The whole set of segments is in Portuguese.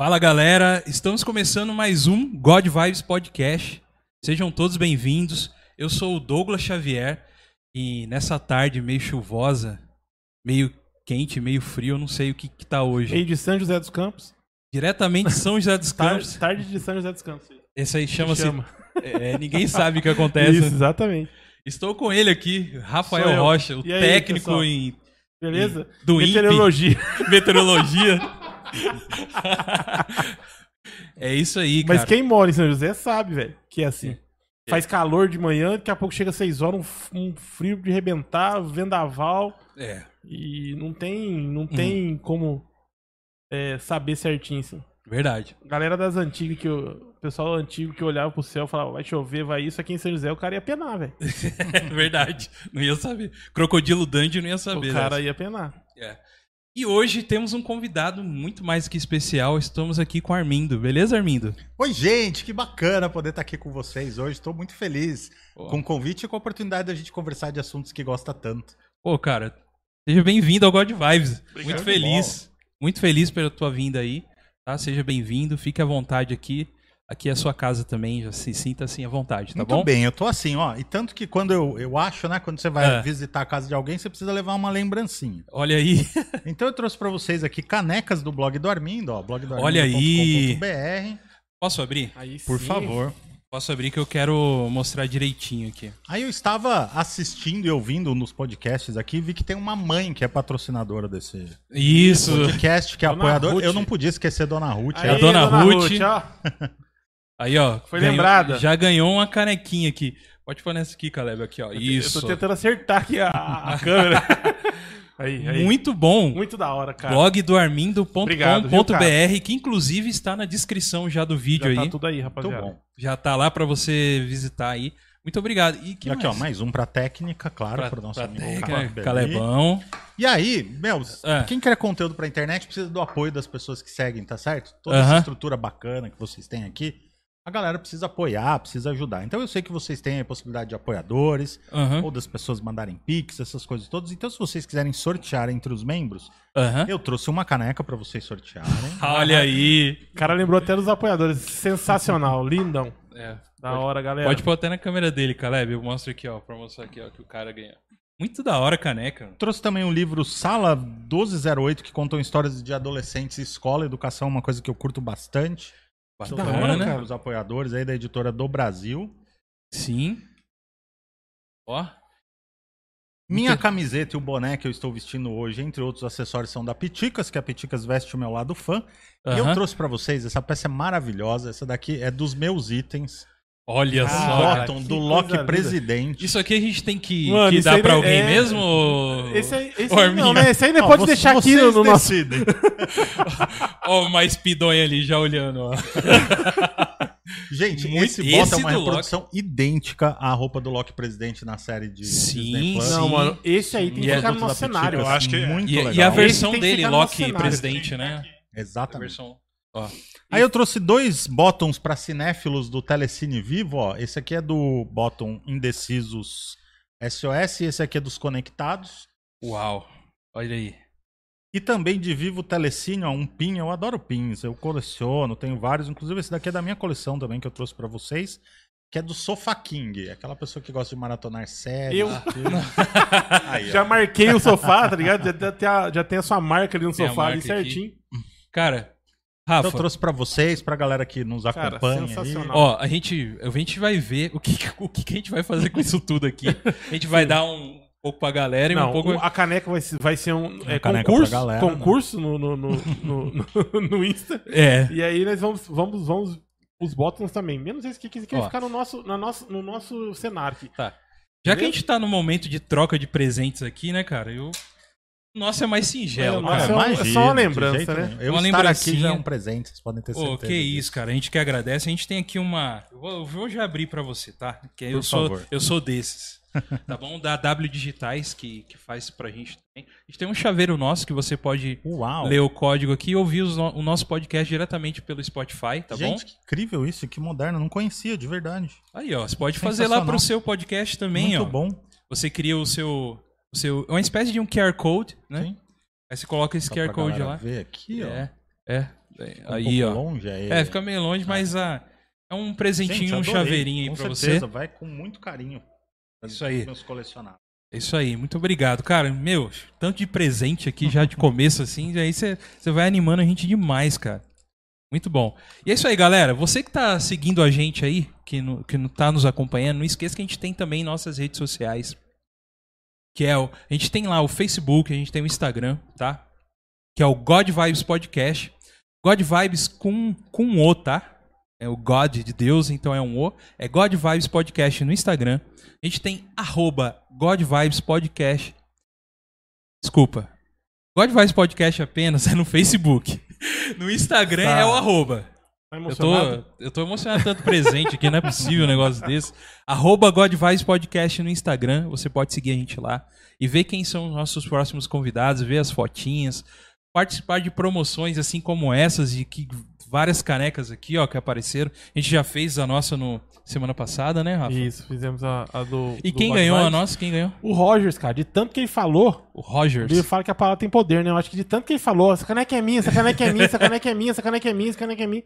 Fala galera, estamos começando mais um God Vibes Podcast. Sejam todos bem-vindos. Eu sou o Douglas Xavier e nessa tarde meio chuvosa, meio quente, meio frio, eu não sei o que, que tá hoje. Meio de São José dos Campos. Diretamente de São José dos Campos. tarde de São José dos Campos. Esse aí chama-se. Chama. É, ninguém sabe o que acontece. Isso, exatamente. Estou com ele aqui, Rafael. Rocha, o aí, técnico pessoal? em Beleza? do INPE. Meteorologia. meteorologia. é isso aí, Mas cara. quem mora em São José sabe, velho, que é assim. É. Faz calor de manhã, daqui a pouco chega às 6 horas, um, frio de rebentar, vendaval, É, e não tem, não tem como é, saber certinho, assim. verdade. Galera das antigas, que eu, o pessoal antigo que olhava pro céu e falava, vai chover, vai isso, aqui em São José o cara ia penar, velho. É verdade. Não ia saber. Crocodilo Dandy não ia O saber. cara dessa. ia penar. É. E hoje temos um convidado muito mais que especial. Estamos aqui com o Armindo. Beleza, Armindo? Oi, gente, que bacana poder estar aqui com vocês hoje. Estou muito feliz com o convite e com a oportunidade da gente conversar de assuntos que gosta tanto. Pô, cara, seja bem-vindo ao God Vibes. Obrigado. Muito feliz. Muito feliz pela tua vinda aí. Tá? Seja bem-vindo. Fique à vontade aqui. Aqui é a sua casa também. Já se sinta assim à vontade, tá muito bom? bem, eu tô assim, ó. E tanto que quando eu, eu acho, né, quando você vai É. visitar a casa de alguém, você precisa levar uma lembrancinha. Olha aí. Então eu trouxe pra vocês aqui canecas do blog do Armindo, ó, blog do Olha aí. Posso abrir? Aí Por sim. favor. Posso abrir que eu quero mostrar direitinho aqui. Aí eu estava assistindo e ouvindo nos podcasts aqui e vi que tem uma mãe que é patrocinadora desse Isso. podcast, que é Dona apoiadora. Ruth. Eu não podia esquecer Dona Ruth. É Aí, a dona Ruth. ó. Aí, ó. Foi ganhou- lembrada. Já ganhou uma canequinha aqui. Pode pôr nessa aqui, Caleb, aqui, ó. Isso. Eu tô tentando acertar aqui a, a câmera. aí, aí. Muito bom. Muito da hora, cara. Blog do armindo.com.br, que inclusive está na descrição já do vídeo Já aí. tá tudo aí, Muito rapaziada. bom. Já tá lá pra você visitar aí. Muito obrigado. E que aqui, mais? ó, mais um pra técnica, claro, Pra, para o nosso amigo técnica. Calebão. E aí, meu, É. quem quer conteúdo pra internet precisa do apoio das pessoas que seguem, tá certo? Toda Aham. essa estrutura bacana que vocês têm aqui, a galera precisa apoiar, precisa ajudar. Então eu sei que vocês têm a possibilidade de apoiadores, Aham, ou das pessoas mandarem pix, essas coisas todas. Então se vocês quiserem sortear entre os membros, aham. eu trouxe uma caneca pra vocês sortearem. Olha aí. O cara lembrou até dos apoiadores. Sensacional, lindão. É, Da pode, hora, galera. pode pôr até na câmera dele, Caleb. Eu mostro aqui, ó, pra mostrar aqui, ó, que o cara ganhou. Muito da hora a caneca. Trouxe também o livro Sala 1208, que contam histórias de adolescentes, escola, educação, uma coisa que eu curto bastante. Bacana. da hora, cara. Os apoiadores aí da editora do Brasil. Sim. Ó. Minha Muito- camiseta e o boné que eu estou vestindo hoje, entre outros acessórios, são da Piticas, que a Piticas veste o meu lado fã. E eu trouxe pra vocês, essa peça é maravilhosa. Essa daqui é dos meus itens. Olha Ah, só. do Loki linda. Presidente. Isso aqui a gente tem que, Mano, que dar pra não- alguém é- mesmo? Ou... Esse aí, esse aí não, né? Esse aí não pode vo- deixar aqui no, no nosso... Ó, o mais pidonha ali já olhando, ó. Gente, Muito- esse bota é esse uma reprodução idêntica à roupa do Loki Presidente na série de Sim. Não, mano, esse aí tem que é ficar no nosso cenário. Eu acho que muito E, legal. e a Esse versão dele, Loki presidente, né? A Exatamente. versão. Ó. Aí eu trouxe dois bottoms para cinéfilos do Telecine Vivo, ó. Esse aqui é do bottom Indecisos SOS e esse aqui é dos Conectados. Uau. Olha aí. E também de Vivo Telecine, ó, um pin. Eu adoro pins, eu coleciono, tenho vários. Inclusive esse daqui é da minha coleção também que eu trouxe para vocês, que é do Sofa King, aquela pessoa que gosta de maratonar séries. Eu-. Aí. Já marquei o sofá, tá ligado? Já, já tem a, já tem a sua marca ali no Tem sofá ali marca aqui. certinho. Cara, Rafa, eu trouxe para vocês, pra galera que nos Cara, acompanha aí. sensacional. ó, a gente, a gente vai ver o que, o que a gente vai fazer com isso tudo aqui. A gente vai dar um pouco pra galera e um Não, pouco. o- a caneca vai, ser- vai ser um é, caneca concurso, galera, concurso no, no, no, no, no- no Insta. É. E aí nós vamos, vamos, vamos os bottoms também. Menos esse que Ó. ficar no nosso, no, nosso, no nosso cenário aqui. Tá. Já que a gente tá no momento de troca de presentes aqui, né, cara? Eu... O nosso é mais singelo, É, cara. é imagina, só uma lembrança, jeito né? Eu Uma estar lembrancinha. aqui já é um presente, vocês podem ter certeza. que isso, cara. A gente que agradece. A gente tem aqui uma. Eu vou, eu vou já abrir pra você, tá? Que eu Por sou, favor. eu sou desses. Tá bom? Da W Digitais, que, que faz pra gente também. A gente tem um chaveiro nosso que você pode Uau! ler o código aqui e ouvir os no- o nosso podcast diretamente pelo Spotify, tá Gente, bom? que incrível isso, que moderno, não conhecia, de verdade. Aí, ó. Você pode fazer lá pro seu podcast também, Muito ó. bom. Você cria o seu. O seu é uma espécie de um QR Code, né? Sim. Aí você coloca esse Só QR Code lá. ver aqui, ó. É, é. Fica um Aí, pouco ó. longe, aí- É, fica meio longe, mas ah, é um presentinho, um chaveirinho aí com pra certeza, você. vai com muito carinho. Isso aí. Meus colecionáveis. É Isso aí, muito obrigado. Cara, meu, tanto de presente aqui já de começo, assim, aí você vai animando a gente demais, cara. Muito bom. E é isso aí, galera. Você que tá seguindo a gente aí, que, no, que não tá nos acompanhando, não esqueça que a gente tem também nossas redes sociais. Que é o. A gente tem lá o Facebook, a gente tem o Instagram, tá? Que é o God Vibes Podcast. God Vibes com, com um O, tá? É o God de Deus, então é um O. É God Vibes Podcast no Instagram. A gente tem arroba God Vibes Podcast. Desculpa. God Vibes Podcast apenas é no Facebook. No Instagram Tá. é o arroba. Tá Eu tô, eu tô emocionado tanto presente aqui, não é possível um negócio desse. Arroba God Vibes Podcast no Instagram, você pode seguir a gente lá e ver quem são os nossos próximos convidados, ver as fotinhas, participar de promoções assim como essas e que várias canecas aqui, ó, que apareceram. A gente já fez a nossa no semana passada, né, Rafa? Isso, fizemos a, a do. E do quem ganhou a nossa? Quem ganhou? O Rogers, cara, de tanto que ele falou, O Rogers. ele fala que a palavra tem poder, né? Eu acho que de tanto que ele falou, essa caneca é minha, essa caneca é minha, essa caneca é minha, essa caneca é minha, essa caneca é minha.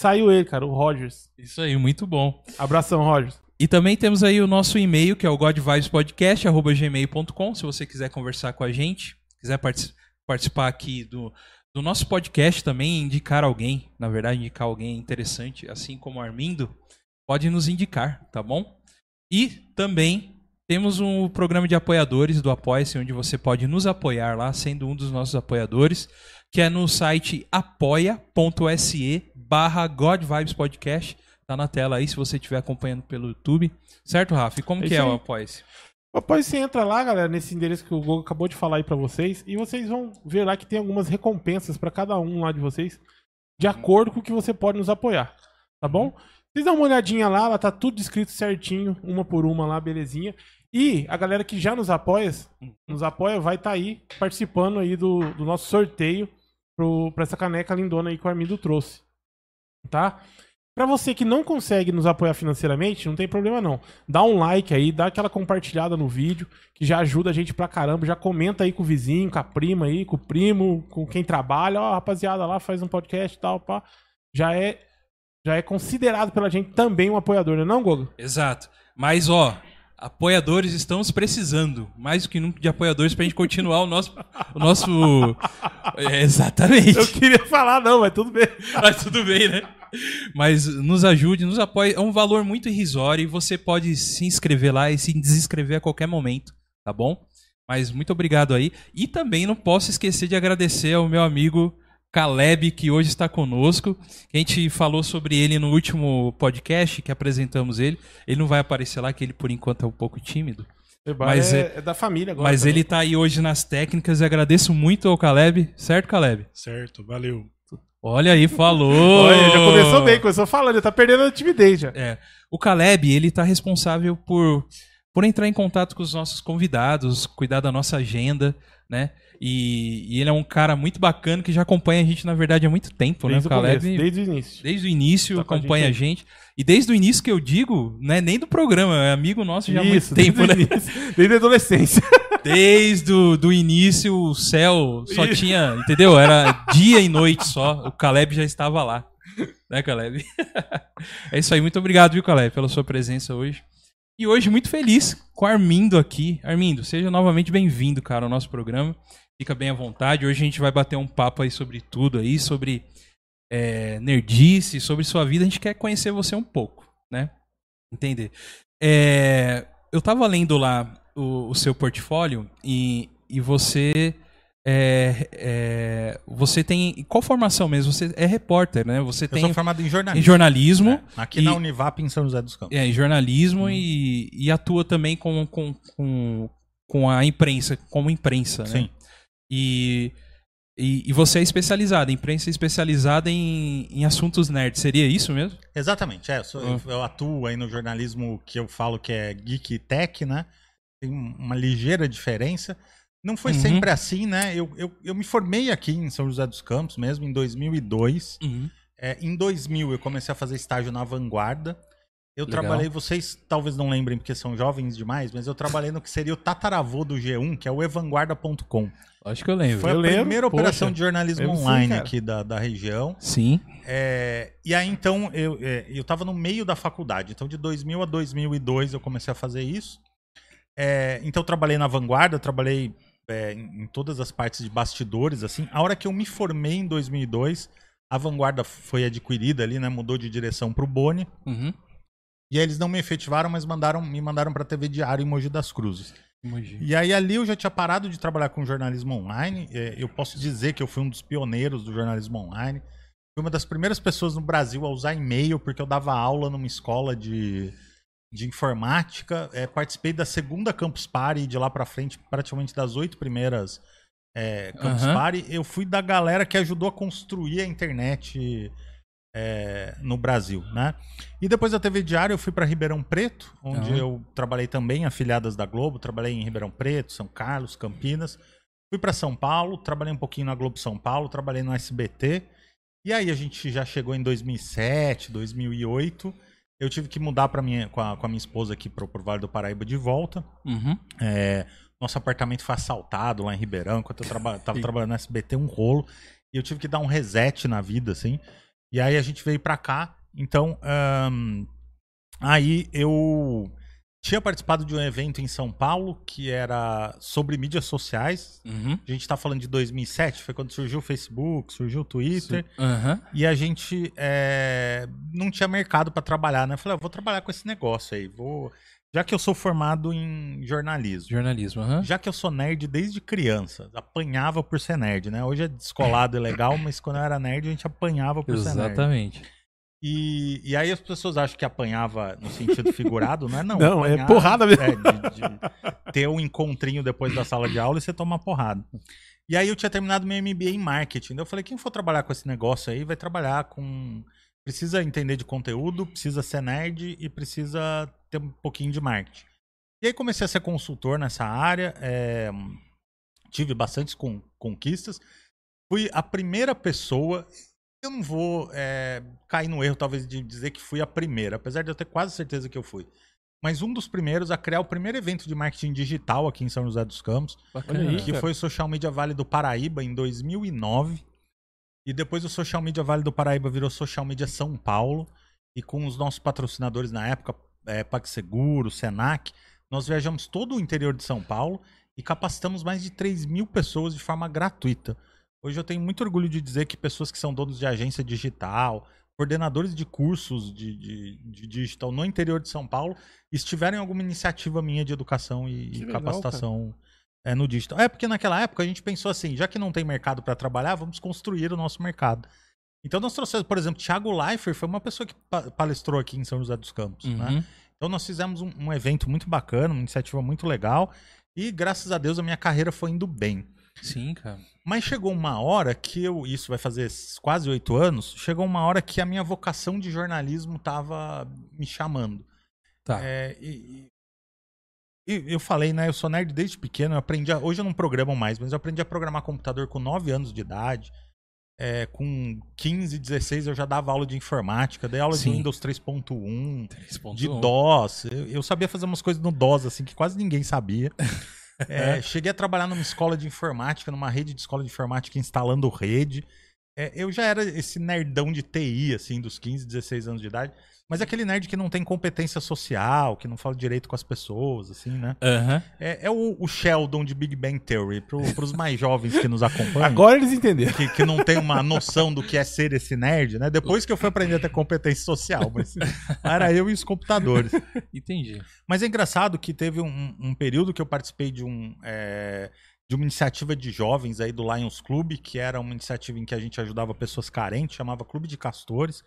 Saiu ele, cara, o Rogers. Isso aí, muito bom. Abração, Rogers. E também temos aí o nosso e-mail, que é o godvibespodcast.gmail.com, se você quiser conversar com a gente, quiser partici- participar aqui do, do nosso podcast também, indicar alguém, na verdade, indicar alguém interessante, assim como Armindo, pode nos indicar, tá bom? E também temos um programa de apoiadores do Apoia-se, onde você pode nos apoiar lá, sendo um dos nossos apoiadores, que é no site apoia.se barra godvibespodcast. Tá na tela aí se você estiver acompanhando pelo YouTube. Certo, Rafa? E como É que é o. Apoia-se? Depois você entra lá, galera, nesse endereço que o Google acabou de falar aí pra vocês, e vocês vão ver lá que tem algumas recompensas pra cada um lá de vocês, de acordo com o que você pode nos apoiar, tá bom? Vocês dão uma olhadinha lá, lá tá tudo escrito certinho, uma por uma lá, belezinha. E a galera que já nos apoia, nos apoia, vai estar aí participando aí do, do nosso sorteio pro, pra essa caneca lindona aí que o Armindo trouxe, tá? Pra você que não consegue nos apoiar financeiramente, não tem problema não. Dá um like aí, dá aquela compartilhada no vídeo, que já ajuda a gente pra caramba. Já comenta aí com o vizinho, com a prima aí, com o primo, com quem trabalha. Ó, rapaziada lá faz um podcast e tal, pá. Já é, já é considerado pela gente também um apoiador, né não, Gogo? Exato. Mas, ó, apoiadores estamos precisando, mais do que nunca, de apoiadores pra gente continuar o nosso. O nosso... É, exatamente. Eu queria falar não, mas tudo bem. Mas tudo bem, né? Mas nos ajude, nos apoie. É um valor muito irrisório e você pode se inscrever lá e se desinscrever a qualquer momento, tá bom? Mas muito obrigado aí. E também não posso esquecer de agradecer ao meu amigo Caleb, que hoje está conosco. A gente falou sobre ele no último podcast que apresentamos ele. Ele não vai aparecer lá, que ele por enquanto é um pouco tímido. Mas é, é da família agora. Mas também. ele tá aí hoje nas técnicas e agradeço muito ao Caleb. Certo, Caleb? Certo, valeu. Olha aí, falou! Olha, já começou bem, começou falando, já tá perdendo a timidez já. É. O Caleb, ele tá responsável por, por entrar em contato com os nossos convidados, cuidar da nossa agenda, né? E, e ele é um cara muito bacana que já acompanha a gente, na verdade, há muito tempo, Desde né? o Caleb, começo, desde o início. desde o início, Tá com a acompanha a gente gente, E desde o início que eu digo, não é nem do programa, é amigo nosso já há muito tempo, desde, né? início, desde a adolescência. Desde o do início, o céu só Isso. tinha, entendeu? Era dia e noite só. O Caleb já estava lá. Né, Caleb? É isso aí. Muito obrigado, viu, Caleb, pela sua presença hoje. E hoje, muito feliz com o Armindo aqui. Armindo, seja novamente bem-vindo, cara, ao nosso programa. Fica bem à vontade. Hoje a gente vai bater um papo aí sobre tudo aí, sobre é, nerdice, sobre sua vida. A gente quer conhecer você um pouco, né? Entender. É, eu tava lendo lá o, o seu portfólio e, e você é, é, você tem qual formação mesmo? Você é repórter, né? Você Eu tem sou formado em em jornalismo. jornalismo, É, aqui e- na Univap em São José dos Campos. é, em jornalismo e, e atua também com, com, com, com a imprensa, como imprensa, né? Sim. E, e, e você é especializado, imprensa especializada em, em assuntos nerds, seria isso mesmo? Exatamente, é. eu sou- Ah. Eu atuo aí no jornalismo que eu falo que é geek tech, né? Tem uma ligeira diferença. Não foi Uhum. sempre assim, né? Eu, eu, eu me formei aqui em São José dos Campos mesmo, em 2002. É, em 2000 eu comecei a fazer estágio na Vanguarda. Eu Legal. trabalhei, vocês talvez não lembrem porque são jovens demais, mas eu trabalhei no que seria o tataravô do G1, que é o evanguarda.com. Acho que eu lembro. Foi Eu a lembro, primeira poxa. operação de jornalismo Lembro sim, online cara. aqui da, da região. Sim. É, e aí, então, eu, é, eu tava no meio da faculdade. Então, de 2000 a 2002, eu comecei a fazer isso. É, então, eu trabalhei na vanguarda, trabalhei é, em, em todas as partes de bastidores, assim. A hora que eu me formei em 2002, a vanguarda foi adquirida ali, né? Mudou de direção pro Boni. Uhum. E aí, eles não me efetivaram, mas mandaram, me mandaram pra TV Diário em Mogi das Cruzes. Imagina. E aí ali eu já tinha parado de trabalhar com jornalismo online. É, eu posso dizer que eu fui um dos pioneiros do jornalismo online. Fui uma das primeiras pessoas no Brasil a usar e-mail, porque eu dava aula numa escola de, de informática. É, participei da segunda Campus Party, de lá pra frente, praticamente das oito primeiras é, Campus Aham. Party. Eu fui da galera que ajudou a construir a internet é, no Brasil, né? E depois da TV Diário eu fui para Ribeirão Preto, onde eu trabalhei também afiliadas da Globo, trabalhei em Ribeirão Preto, São Carlos, Campinas. Fui para São Paulo, trabalhei um pouquinho na Globo São Paulo, trabalhei no SBT. E aí a gente já chegou em 2007, 2008. Eu tive que mudar para minha com a, com a minha esposa aqui pro, pro Vale do Paraíba de volta. Uhum. É, nosso apartamento foi assaltado lá em Ribeirão, enquanto eu traba tava trabalhando no SBT, um rolo. E eu tive que dar um reset na vida, assim. E aí a gente veio pra cá. Então, ahn, aí eu tinha participado de um evento em São Paulo que era sobre mídias sociais. Uhum. A gente tá falando de 2007, foi quando surgiu o Facebook, surgiu o Twitter. Aham. E a gente é, não tinha mercado pra trabalhar, né? Eu falei, eu vou trabalhar com esse negócio aí. Vou... Já que eu sou formado em jornalismo, Jornalismo, aham. já que eu sou nerd desde criança, apanhava por ser nerd, né? Hoje é descolado e legal, mas quando eu era nerd a gente apanhava por ser nerd. Exatamente. E, e aí as pessoas acham que apanhava no sentido figurado, não é não. Não, é porrada mesmo. é, de, de ter um encontrinho depois da sala de aula e você tomar porrada. E aí eu tinha terminado meu MBA em marketing. Daí eu falei, quem for trabalhar com esse negócio aí vai trabalhar com... Precisa entender de conteúdo, precisa ser nerd e precisa ter um pouquinho de marketing. E aí comecei a ser consultor nessa área, é, tive bastantes con- conquistas. Fui a primeira pessoa eu não vou é, cair no erro, talvez, de dizer que fui a primeira, apesar de eu ter quase certeza que eu fui. Mas um dos primeiros a criar o primeiro evento de marketing digital aqui em São José dos Campos, Bacana. Que cara. foi o Social Media Vale do Paraíba em 2009. E depois o Social Media Vale do Paraíba virou Social Media São Paulo. E com os nossos patrocinadores na época, é, PagSeguro, Senac, nós viajamos todo o interior de São Paulo e capacitamos mais de 3 mil pessoas de forma gratuita. Hoje eu tenho muito orgulho de dizer que pessoas que são donos de agência digital, coordenadores de cursos de, de, de digital no interior de São Paulo, estiveram em alguma iniciativa minha de educação e, e legal, capacitação é, no digital. É porque naquela época a gente pensou assim, já que não tem mercado para trabalhar, vamos construir o nosso mercado. Então nós trouxemos, por exemplo, Thiago Leifert foi uma pessoa que pa- palestrou aqui em São José dos Campos, né? Uhum. Então nós fizemos um, um evento muito bacana, uma iniciativa muito legal e graças a Deus a minha carreira foi indo bem. Sim, cara. Mas chegou uma hora que eu, isso vai fazer quase oito anos, chegou uma hora que a minha vocação de jornalismo tava me chamando. Tá. É, e eu falei, né? Eu sou nerd desde pequeno, eu aprendi. a- hoje eu não programo mais, mas eu aprendi a programar computador com 9 anos de idade. É, com 15, 16 eu já dava aula de informática, dei aula Sim. de Windows 3.1, 3.1. de DOS. Eu, eu sabia fazer umas coisas no DOS, assim, que quase ninguém sabia. É, cheguei a trabalhar numa escola de informática, numa rede de escola de informática instalando rede. É, eu já era esse nerdão de TI, assim, dos 15, 16 anos de idade. Mas aquele nerd que não tem competência social, que não fala direito com as pessoas, assim, né? Aham. É, é o, o Sheldon de Big Bang Theory, pro, pros mais jovens que nos acompanham. Agora eles entenderam. Que, que não tem uma noção do que é ser esse nerd, né? Depois que eu fui aprender a ter competência social, mas era eu e os computadores. Entendi. Mas é engraçado que teve um, um período que eu participei de um é, de uma iniciativa de jovens aí do Lions Club, que era uma iniciativa em que a gente ajudava pessoas carentes, chamava Clube de Castores.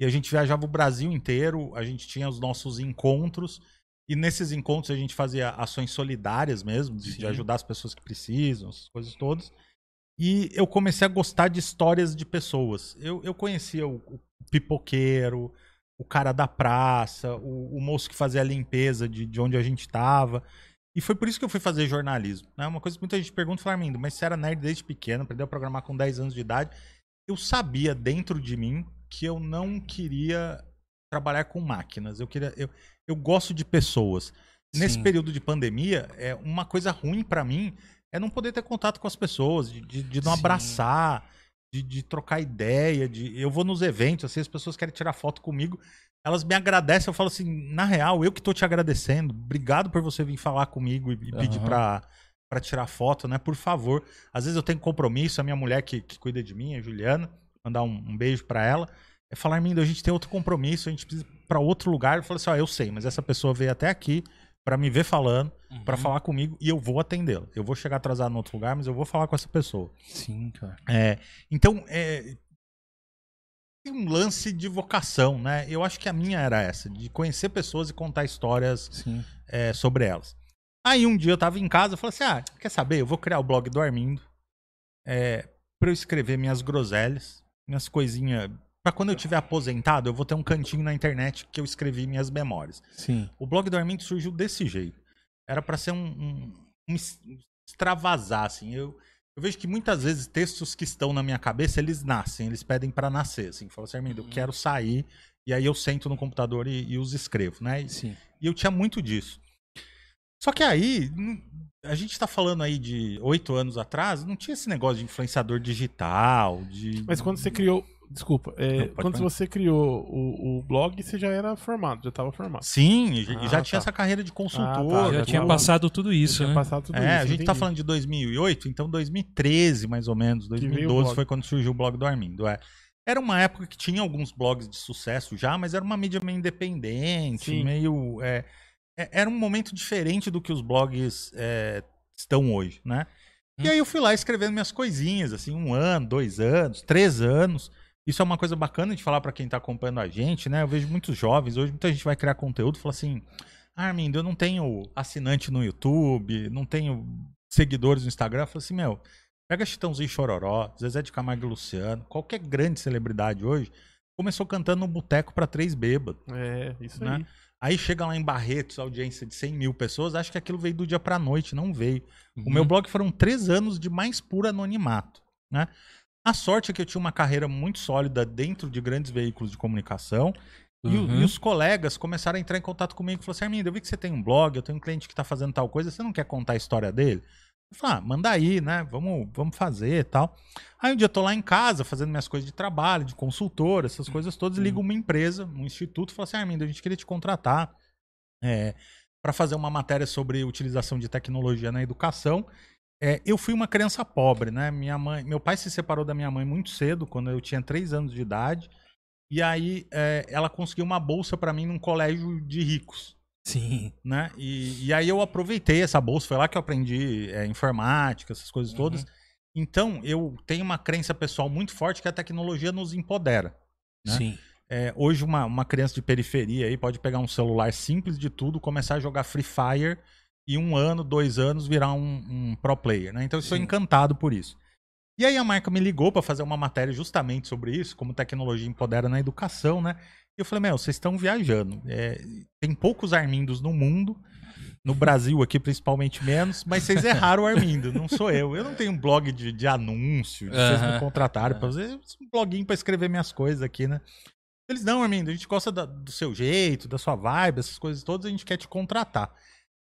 E a gente viajava o Brasil inteiro, a gente tinha os nossos encontros. E nesses encontros a gente fazia ações solidárias mesmo, de, de ajudar as pessoas que precisam, essas coisas todas. E eu comecei a gostar de histórias de pessoas. Eu, eu conhecia o, o pipoqueiro, o cara da praça, o, o moço que fazia a limpeza de, de onde a gente estava. E foi por isso que eu fui fazer jornalismo. Né? Uma coisa que muita gente pergunta, fala, Armindo, mas você era nerd desde pequeno, aprendeu a programar com 10 anos de idade. Eu sabia dentro de mim que eu não queria trabalhar com máquinas. Eu queria, eu, eu gosto de pessoas. Nesse Sim. período de pandemia, é uma coisa ruim pra mim é não poder ter contato com as pessoas, de, de, de não Sim. abraçar, de, de trocar ideia, de eu vou nos eventos, assim, as pessoas querem tirar foto comigo, elas me agradecem, eu falo assim, na real, eu que tô te agradecendo, obrigado por você vir falar comigo e, e pedir Aham. pra, pra tirar foto, né, por favor. Às vezes eu tenho compromisso, a minha mulher que, que cuida de mim, a Juliana, mandar um, um beijo pra ela, é falar, Armindo, a gente tem outro compromisso, a gente precisa ir pra outro lugar. Eu falo assim, ó, eu sei, mas essa pessoa veio até aqui pra me ver falando, pra Uhum. falar comigo e eu vou atendê-la. Eu vou chegar atrasado no outro lugar, mas eu vou falar com essa pessoa. Sim, cara. É, então, é, tem um lance de vocação, né? Eu acho que a minha era essa, de conhecer pessoas e contar histórias é, sobre elas. Aí um dia eu tava em casa, eu falei assim, ah, quer saber? Eu vou criar o blog do Armindo é, pra eu escrever minhas groselhas, minhas coisinhas... Pra quando eu tiver aposentado, eu vou ter um cantinho na internet que eu escrevi minhas memórias. Sim. O blog do Armindo surgiu desse jeito. Era pra ser um, um, um extravasar, assim. Eu, eu vejo que muitas vezes textos que estão na minha cabeça, eles nascem, eles pedem pra nascer, assim. Fala assim, Armindo, eu Uhum. quero sair, e aí eu sento no computador e, e os escrevo, né? E, Sim. e eu tinha muito disso. Só que aí, a gente tá falando aí de oito anos atrás, não tinha esse negócio de influenciador digital, de... Mas quando você criou. Desculpa, é, Não, quando falar. você criou o, o blog, você já era formado, já estava formado. Sim, e já, já Ah, tinha tá. essa carreira de consultor. Ah, tá, Já já tinha passado tudo isso, Tinha né? passado tudo É, isso, a gente tá entendi. falando de 2008, então 2013 mais ou menos, veio o 2012 blog. foi quando surgiu o blog do Armindo, é. Era uma época que tinha alguns blogs de sucesso já, mas era uma mídia meio independente, Sim. meio... é- era um momento diferente do que os blogs é, estão hoje, né? E Hum. aí eu fui lá escrevendo minhas coisinhas, assim, um ano, dois anos, três anos. Isso é uma coisa bacana de falar pra quem tá acompanhando a gente, né? Eu vejo muitos jovens, hoje muita gente vai criar conteúdo e fala assim: ah, Armindo, eu não tenho assinante no YouTube, não tenho seguidores no Instagram. Eu falo assim, meu, pega Chitãozinho e Chororó, Zezé de Camargo e Luciano, qualquer grande celebridade hoje, começou cantando no boteco pra três bêbados. É, isso Né? aí. Aí chega lá em Barretos, audiência de 100 mil pessoas, acho que aquilo veio do dia pra noite, não veio. O Uhum. meu blog foram três anos de mais puro anonimato, né? A sorte é que eu tinha uma carreira muito sólida dentro de grandes veículos de comunicação e, o- Uhum. e os colegas começaram a entrar em contato comigo e falaram assim, Armindo, eu vi que você tem um blog, eu tenho um cliente que tá fazendo tal coisa, você não quer contar a história dele? Eu falei, ah, manda aí, né? Vamos, vamos fazer e tal. Aí um dia eu tô lá em casa fazendo minhas coisas de trabalho, de consultor, essas coisas todas, e ligo uma empresa, um instituto, falo assim, Armindo, a gente queria te contratar é, para fazer uma matéria sobre utilização de tecnologia na educação. É, eu fui uma criança pobre, né? Minha mãe, meu pai se separou da minha mãe muito cedo, quando eu tinha três anos de idade. E aí é, ela conseguiu uma bolsa para mim num colégio de ricos, Sim. né? E, e aí eu aproveitei essa bolsa, foi lá que eu aprendi é, informática, essas coisas Uhum. todas. Então eu tenho uma crença pessoal muito forte que a tecnologia nos empodera. Né? Sim. É, hoje uma, uma criança de periferia aí pode pegar um celular simples de tudo, começar a jogar Free Fire e um ano, dois anos virar um, um pro player, né? Então eu Sim. encantado por isso. E aí a marca me ligou para fazer uma matéria justamente sobre isso, como tecnologia empodera na educação, né? E eu falei, meu, vocês estão viajando. É, tem poucos Armindos no mundo, no Brasil aqui principalmente menos, mas vocês erraram o Armindo, não sou eu. Eu não tenho um blog de, de anúncio, de vocês me contrataram para fazer um bloguinho para escrever minhas coisas aqui, né? Eles, não, Armindo, a gente gosta da- do seu jeito, da sua vibe, essas coisas todas, a gente quer te contratar.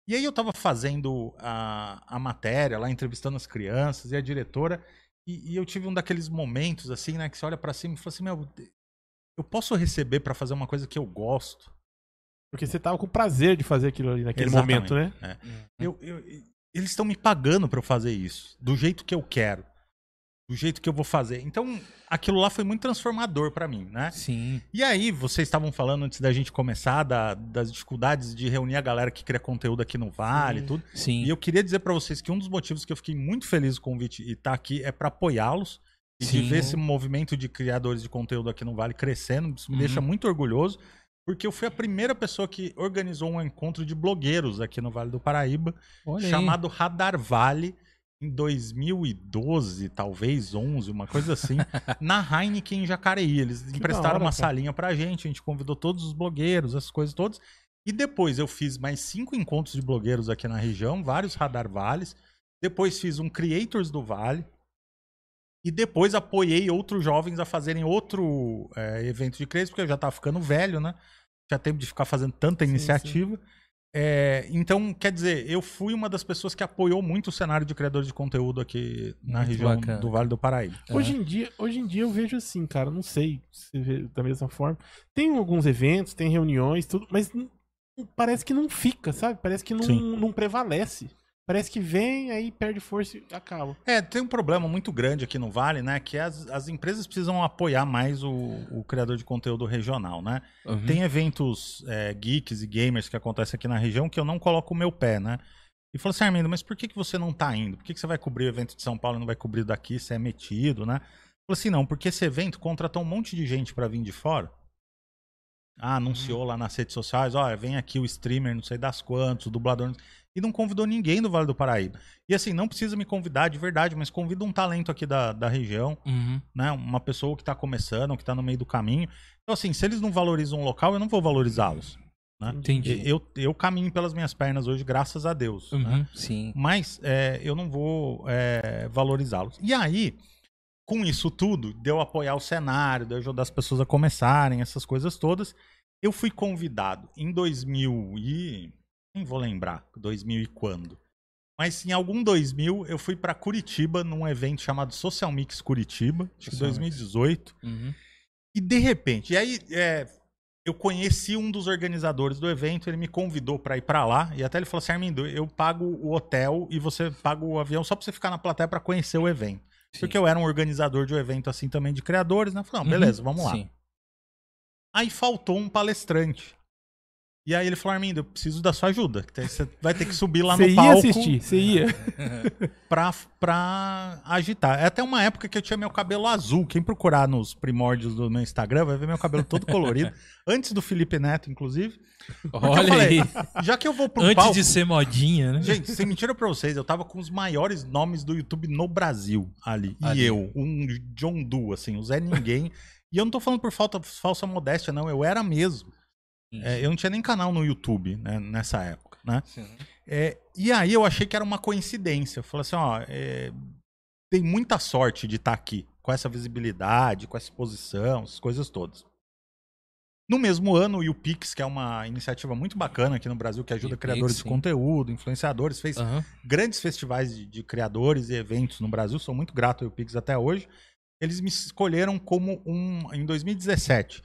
E aí eu tava fazendo a, a matéria lá, entrevistando as crianças e a diretora, e, e eu tive um daqueles momentos, assim, né, que você olha pra cima e fala assim, meu, eu posso receber pra fazer uma coisa que eu gosto? Porque você tava com prazer de fazer aquilo ali naquele Exatamente. momento, né? É. Eu, eu- eles estão me pagando pra eu fazer isso, do jeito que eu quero, do jeito que eu vou fazer. Então, aquilo lá foi muito transformador pra mim, né? Sim. E aí, vocês estavam falando antes da gente começar da- das dificuldades de reunir a galera que cria conteúdo aqui no Vale e tudo. Sim. E eu queria dizer pra vocês que um dos motivos que eu fiquei muito feliz com o convite e estar aqui é pra apoiá-los e de Sim. ver esse movimento de criadores de conteúdo aqui no Vale crescendo. Isso me Uhum. deixa muito orgulhoso, porque eu fui a primeira pessoa que organizou um encontro de blogueiros aqui no Vale do Paraíba, Olha aí. chamado Radar Vale. Em 2012, talvez 11, uma coisa assim, na Heineken em Jacareí. Eles da emprestaram hora, uma cara. salinha pra gente, a gente convidou todos os blogueiros, essas coisas todas. E depois eu fiz mais cinco encontros de blogueiros aqui na região, vários Radar Vales. Depois fiz um Creators do Vale. E depois apoiei outros jovens a fazerem outro é, evento de crescimento, porque eu já tava ficando velho, né? Já tempo de ficar fazendo tanta Sim, iniciativa. É, então, quer dizer, eu fui uma das pessoas que apoiou muito o cenário de criadores de conteúdo aqui na Muito região bacana. do Vale do Paraíba. Hoje em, dia, hoje em dia eu vejo assim, cara, não sei se vê da mesma forma. Tem alguns eventos, tem reuniões, tudo, mas parece que não fica, sabe? Parece que não, Sim. não prevalece. Parece que vem, aí perde força e acaba. É, tem um problema muito grande aqui no Vale, né? Que as, as empresas precisam apoiar mais o, o criador de conteúdo regional, né? Uhum. Tem eventos é, geeks e gamers que acontecem aqui na região que eu não coloco o meu pé, né? E falou assim, Armindo, mas por que, que você não tá indo? Por que, que você vai cobrir o evento de São Paulo e não vai cobrir daqui? Você é metido, né? Falou assim, não, porque esse evento contratou um monte de gente pra vir de fora. Ah, anunciou lá nas redes sociais, olha, vem aqui o streamer, não sei das quantos, o dublador, não- e não convidou ninguém do Vale do Paraíba. E assim, não precisa me convidar de verdade, mas convida um talento aqui da, da região, Uhum. né? Uma pessoa que tá começando, que tá no meio do caminho. Então, assim, se eles não valorizam o local, eu não vou valorizá-los. Né? Entendi. Eu, eu caminho pelas minhas pernas hoje, graças a Deus. né? Uhum. Sim. Mas é, eu não vou é, valorizá-los. E aí, com isso tudo, de eu apoiar o cenário, de eu ajudar as pessoas a começarem, essas coisas todas, eu fui convidado em 2000 e... Nem vou lembrar 2000 e quando. Mas em algum 2000 eu fui pra Curitiba num evento chamado Social Mix Curitiba, acho que Social Mix. 2018. Uhum. E de repente, e aí é, eu conheci um dos organizadores do evento, ele me convidou pra ir pra lá, e até ele falou assim: Armindo, eu pago o hotel e você paga o avião só pra você ficar na plateia pra conhecer o evento. Sim. Porque eu era um organizador de um evento assim também de criadores, né? Eu Falei, não, Uhum. beleza, vamos lá. Sim. Aí faltou um palestrante. E aí ele falou, Armindo, eu preciso da sua ajuda. Você vai ter que subir lá Você no ia palco assistir, você ia. pra, pra agitar. É até uma época que eu tinha meu cabelo azul. Quem procurar nos primórdios do meu Instagram vai ver meu cabelo todo colorido. Antes do Felipe Neto, inclusive. Porque Olha falei, aí. Já que eu vou pro Antes palco... de ser modinha, né? Gente, sem mentira pra vocês, eu tava com os maiores nomes do YouTube no Brasil ali. E Ali. eu, um John Doe, assim, o Zé Ninguém. e eu não tô falando por falta, falsa modéstia, não. Eu era mesmo. É, eu não tinha nem canal no YouTube né, nessa época, né? É, e aí eu achei que era uma coincidência. Eu falei assim, ó, é, tem muita sorte de estar aqui, com essa visibilidade, com essa exposição, essas coisas todas. No mesmo ano, o YouPix, que é uma iniciativa muito bacana aqui no Brasil, que ajuda YouPix, criadores de sim. conteúdo, influenciadores, fez Aham. grandes festivais de, de criadores e eventos no Brasil, sou muito grato ao YouPix até hoje. Eles me escolheram como um, em 2017,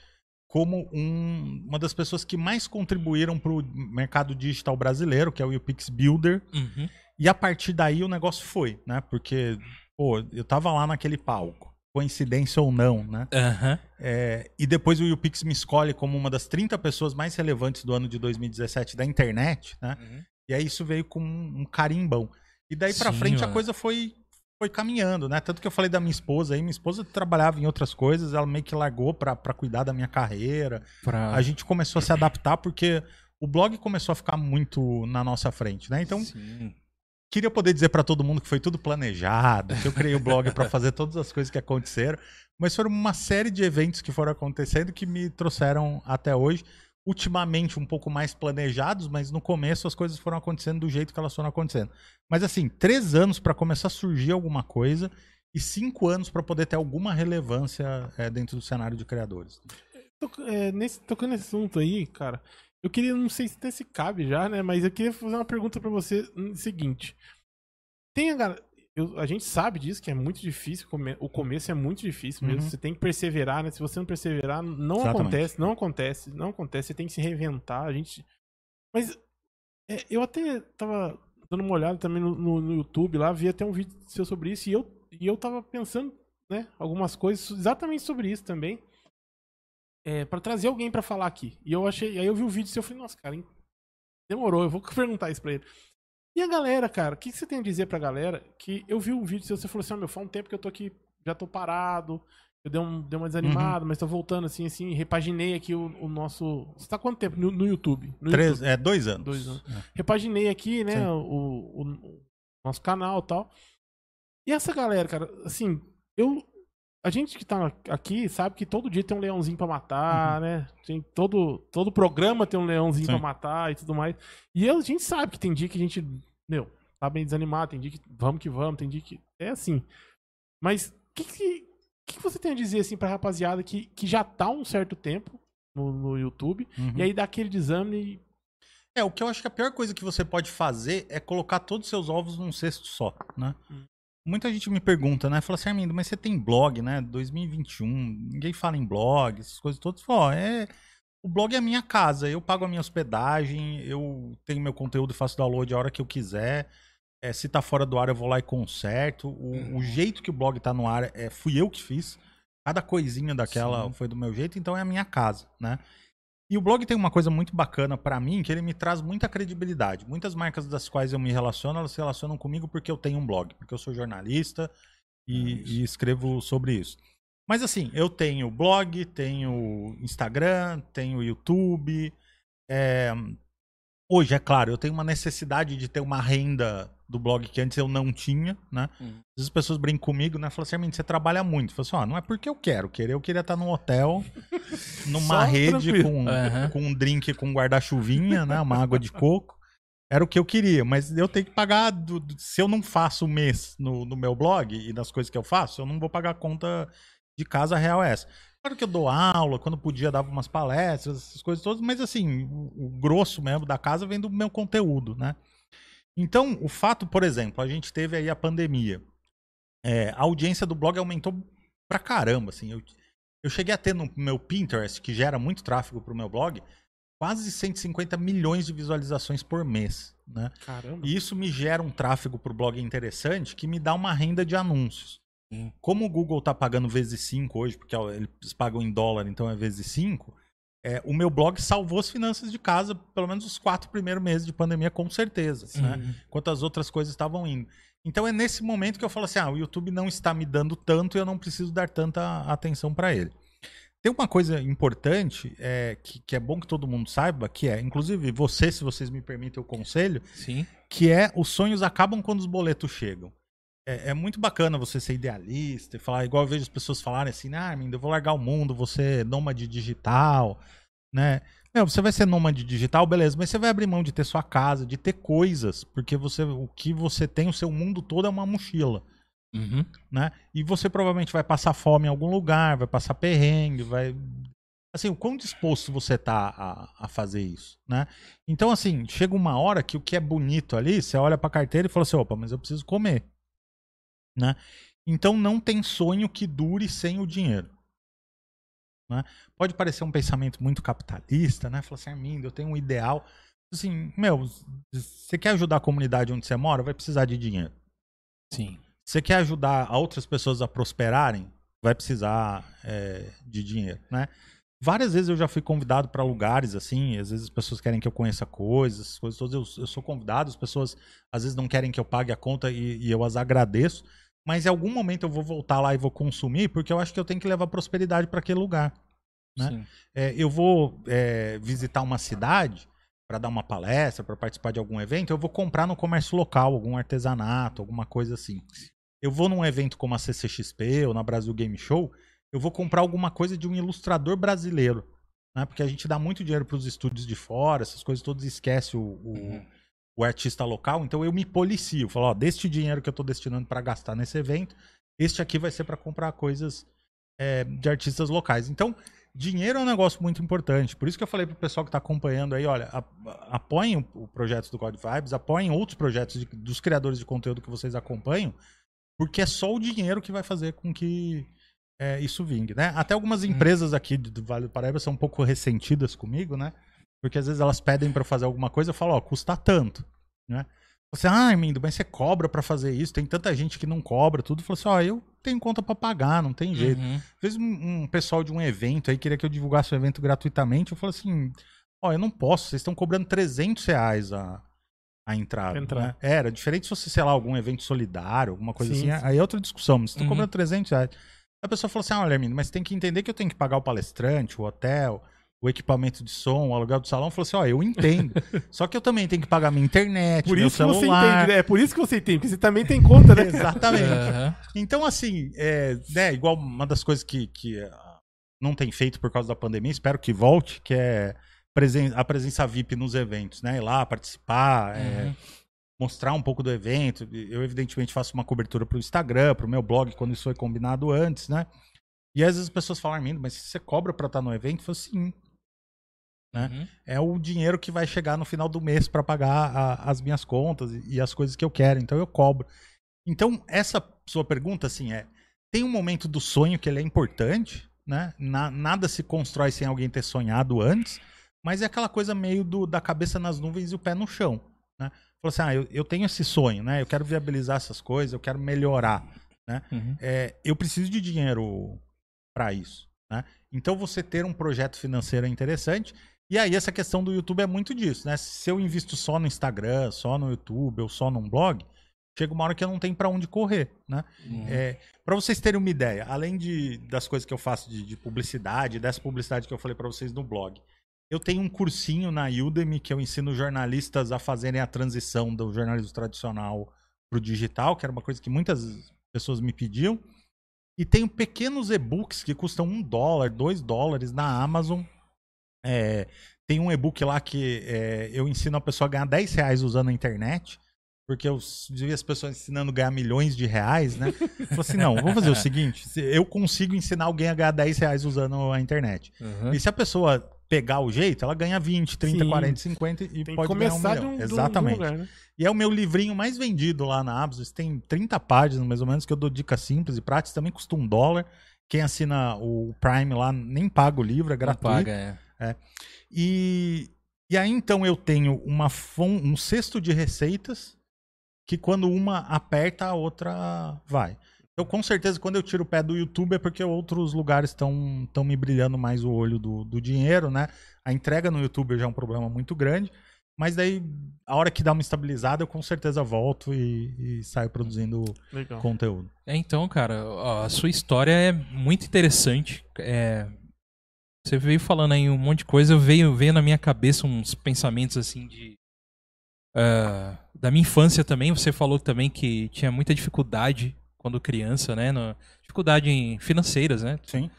como um- uma das pessoas que mais contribuíram para o mercado digital brasileiro, que é o YouPix Builder. Uhum. E a partir daí o negócio foi, né? Porque, pô, eu tava lá naquele palco, coincidência ou não, né? Aham. É, e depois o YouPix me escolhe como uma das 30 pessoas mais relevantes do ano de 2017 da internet, né? Uhum. E aí isso veio com um, carimbão. E daí Sim, frente a mano. coisa foi foi caminhando, né? Tanto que eu falei da minha esposa aí, minha esposa trabalhava em outras coisas, ela meio que largou pra, pra cuidar da minha carreira. Pra... A gente começou a se adaptar porque o blog começou a ficar muito na nossa frente, né? Então, Sim. queria poder dizer pra todo mundo que foi tudo planejado, que eu criei o blog pra fazer todas as coisas que aconteceram, mas foram uma série de eventos que foram acontecendo que me trouxeram até hoje. Ultimamente um pouco mais planejados, mas no começo as coisas foram acontecendo do jeito que elas foram acontecendo. Mas assim, três anos pra começar a surgir alguma coisa e cinco anos pra poder ter alguma relevância é, dentro do cenário de criadores. É, nesse, tocando nesse assunto aí, cara, eu queria, não sei se até se cabe já, né? Mas eu queria fazer uma pergunta pra você no seguinte. Tem a, gar- eu- a gente sabe disso, que é muito difícil, come- o começo é muito difícil mesmo. Uhum. Você tem que perseverar, né? Se você não perseverar, não Exatamente. acontece, não acontece, não acontece. Você tem que se reinventar. A gente. Mas é, eu até tava dando uma olhada também no, no- no YouTube lá, vi até um vídeo seu sobre isso, e eu, e eu tava pensando, né, algumas coisas exatamente sobre isso também. É, para trazer alguém pra falar aqui. E eu achei. Aí eu vi o vídeo seu e falei, nossa, cara, hein? demorou, eu vou perguntar isso pra ele. E a galera, cara, o que, que você tem a dizer pra galera? Que eu vi um vídeo seu, você falou assim, ó, meu, faz um tempo que eu tô aqui, já tô parado, eu dei, um, dei uma desanimada, mas tô voltando assim, assim, repaginei aqui o, o nosso. Você tá quanto tempo no, no YouTube? No Três, YouTube. é, dois anos. Dois anos. É. Repaginei aqui, né, o, o- o nosso canal e tal. E essa galera, cara, assim, eu. A gente que tá aqui sabe que todo dia tem um leãozinho pra matar, né? Tem todo, todo programa tem um leãozinho pra matar e tudo mais. E a gente sabe que tem dia que a gente, meu, tá bem desanimado, tem dia que vamos que vamos, tem dia que. É assim. Mas que, que, que você tem a dizer assim pra rapaziada que, que já tá um certo tempo no, no YouTube Uhum. e aí dá aquele desame e É, o que eu acho que a pior coisa que você pode fazer é colocar todos os seus ovos num cesto só, né? Hum. Muita gente me pergunta, né? Fala assim, Armindo, mas você tem blog, né? 2021, ninguém fala em blog, essas coisas todas. Fala, é... O blog é a minha casa, eu pago a minha hospedagem, eu tenho meu conteúdo e faço download a hora que eu quiser. É, se tá fora do ar, eu vou lá e conserto. O, o jeito que o blog tá no ar, é, fui eu que fiz. Cada coisinha daquela Sim. foi do meu jeito, então é a minha casa, né? E o blog tem uma coisa muito bacana pra mim, que ele me traz muita credibilidade. Muitas marcas das quais eu me relaciono, elas se relacionam comigo porque eu tenho um blog, porque eu sou jornalista e, e escrevo sobre isso. Mas assim, eu tenho blog, tenho Instagram, tenho YouTube. é, Hoje, é claro, eu tenho uma necessidade de ter uma renda do blog que antes eu não tinha, né? Hum. Às vezes as pessoas brincam comigo, né? Falam assim, você trabalha muito. Eu falo assim, ó, não é porque eu quero. Querer, eu queria estar num hotel, numa rede com, Aham. com um drink com guarda-chuvinha, né? Uma água de coco. Era o que eu queria, mas eu tenho que pagar. do- do- se eu não faço o mês no, no meu blog e nas coisas que eu faço, eu não vou pagar a conta de casa real é essa. Claro que eu dou aula, quando podia dava umas palestras, essas coisas todas, mas assim, o, o grosso mesmo da casa vem do meu conteúdo, né? Então, o fato, por exemplo, a gente teve aí a pandemia. É, a audiência do blog aumentou pra caramba, assim. Eu, eu cheguei a ter no meu Pinterest, que gera muito tráfego pro meu blog, quase 150 milhões de visualizações por mês, né? caramba. E isso me gera um tráfego pro blog interessante que me dá uma renda de anúncios. Como o Google tá pagando vezes 5 hoje, porque eles pagam em dólar, então é vezes 5, é, o meu blog salvou as finanças de casa, pelo menos os quatro primeiros meses de pandemia, com certeza. Né? Enquanto as outras coisas estavam indo. Então é nesse momento que eu falo assim: ah, o YouTube não está me dando tanto e eu não preciso dar tanta atenção para ele. Tem uma coisa importante é, que, que é bom que todo mundo saiba, que é, inclusive você, se vocês me permitem o conselho, Sim. que é os sonhos acabam quando os boletos chegam. É, é muito bacana você ser idealista e falar, igual eu vejo as pessoas falarem assim, ah, Armindo, eu vou largar o mundo, vou ser nômade digital, né? Meu, você vai ser nômade digital, beleza, mas você vai abrir mão de ter sua casa, de ter coisas, porque você, o que você tem, o seu mundo todo é uma mochila, Uhum. né? E você provavelmente vai passar fome em algum lugar, vai passar perrengue, vai... Assim, o quão disposto você tá a, a fazer isso, né? Então, assim, chega uma hora que o que é bonito ali, você olha pra carteira e fala assim, opa, mas eu preciso comer, né? Então não tem sonho que dure sem o dinheiro. Né? Pode parecer um pensamento muito capitalista, né? Falar assim, Armindo, eu tenho um ideal. Assim, meu, você quer ajudar a comunidade onde você mora, vai precisar de dinheiro. Sim. Você quer ajudar outras pessoas a prosperarem, vai precisar é, de dinheiro, né? Várias vezes eu já fui convidado para lugares assim, às vezes as pessoas querem que eu conheça coisas, coisas todas, eu, eu sou convidado, as pessoas às vezes não querem que eu pague a conta e, e eu as agradeço, mas em algum momento eu vou voltar lá e vou consumir, porque eu acho que eu tenho que levar prosperidade para aquele lugar. Né? É, eu vou é, visitar uma cidade para dar uma palestra, para participar de algum evento, eu vou comprar no comércio local, algum artesanato, alguma coisa assim. Eu vou num evento como a CCXP ou na Brasil Game Show, eu vou comprar alguma coisa de um ilustrador brasileiro. Né? Porque a gente dá muito dinheiro para os estúdios de fora, essas coisas todas, esquece o, o, Uhum. O artista local. Então eu me policio. Falo, ó, deste dinheiro que eu estou destinando para gastar nesse evento, este aqui vai ser para comprar coisas é, de artistas locais. Então, dinheiro é um negócio muito importante. Por isso que eu falei pro pessoal que está acompanhando aí, olha, apoiem o, projeto do God Vibes, apoiem outros projetos de- dos criadores de conteúdo que vocês acompanham, porque é só o dinheiro que vai fazer com que é, isso vingue, né? Até algumas Hum. empresas aqui do Vale do Paraíba são um pouco ressentidas comigo, né? Porque às vezes elas pedem para fazer alguma coisa, eu falo, ó, custa tanto, né? Você, ah, Armindo, mas você cobra para fazer isso, tem tanta gente que não cobra, tudo. Eu falo assim, ó, eu tenho conta para pagar, não tem jeito. Uhum. Às vezes um, um pessoal de um evento aí queria que eu divulgasse o evento gratuitamente. Eu falo assim: ó, eu não posso, vocês estão cobrando 300 reais a, a entrada. Né? Era diferente se fosse, sei lá, algum evento solidário, alguma coisa Sim, assim. sim. Aí é outra discussão, mas estão Uhum. cobrando 300 reais. A pessoa falou assim: ah, olha, Armindo, mas tem que entender que eu tenho que pagar o palestrante, o hotel. O equipamento de som, o aluguel do salão, falou assim: ó, eu entendo. Só que eu também tenho que pagar minha internet, Por meu isso que você celular. entende, né? É por isso que você entende, porque você também tem conta, né? Exatamente. Aham. Então, assim, é, né, igual uma das coisas que, que ah, não tem feito por causa da pandemia, espero que volte, que é presen a presença VIP nos eventos, né? Ir lá, participar, é, Uhum. mostrar um pouco do evento. Eu, evidentemente, faço uma cobertura para o Instagram, para o meu blog, quando isso foi combinado antes, né? E às vezes as pessoas falam, Armindo, mas você cobra para estar no evento? Eu falo, sim. Né? Uhum. É o dinheiro que vai chegar no final do mês para pagar a- as minhas contas e, e as coisas que eu quero. Então eu cobro. Então, essa sua pergunta, assim, é: tem um momento do sonho que ele é importante, né? Na- nada se constrói sem alguém ter sonhado antes, mas é aquela coisa meio do, da cabeça nas nuvens e o pé no chão. Né? Falou assim: ah, eu, eu tenho esse sonho, né? Eu quero viabilizar essas coisas, eu quero melhorar. Uhum. É, eu preciso de dinheiro para isso. Né? Então você ter um projeto financeiro é interessante. E aí essa questão do YouTube é muito disso, né? Se eu invisto só no Instagram, só no YouTube ou só num blog, chega uma hora que eu não tenho para onde correr, né? Uhum. É, para vocês terem uma ideia, além de, das coisas que eu faço de, de publicidade, dessa publicidade que eu falei para vocês no blog, eu tenho um cursinho na Udemy que eu ensino jornalistas a fazerem a transição do jornalismo tradicional para o digital, que era uma coisa que muitas pessoas me pediam. E tenho pequenos e-books que custam um dólar, dois dólares na Amazon. É, tem um e-book lá que é, eu ensino a pessoa a ganhar 10 reais usando a internet. Porque eu vi as pessoas ensinando a ganhar milhões de reais, né? Falei assim, não, vamos fazer o seguinte: se eu consigo ensinar alguém a ganhar 10 reais usando a internet. Uhum. E se a pessoa pegar o jeito, ela ganha 20, 30, Sim. 40, 50 e Tem pode ganhar um começar de milhão. um, de um- Exatamente. lugar, né? E é o meu livrinho mais vendido lá na Amazon. Tem 30 páginas, mais ou menos, que eu dou dicas simples e práticas. Também custa um dólar. Quem assina o Prime lá nem paga o livro, é Não gratuito. paga, é. E, e aí, então, eu tenho uma um cesto de receitas que quando uma aperta, a outra vai. Então, com certeza, quando eu tiro o pé do YouTube é porque outros lugares estão me brilhando mais o olho do, do dinheiro, né? A entrega no YouTube já é um problema muito grande. Mas daí, a hora que dá uma estabilizada, eu com certeza volto e, e saio produzindo Legal. conteúdo. É, então, cara, ó, a sua história é muito interessante. É, você veio falando aí um monte de coisa, veio, veio na minha cabeça uns pensamentos assim de. ah, da minha infância também. Você falou também que tinha muita dificuldade quando criança, né? no- dificuldade em financeiras, né? Sim.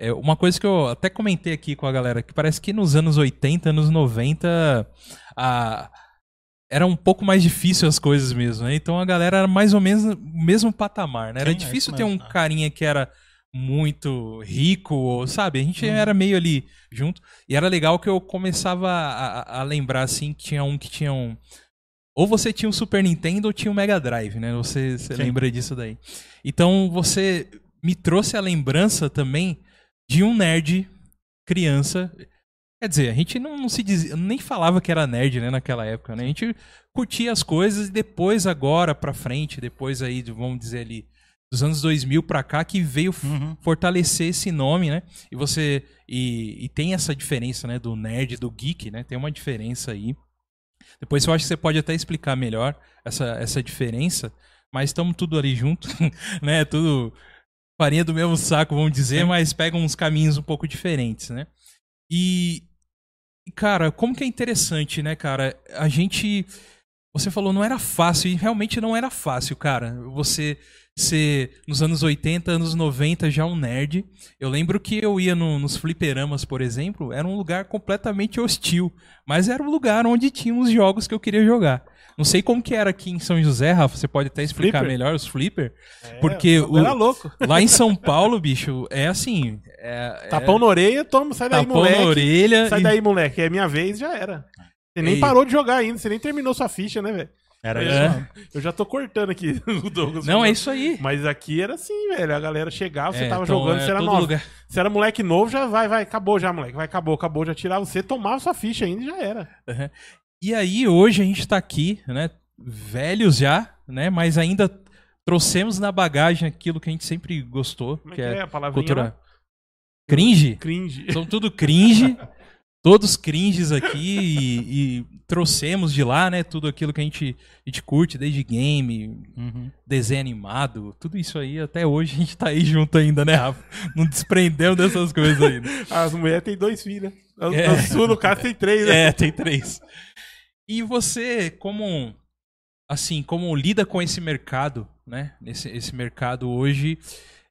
É uma coisa que eu até comentei aqui com a galera, que parece que nos anos 80, anos 90, a... era um pouco mais difícil as coisas mesmo, né? Então a galera era mais ou menos o mesmo patamar, né? Era Sim, é difícil isso ter um mesmo. carinha que era muito rico, ou, sabe? A gente Uhum. era meio ali junto. E era legal que eu começava a, a- lembrar, assim, que tinha um que tinha um... Ou você tinha um Super Nintendo ou tinha um Mega Drive, né? Você, você lembra disso daí. Então você me trouxe a lembrança também de um nerd criança. Quer dizer, a gente não, não se dizia, nem falava que era nerd, né, naquela época, né? A gente curtia as coisas e depois, agora pra frente, depois aí, vamos dizer ali, dos anos 2000 pra cá, que veio Uhum. fortalecer esse nome, né? E você. E, e tem essa diferença, né? Do nerd, do geek, né? Tem uma diferença aí. Depois eu acho que você pode até explicar melhor essa, essa diferença, mas estamos tudo ali junto, né? Tudo farinha do mesmo saco, vamos dizer, mas pegam uns caminhos um pouco diferentes, né? E, e, cara, como que é interessante, né, cara? A gente. Você falou, não era fácil, e realmente não era fácil, cara. Você ser, nos anos 80, anos 90, já um nerd. Eu lembro que eu ia no- nos fliperamas, por exemplo, era um lugar completamente hostil. Mas era um lugar onde tinha os jogos que eu queria jogar. Não sei como que era aqui em São José, Rafa, você pode até explicar Flipper? melhor os flipper. É, Porque o era louco. Lá em São Paulo, bicho, é assim. É, é Tapão na orelha, toma, sai daí, tapão moleque. na orelha. Sai e- daí, moleque. É minha vez, já era. Você nem parou de jogar ainda, você nem terminou sua ficha, né, velho? Era É. isso. mesmo. Eu já tô cortando aqui o Douglas. Não, é isso aí. Mas aqui era assim, velho. A galera chegava, você É, tava então, jogando, é você era novo. lugar. Se era moleque novo, já vai, vai, acabou já, moleque. Vai, acabou, acabou, já tirava você, tomava sua ficha ainda e já era. Uhum. E aí, hoje a gente tá aqui, né? Velhos já, né? Mas ainda trouxemos na bagagem aquilo que a gente sempre gostou, Como é que é, a palavrinha? cultura cringe. Cringe. São tudo cringe. Todos cringes aqui e, e trouxemos de lá, né? Tudo aquilo que a gente, a gente curte, desde game, Uhum. desenho animado, tudo isso aí. Até hoje a gente tá aí junto ainda, né, Rafa? Não desprendeu dessas coisas ainda. As mulheres têm dois filhos. A, É. a sua, no caso, tem três, né? É, tem três. E você, como assim, como lida com esse mercado, né? Esse, esse mercado hoje,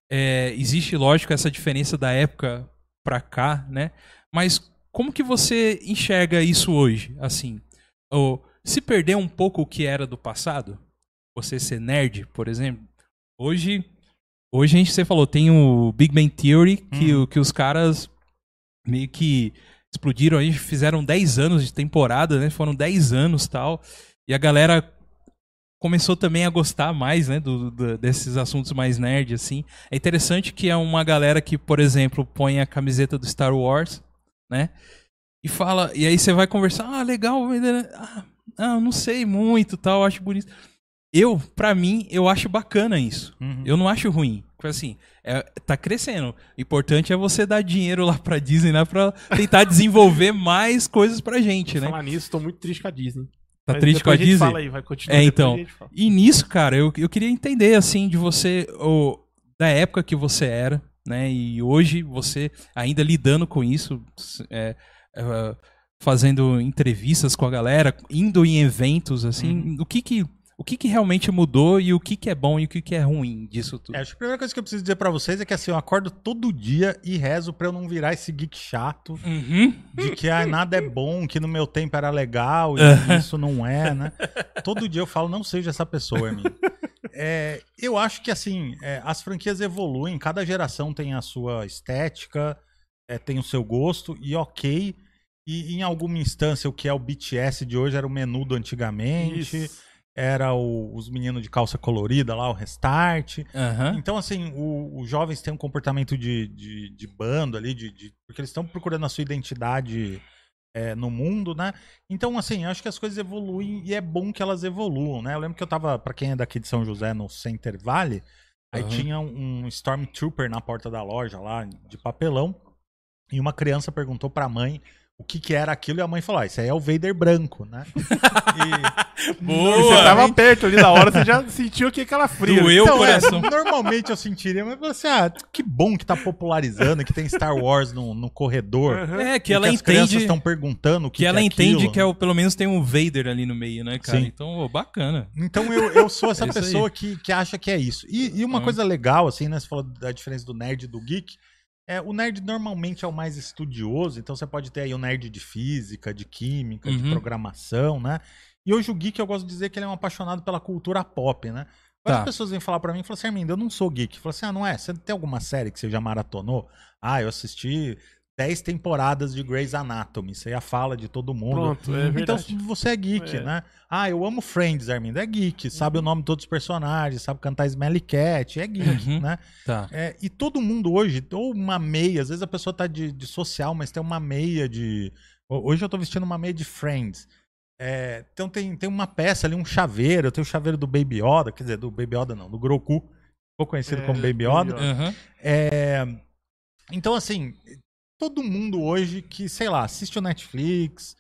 é, existe, lógico, essa diferença da época pra cá, né? Mas como que você enxerga isso hoje? Assim, ou se perdeu um pouco o que era do passado? Você ser nerd, por exemplo? Hoje, hoje a gente, você falou, tem o Big Bang Theory, que, o- que os caras meio que explodiram aí, fizeram 10 anos de temporada, né? Foram 10 anos tal. E a galera começou também a gostar mais, né, do, do- desses assuntos mais nerd, assim. É interessante que é uma galera que, por exemplo, põe a camiseta do Star Wars, né, e fala, e aí você vai conversar, ah, legal, né, ah, ah, não sei muito, tal, acho bonito. Eu, pra mim, eu acho bacana isso. Uhum. Eu não acho ruim. Porque assim, é, tá crescendo. O importante é você dar dinheiro lá pra Disney, né? Pra tentar desenvolver mais coisas pra gente, né? Falar nisso, tô muito triste com a Disney. Tá Mas triste com a gente Disney? Fala aí, vai continuar. É, então. a. E nisso, cara, eu, eu queria entender, assim, de você, o, da época que você era, né? E hoje você ainda lidando com isso, é, é, fazendo entrevistas com a galera, indo em eventos, assim, o que que. O que, que realmente mudou e o que, que é bom e o que, que é ruim disso tudo? É, acho que a primeira coisa que eu preciso dizer pra vocês é que assim, eu acordo todo dia e rezo pra eu não virar esse geek chato Uhum. de que ah, nada é bom, que no meu tempo era legal e isso não é, né? Todo dia eu falo, não seja essa pessoa, Hermínio. É, eu acho que assim, é, as franquias evoluem, cada geração tem a sua estética, é, tem o seu gosto, e ok. E em alguma instância, o que é o BTS de hoje era o menudo antigamente, Isso. era o- os meninos de calça colorida lá, o restart. Aham. Então, assim, o- os jovens têm um comportamento de, de, de bando ali, de, de- porque eles estão procurando a sua identidade é, no mundo, né? Então, assim, eu acho que as coisas evoluem e é bom que elas evoluam, né? Eu lembro que eu tava, pra quem é daqui de São José, no Center Valley, aí tinha um um Stormtrooper na porta da loja lá, de papelão, e uma criança perguntou pra mãe o que que era aquilo, e a mãe falou, ah, isso aí é o Vader branco, né? E- E você tava perto ali da hora, você já sentiu que aquela fria. Doeu. Eu, Então, é, coração. normalmente eu sentiria, mas falei assim, ah, que bom que tá popularizando, que tem Star Wars no, no corredor. Aham. É, que ela as crianças entende. estão perguntando o que, Que ela é entende aquilo. que é o, pelo menos tem um Vader ali no meio, né, cara? Sim. Então, ô, bacana. Então eu, eu sou essa É aí. pessoa que, que acha que é isso. E, e uma Hum. coisa legal, assim, né? Você falou da diferença do nerd e do geek. É, o nerd normalmente é o mais estudioso, então você pode ter aí o nerd de física, de química, de Uhum. programação, né? E hoje o geek eu gosto de dizer que ele é um apaixonado pela cultura pop, né? Várias Tá. pessoas vêm falar pra mim e falam assim, Armindo, eu não sou geek. Fala assim, ah, não é? Você tem alguma série que você já maratonou? Ah, eu assisti 10 temporadas de Grey's Anatomy. Você já fala de todo mundo. Pronto, é Então você é geek, É. né? Ah, eu amo Friends, Armindo. É geek, sabe o nome de todos os personagens, sabe cantar Smelly Cat, é geek, Uhum. né? Tá. É, e todo mundo hoje, ou uma meia, às vezes a pessoa tá de, de social, mas tem uma meia de. ho- Hoje eu tô vestindo uma meia de Friends. É, então tem, tem uma peça ali, um chaveiro. Eu tenho o chaveiro do Baby Yoda, quer dizer, do Baby Yoda não, do Groku, pouco conhecido É, como Baby Baby Yoda. Yoda. Aham. É, então, assim, todo mundo hoje que, sei lá, assiste o Netflix,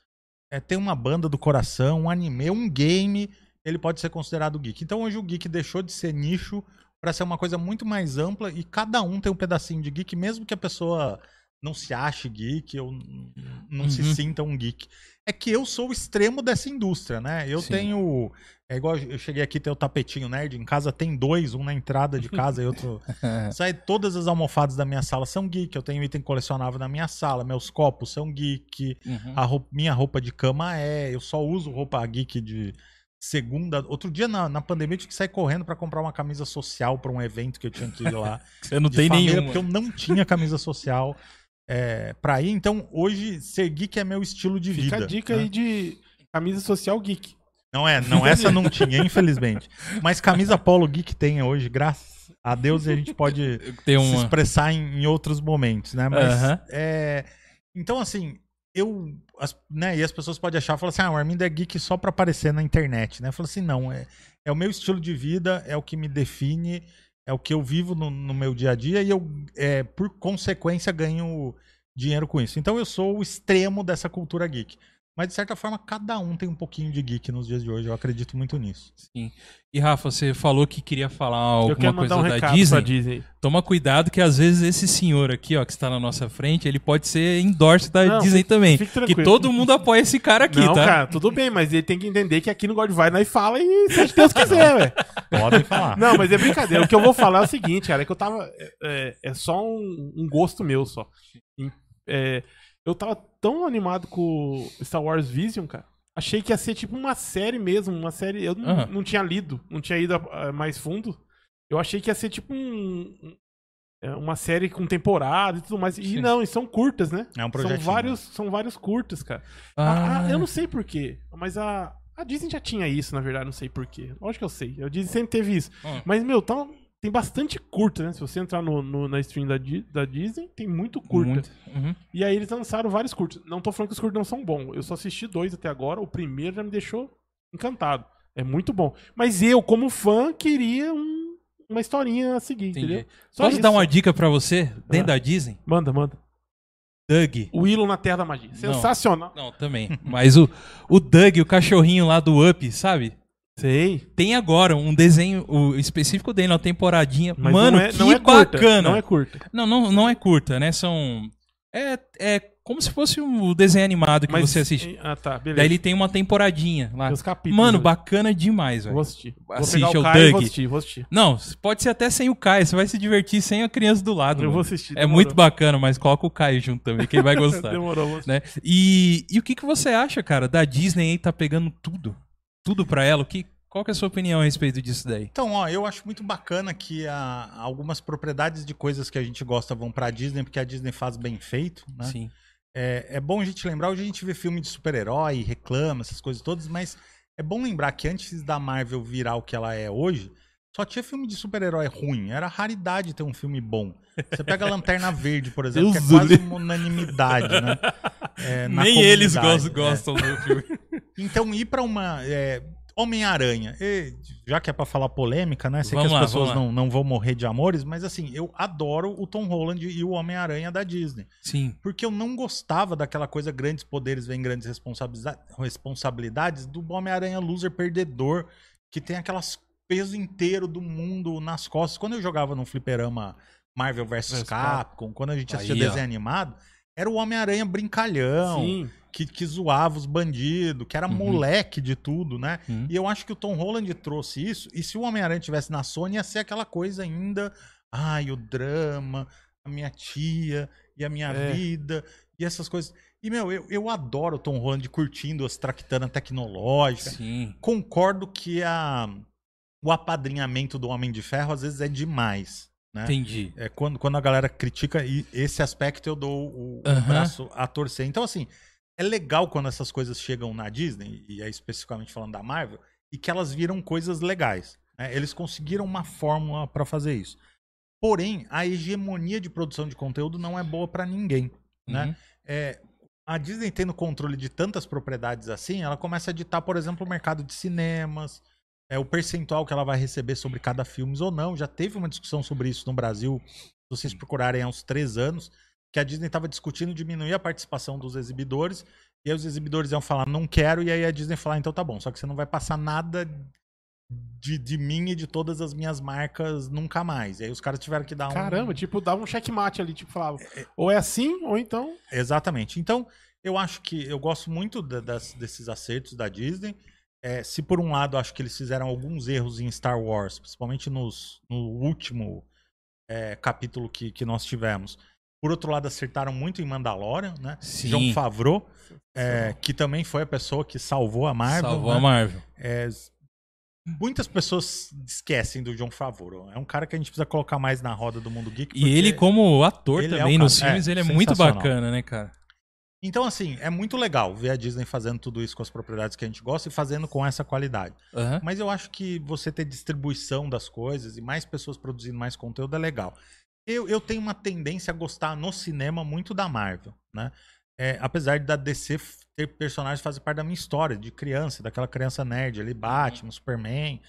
é, tem uma banda do coração, um anime, um game, ele pode ser considerado geek. Então, hoje o geek deixou de ser nicho para ser uma coisa muito mais ampla e cada um tem um pedacinho de geek, mesmo que a pessoa não se ache geek ou não se Uhum. sinta um geek. É que eu sou o extremo dessa indústria, né? Eu Sim. tenho. É igual eu cheguei aqui, tem o tapetinho nerd. Em casa tem dois, um na entrada de casa e outro Sai todas as almofadas da minha sala são geek. Eu tenho item colecionável na minha sala. Meus copos são geek. Uhum. A roupa- minha roupa de cama é. Eu só uso roupa geek de segunda. Outro dia na, na pandemia eu tive que sair correndo pra comprar uma camisa social pra um evento que eu tinha que ir lá. Você não tem família, nenhuma. Porque eu não tinha camisa social é, pra ir. Então hoje ser geek é meu estilo de Fica vida. a dica né? aí de camisa social geek. Não é, não, essa não tinha, infelizmente. Mas camisa polo geek tem hoje, graças a Deus, a gente pode se uma. expressar em, em outros momentos, né? Mas Aham. é, então assim, eu, as, né? E as pessoas podem achar, falar assim, ah, o Armindo é geek só pra aparecer na internet, né? Eu falo assim, não, é, é o meu estilo de vida, é o que me define, é o que eu vivo no, no meu dia a dia e eu, é, por consequência, ganho dinheiro com isso. Então eu sou o extremo dessa cultura geek. Mas de certa forma, cada um tem um pouquinho de geek nos dias de hoje. Eu acredito muito nisso. Sim. E Rafa, você falou que queria falar alguma coisa um da Disney. Disney. Toma cuidado que às vezes esse senhor aqui, ó, que está na nossa frente, ele pode ser endorse da Não, Disney fique- também. fique Que tranquilo. todo mundo apoia esse cara aqui, não, tá? cara, tudo bem, mas ele tem que entender que aqui no God vai nós fala e seja Deus quiser, velho. Podem falar. Não, mas é brincadeira. O que eu vou falar é o seguinte, cara, é que eu tava. É, é- é só um, um gosto meu só. É, eu tava tão animado com Star Wars Vision, cara. Achei que ia ser tipo uma série mesmo, uma série. Eu não, Aham. não tinha lido, não tinha ido ah, mais fundo. Eu achei que ia ser tipo um, é, uma série com temporada e tudo mais. E Sim. não, e são curtas, né? É um São projetinho. vários, são vários curtas, cara. Ah, A- a- eu não sei porquê, mas a, a Disney já tinha isso, na verdade, não sei porquê. Lógico que eu sei. A Disney sempre teve isso. Hum. Mas, meu, tá, tem bastante curta, né? Se você entrar no, no- na stream da, Di- da Disney, tem muito curta. muito. Uhum. E aí eles lançaram vários curtos. Não tô falando que os curtos não são bons. Eu só assisti dois até agora. O primeiro já me deixou encantado. É muito bom. Mas eu, como fã, queria um- uma historinha a seguir, Entendi. entendeu? Só Posso isso. dar uma dica pra você, dentro Ah. da Disney? Manda, manda. Doug. O Willow na Terra da Magia. Sensacional. Não, também. Mas o, o Doug, o cachorrinho lá do Up, sabe? Sei. Tem agora um desenho específico dele, uma temporadinha. Mas Mano, não é, que não é curta. bacana. Não é curta. Não, não, não é curta, né? São. É, é como se fosse um desenho animado que Mas, você assiste. Ah, tá. Beleza. Daí ele tem uma temporadinha lá. Tem os capítulos. Mano, né? bacana demais, Vou velho. assistir. Vou Assiste pegar ao o Caio e vou Doug. assistir, vou assistir. Não, pode ser até sem o Caio, você vai se divertir sem a criança do lado. Eu mano. vou assistir. É demorou. muito bacana, mas coloca o Caio junto também, que ele vai gostar. Demorou, vou assistir. né? E, e o que, que você acha, cara, da Disney aí tá pegando tudo? Tudo pra ela? O que, qual que é a sua opinião a respeito disso daí? Então, ó, eu acho muito bacana que a- algumas propriedades de coisas que a gente gosta vão pra Disney, porque a Disney faz bem feito, né? Sim. É, é bom a gente lembrar, hoje a gente vê filme de super-herói, reclama, essas coisas todas, mas é bom lembrar que antes da Marvel virar o que ela é hoje, só tinha filme de super-herói ruim. Era raridade ter um filme bom. Você pega a Lanterna Verde, por exemplo, que é Deus quase uma unanimidade, né? É, Nem eles comunidade, gostam, é. gostam do filme. Então, ir pra uma. é, Homem-Aranha, já que é pra falar polêmica, né? Sei Vamos que lá, as pessoas lá. não, não vão morrer de amores, mas assim, eu adoro o Tom Holland e o Homem-Aranha da Disney. Sim. Porque eu não gostava daquela coisa grandes poderes vêm grandes responsabilidades do Homem-Aranha loser perdedor, que tem aquelas peso inteiro do mundo nas costas. Quando eu jogava no fliperama Marvel vs Capcom, quando a gente assistia Aí, ó. desenho animado, era o Homem-Aranha brincalhão, Sim. Que, que zoava os bandidos, que era Uhum. moleque de tudo, né? Hum. E eu acho que o Tom Holland trouxe isso. E se o Homem-Aranha tivesse na Sony, ia ser aquela coisa ainda. Ai, o drama, a minha tia e a minha É. vida e essas coisas. E, meu, eu, eu adoro o Tom Holland curtindo as tractanas tecnológicas. Sim. Concordo que a, o apadrinhamento do Homem de Ferro às vezes é demais. Né? Entendi. É quando, quando a galera critica e esse aspecto eu dou o, o braço a torcer. Então, assim, é legal quando essas coisas chegam na Disney, e é especificamente falando da Marvel, e que elas viram coisas legais. né? Eles conseguiram uma fórmula pra fazer isso. Porém, a hegemonia de produção de conteúdo não é boa pra ninguém. Né? Uhum. É, a Disney tendo controle de tantas propriedades assim, ela começa a ditar, por exemplo, o mercado de cinemas, é, o percentual que ela vai receber sobre cada filme ou não. Já teve uma discussão sobre isso no Brasil, se vocês procurarem há uns três anos, que a Disney estava discutindo diminuir a participação dos exibidores, e aí os exibidores iam falar, não quero, e aí a Disney falar, então tá bom, só que você não vai passar nada de, de mim e de todas as minhas marcas nunca mais. E aí os caras tiveram que dar um... Caramba, tipo, dava um checkmate ali, tipo, falava, ou é assim, ou então. Exatamente. Então, eu acho que eu gosto muito da- das- desses acertos da Disney. É, se por um lado acho que eles fizeram alguns erros em Star Wars, principalmente nos, no último é, capítulo que, que nós tivemos. Por outro lado, acertaram muito em Mandalorian, né? Sim. John Favreau, é, que também foi a pessoa que salvou a Marvel. Salvou né? a Marvel. É, muitas pessoas esquecem do John Favreau. É um cara que a gente precisa colocar mais na roda do mundo geek. E ele, como ator ele é também o nos filmes, é, ele é muito bacana, né, cara? Então, assim, é muito legal ver a Disney fazendo tudo isso com as propriedades que a gente gosta e fazendo com essa qualidade. Aham. Mas eu acho que você ter distribuição das coisas e mais pessoas produzindo mais conteúdo é legal. Eu, eu tenho uma tendência a gostar no cinema muito da Marvel, né? É, apesar da DC ter personagens que fazem parte da minha história, de criança, daquela criança nerd ali, Batman, Superman.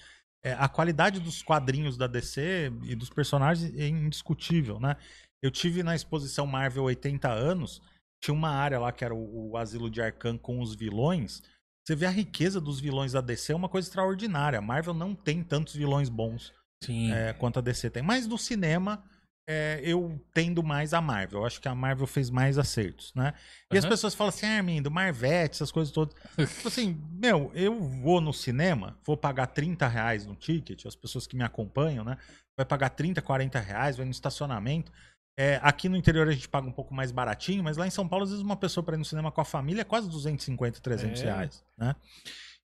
É, a qualidade dos quadrinhos da DC e dos personagens é indiscutível, né? Eu tive na exposição Marvel 80 anos, tinha uma área lá que era o, o asilo de Arkham com os vilões. Você vê a riqueza dos vilões da DC é uma coisa extraordinária. A Marvel não tem tantos vilões bons Sim. é, quanto a DC tem. Mas no cinema, é, eu tendo mais a Marvel. Eu acho que a Marvel fez mais acertos, né? E as Aham. pessoas falam assim, ah, Armindo, Marvete, essas coisas todas. Tipo assim, meu, eu vou no cinema, vou pagar 30 reais no ticket, as pessoas que me acompanham, né? Vai pagar 30, 40 reais, vai no estacionamento. É, aqui no interior a gente paga um pouco mais baratinho, mas lá em São Paulo, às vezes, uma pessoa para ir no cinema com a família é quase 250, 300 É. reais. Né?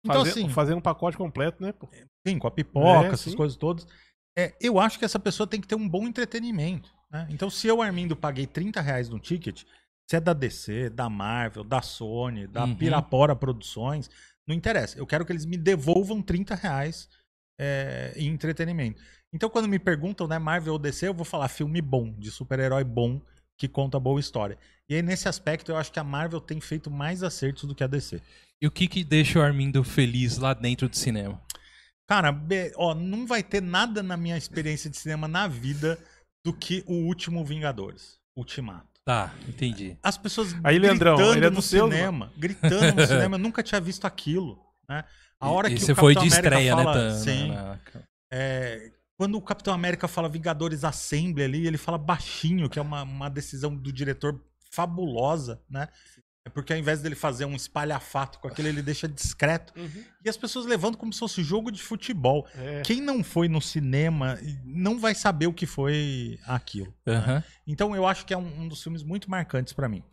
Então, Fazer- assim, Fazendo um pacote completo, né? pô? sim, com a pipoca, É, essas sim. coisas todas. É, eu acho que essa pessoa tem que ter um bom entretenimento. né? Então, se eu, Armindo, paguei 30 reais no ticket, se é da DC, da Marvel, da Sony, da Uhum. Pirapora Produções, não interessa. Eu quero que eles me devolvam 30 reais é, em entretenimento. Então, quando me perguntam, né, Marvel ou DC, eu vou falar filme bom, de super-herói bom, que conta boa história. E aí, nesse aspecto, eu acho que a Marvel tem feito mais acertos do que a DC. E o que que deixa o Armindo feliz lá dentro do cinema? Cara, ó, não vai ter nada na minha experiência de cinema na vida do que o último Vingadores, Ultimato. Tá, entendi. As pessoas Aí, Leandrão, gritando ele é no seus, cinema, gritando no cinema, eu nunca tinha visto aquilo, né? A hora e, que e você o foi Capitão de América estreia, fala, né? tá- sim, na- é, quando o Capitão América fala Vingadores Assembly ali, ele fala baixinho, que é uma, uma decisão do diretor fabulosa, né? É porque ao invés dele fazer um espalhafato com aquele, ele deixa discreto. E as pessoas levando como se fosse jogo de futebol. É. Quem não foi no cinema não vai saber o que foi aquilo. Aham. Então eu acho que é um, um dos filmes muito marcantes pra mim.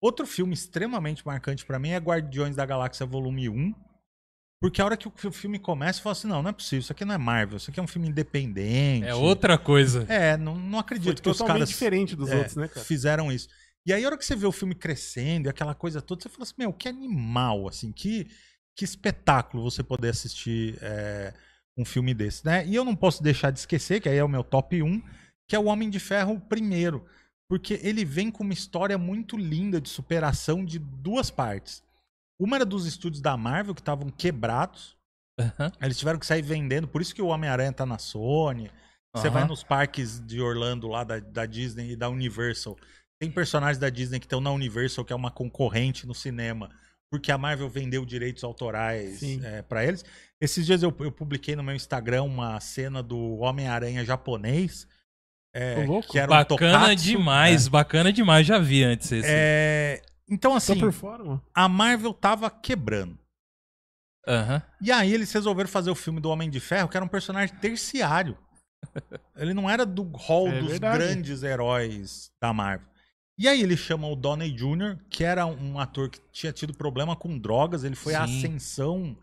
Outro filme extremamente marcante pra mim é Guardiões da Galáxia Volume 1. Porque a hora que o filme começa, eu falo assim: não, não é possível, isso aqui não é Marvel, isso aqui é um filme independente. É outra coisa. É, não, não Foi acredito que os totalmente caras diferente dos é, outros, né, cara? fizeram isso. E aí, a hora que você vê o filme crescendo e aquela coisa toda, você fala assim: meu, que animal, assim, que, que espetáculo você poder assistir é, um filme desse, né? E eu não posso deixar de esquecer, que aí é o meu top 1, que é o Homem de Ferro primeiro. Porque ele vem com uma história muito linda de superação de duas partes. Uma era dos estúdios da Marvel, que estavam quebrados. Aham. Eles tiveram que sair vendendo, por isso que o Homem-Aranha tá na Sony. Você vai nos parques de Orlando lá da, da Disney e da Universal. Tem personagens da Disney que estão na Universal, que é uma concorrente no cinema, porque a Marvel vendeu direitos autorais é, para eles. Esses dias eu, eu publiquei no meu Instagram uma cena do Homem-Aranha japonês. é, que era um Bacana tokatsu. demais, bacana demais. Já vi antes esse. É, então, Só assim, por fora, mano. a Marvel tava quebrando. Aham. E aí eles resolveram fazer o filme do Homem de Ferro, que era um personagem terciário. Ele não era do hall É dos verdade. grandes heróis da Marvel. E aí eles chamam o Downey Jr., que era um ator que tinha tido problema com drogas, ele foi a Sim. ascensão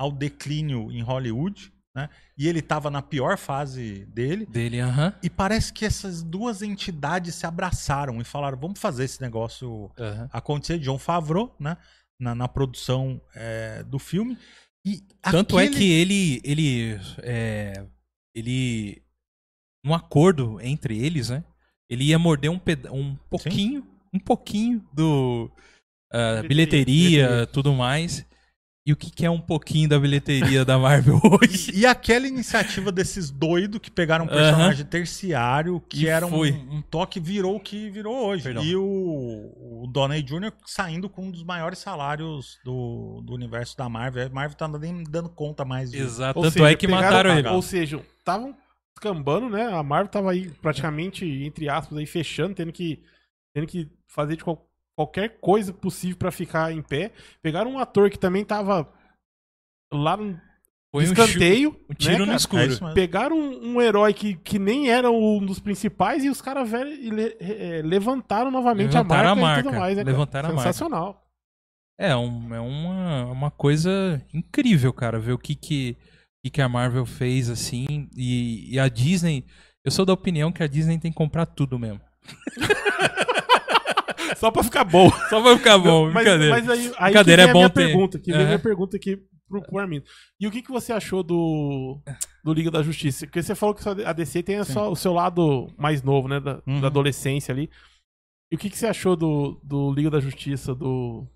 ao declínio em Hollywood, né? E ele tava na pior fase dele. Dele, aham. E parece que essas duas entidades se abraçaram e falaram: vamos fazer esse negócio aham. acontecer. John Favreau, né? Na, na produção é, do filme. E Tanto é aquele- que ele. Ele. É, ele. Um acordo entre eles, né? Ele ia morder um, peda um pouquinho. Um pouquinho do. ah, Bilheteria, bilheteria, bilheteria. tudo mais. E o que, que é um pouquinho da bilheteria da Marvel hoje? E, e aquela iniciativa desses doidos que pegaram um personagem terciário, que E era um, um toque, virou o que virou hoje. Perdão. E o, o Downey Jr. saindo com um dos maiores salários do, do universo da Marvel. A Marvel tá nem dando conta mais disso. Exato. Ou Tanto seja, é que pegaram- mataram ele. Ou seja, estavam escambando, né? A Marvel tava aí praticamente, entre aspas, aí fechando, tendo que, tendo que fazer de qual- qualquer coisa possível pra ficar em pé. Pegaram um ator que também tava lá no Foi um, escanteio. um tiro né, no cara? escuro. É. Pegaram um, um herói que, que nem era um dos principais e os caras e le- eh, levantaram novamente Levantaram a a marca, e marca, tudo mais, né? cara? levantaram a marca. Sensacional. É, um- é uma, uma coisa incrível, cara, ver o que que, que, que a Marvel fez, assim, e, e a Disney... Eu sou da opinião que a Disney tem que comprar tudo mesmo. Só pra ficar bom. Só vai ficar bom, mas, brincadeira. mas aí, aí Brincadeira, é a minha bom ter. pergunta, que Aham. minha pergunta aqui pro, pro Armindo. E o que, que você achou do, do Liga da Justiça? Porque você falou que a DC tem só o seu lado mais novo, né? Da, Uhum. da adolescência ali. E o que, que você achou do, do Liga da Justiça do,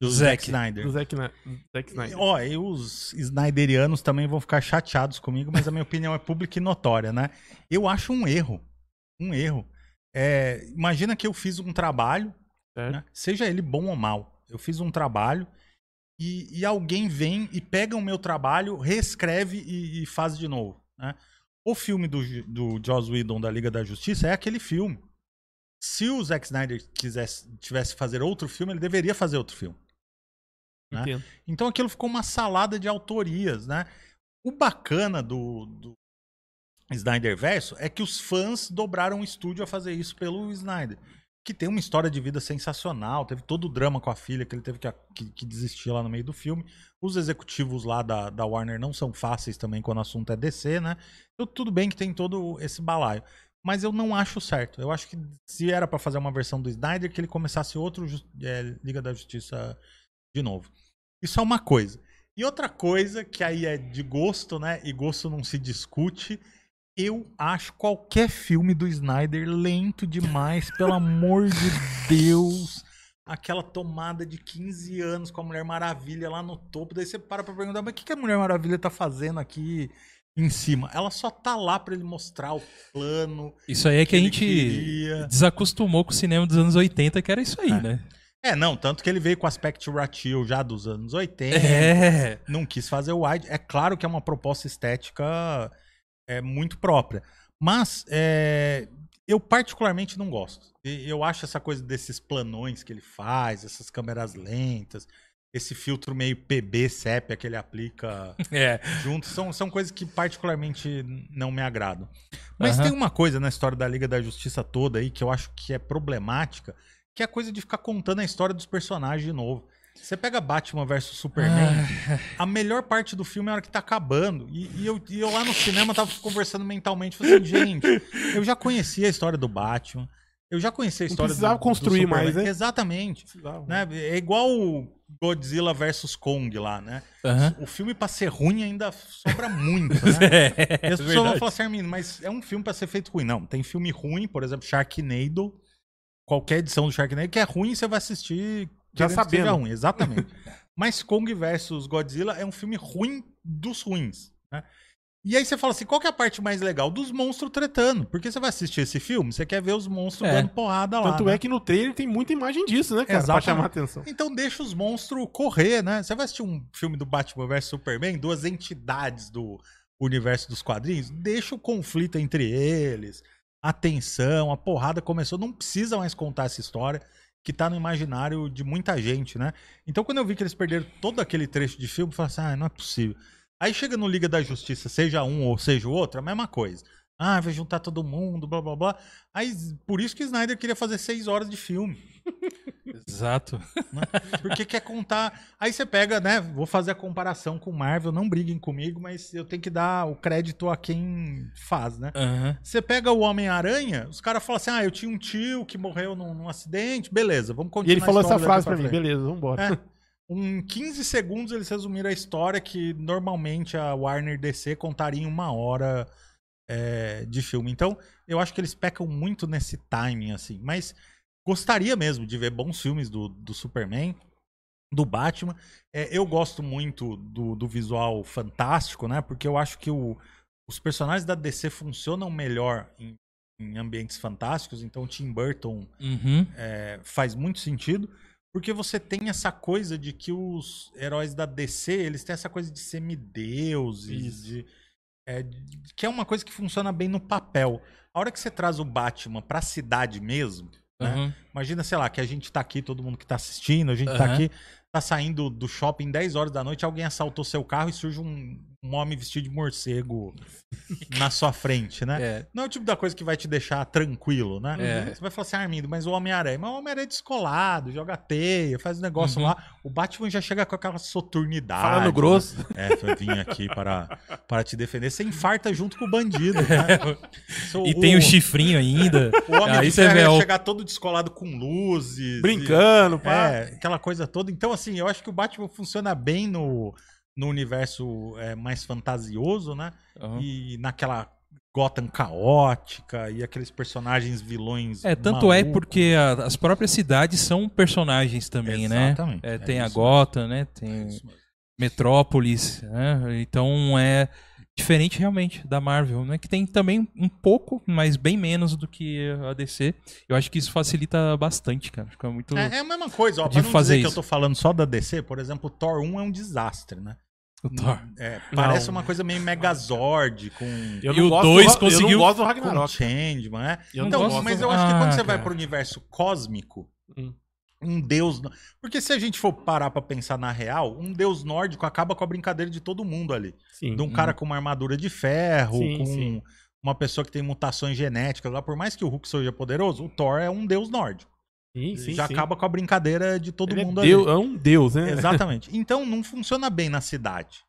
Do Zack. Snyder. do Zack, Zack Snyder? Ó, e os Snyderianos também vão ficar chateados comigo, mas a minha opinião é pública e notória, né? Eu acho um erro. Um erro. É, imagina que eu fiz um trabalho, né? seja ele bom ou mal. Eu fiz um trabalho e, e alguém vem e pega o meu trabalho, reescreve e, e faz de novo. Né? O filme do, do Joss Whedon da Liga da Justiça é aquele filme. Se o Zack Snyder quisesse, tivesse fazer outro filme, ele deveria fazer outro filme. Né? Então aquilo ficou uma salada de autorias, né? O bacana do, do, Snyder Verso é que os fãs dobraram o estúdio a fazer isso pelo Snyder. Que tem uma história de vida sensacional, teve todo o drama com a filha que ele teve que, que, que desistir lá no meio do filme. Os executivos lá da, da Warner não são fáceis também quando o assunto é DC, né? Então, tudo bem que tem todo esse balaio. Mas eu não acho certo. Eu acho que se era para fazer uma versão do Snyder, que ele começasse outro é, Liga da Justiça de novo. Isso é uma coisa. E outra coisa que aí é de gosto, né? E gosto não se discute. Eu acho qualquer filme do Snyder lento demais, pelo amor de Deus. Aquela tomada de 15 anos com a Mulher Maravilha lá no topo. Daí você para pra perguntar, mas o que, que a Mulher Maravilha tá fazendo aqui em cima? Ela só tá lá pra ele mostrar o plano. Isso aí é que, que a gente desacostumou com o cinema dos anos 80, que era isso aí, É. né? É, não, tanto que ele veio com o aspect ratio já dos anos 80. É. não quis fazer o wide. É claro que é uma proposta estética é, muito própria. Mas é, eu particularmente não gosto. Eu acho essa coisa desses planões que ele faz, essas câmeras lentas, esse filtro meio PB sépia que ele aplica É. junto, são, são coisas que particularmente não me agradam. Mas Aham. tem uma coisa na história da Liga da Justiça toda aí que eu acho que é problemática, que é a coisa de ficar contando a história dos personagens de novo. Você pega Batman versus Superman, a melhor parte do filme é a hora que tá acabando. E, e eu, e eu lá no cinema tava conversando mentalmente, falando assim, gente, eu já conhecia a história do Batman, eu já conhecia a Não história precisava do, do construir Superman. mais, né? Exatamente. Né? É igual o Godzilla versus Kong lá, né? Aham. O filme pra ser ruim ainda sobra muito, né? É, E as pessoas vão verdade. falar assim, Armindo, mas é um filme pra ser feito ruim. Não, tem filme ruim, por exemplo, Sharknado. Qualquer edição do Sharknado que é ruim, você vai assistir Já querendo que sabendo. ruim. Exatamente. mas Kong versus Godzilla é um filme ruim dos ruins, né? E aí você fala assim, qual que é a parte mais legal? Dos monstros tretando. Porque você vai assistir esse filme, você quer ver os monstros É. dando porrada lá. Tanto né? é que no trailer tem muita imagem disso, né, cara? Pra Exatamente. chamar a atenção. Então deixa os monstros correr, né? Você vai assistir um filme do Batman vs Superman, duas entidades do universo dos quadrinhos, deixa o conflito entre eles, a tensão, a porrada começou, não precisa mais contar essa história que tá no imaginário de muita gente, né? Então quando eu vi que eles perderam todo aquele trecho de filme, eu falei assim, ah, não é possível. Aí chega no Liga da Justiça, seja um ou seja o outro, a mesma coisa. Ah, vai juntar todo mundo, blá blá blá. Aí, por isso que Snyder queria fazer seis horas de filme Exato. né? Porque quer contar. Aí você pega, né? Vou fazer a comparação com Marvel, não briguem comigo, mas eu tenho que dar o crédito a quem faz, né? Aham. Você pega o Homem-Aranha, os caras falam assim: ah, eu tinha um tio que morreu num, num acidente, beleza, vamos E continuar. ele falou essa frase daqui pra mim, frente. beleza, vambora. É. Em 15 segundos eles resumiram a história que normalmente a Warner DC contaria em uma hora é, de filme. Então, eu acho que eles pecam muito nesse timing, assim. Mas gostaria mesmo de ver bons filmes do, do Superman, do Batman. É, eu gosto muito do, do visual fantástico, né? Porque eu acho que o- os personagens da DC funcionam melhor em, em ambientes fantásticos. Então, o Tim Burton Uhum. é, faz muito sentido, porque você tem essa coisa de que os heróis da DC, eles têm essa coisa de semideuses, Isso. de, é, que é uma coisa que funciona bem no papel. A hora que você traz o Batman pra cidade mesmo, né? Uhum. Imagina, sei lá, que a gente tá aqui, todo mundo que tá assistindo, a gente tá Aham. aqui, tá saindo do shopping 10 horas da noite, alguém assaltou seu carro e surge um, um homem vestido de morcego na sua frente, né? É. Não é o tipo da coisa que vai te deixar tranquilo, né? É. Você vai falar assim, Armindo, mas o Homem-Aranha, mas o Homem-Aranha é descolado, joga teia, faz um negócio Uhum. lá. O Batman já chega com aquela soturnidade. Falando grosso. Né? É, vim aqui para, para te defender. Você infarta junto com o bandido, né? So, E tem o chifrinho ainda. O Homem Aí você vê o- chegar todo descolado com luzes. Brincando, e- pá. É, aquela coisa toda. Então, assim, eu acho que o Batman funciona bem no, no universo é, mais fantasioso, né? Uhum. E naquela Gotham caótica e aqueles personagens vilões. É, tanto é malucos. porque a- as próprias cidades são personagens também, né? Exatamente, É, é tem a isso Gotham, né? É Tem isso mesmo. Metrópolis, né? Então é diferente realmente da Marvel, né? Que tem também um pouco, mas bem menos do que a DC. Eu acho que isso facilita bastante, cara. Fica muito. É, é a mesma coisa, ó. Pra não fazer dizer que eu isso. tô falando só da DC, por exemplo, Thor 1 é um desastre, né? O Thor. É, parece Não. uma coisa meio Megazord com. Eu E não o gosto dois do, Ra- Eu conseguiu- não gosto do com Ragnarok. Changeman, né? Eu não Então, gosto. mas eu acho que quando Ah, você vai cara. pro universo cósmico, Hum. um deus. Porque se a gente for parar pra pensar na real, um deus nórdico acaba com a brincadeira de todo mundo ali. Sim. De um cara com uma armadura de ferro, Sim, com sim. uma pessoa que tem mutações genéticas lá, por mais que o Hulk seja poderoso, o Thor é um deus nórdico. Sim, sim, Já sim. acaba com a brincadeira de todo Ele é, mundo deus, ali. é um deus, né? Exatamente. Então não funciona bem na cidade.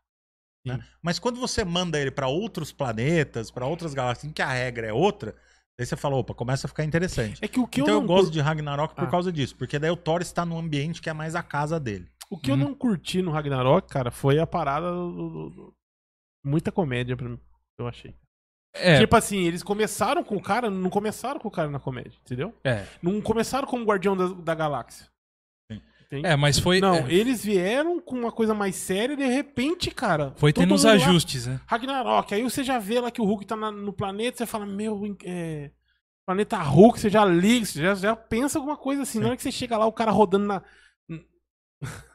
né? Mas quando você manda ele pra outros planetas, pra outras galáxias, em que a regra é outra, aí você fala, opa, começa a ficar interessante. É que o que então eu eu, não gosto cur- de Ragnarok por Ah. causa disso, porque daí o Thor está num ambiente que é mais a casa dele. O que eu Uhum. não curti no Ragnarok, cara, foi a parada do, do- do- muita comédia pra mim, eu achei. É, Tipo assim, eles começaram com o cara, não começaram com o cara na comédia, entendeu? é, Não começaram como Guardião da, da Galáxia. Sim. Entende? é, mas foi, Não, é, eles vieram com uma coisa mais séria e de repente, cara. foi tendo uns mundo lá- ajustes, né? Ragnarok, aí você já vê lá que o Hulk tá na- no planeta, você fala, meu, é, planeta Hulk, você já liga, você já, já pensa alguma coisa assim. Na hora que você chega lá, o cara rodando na.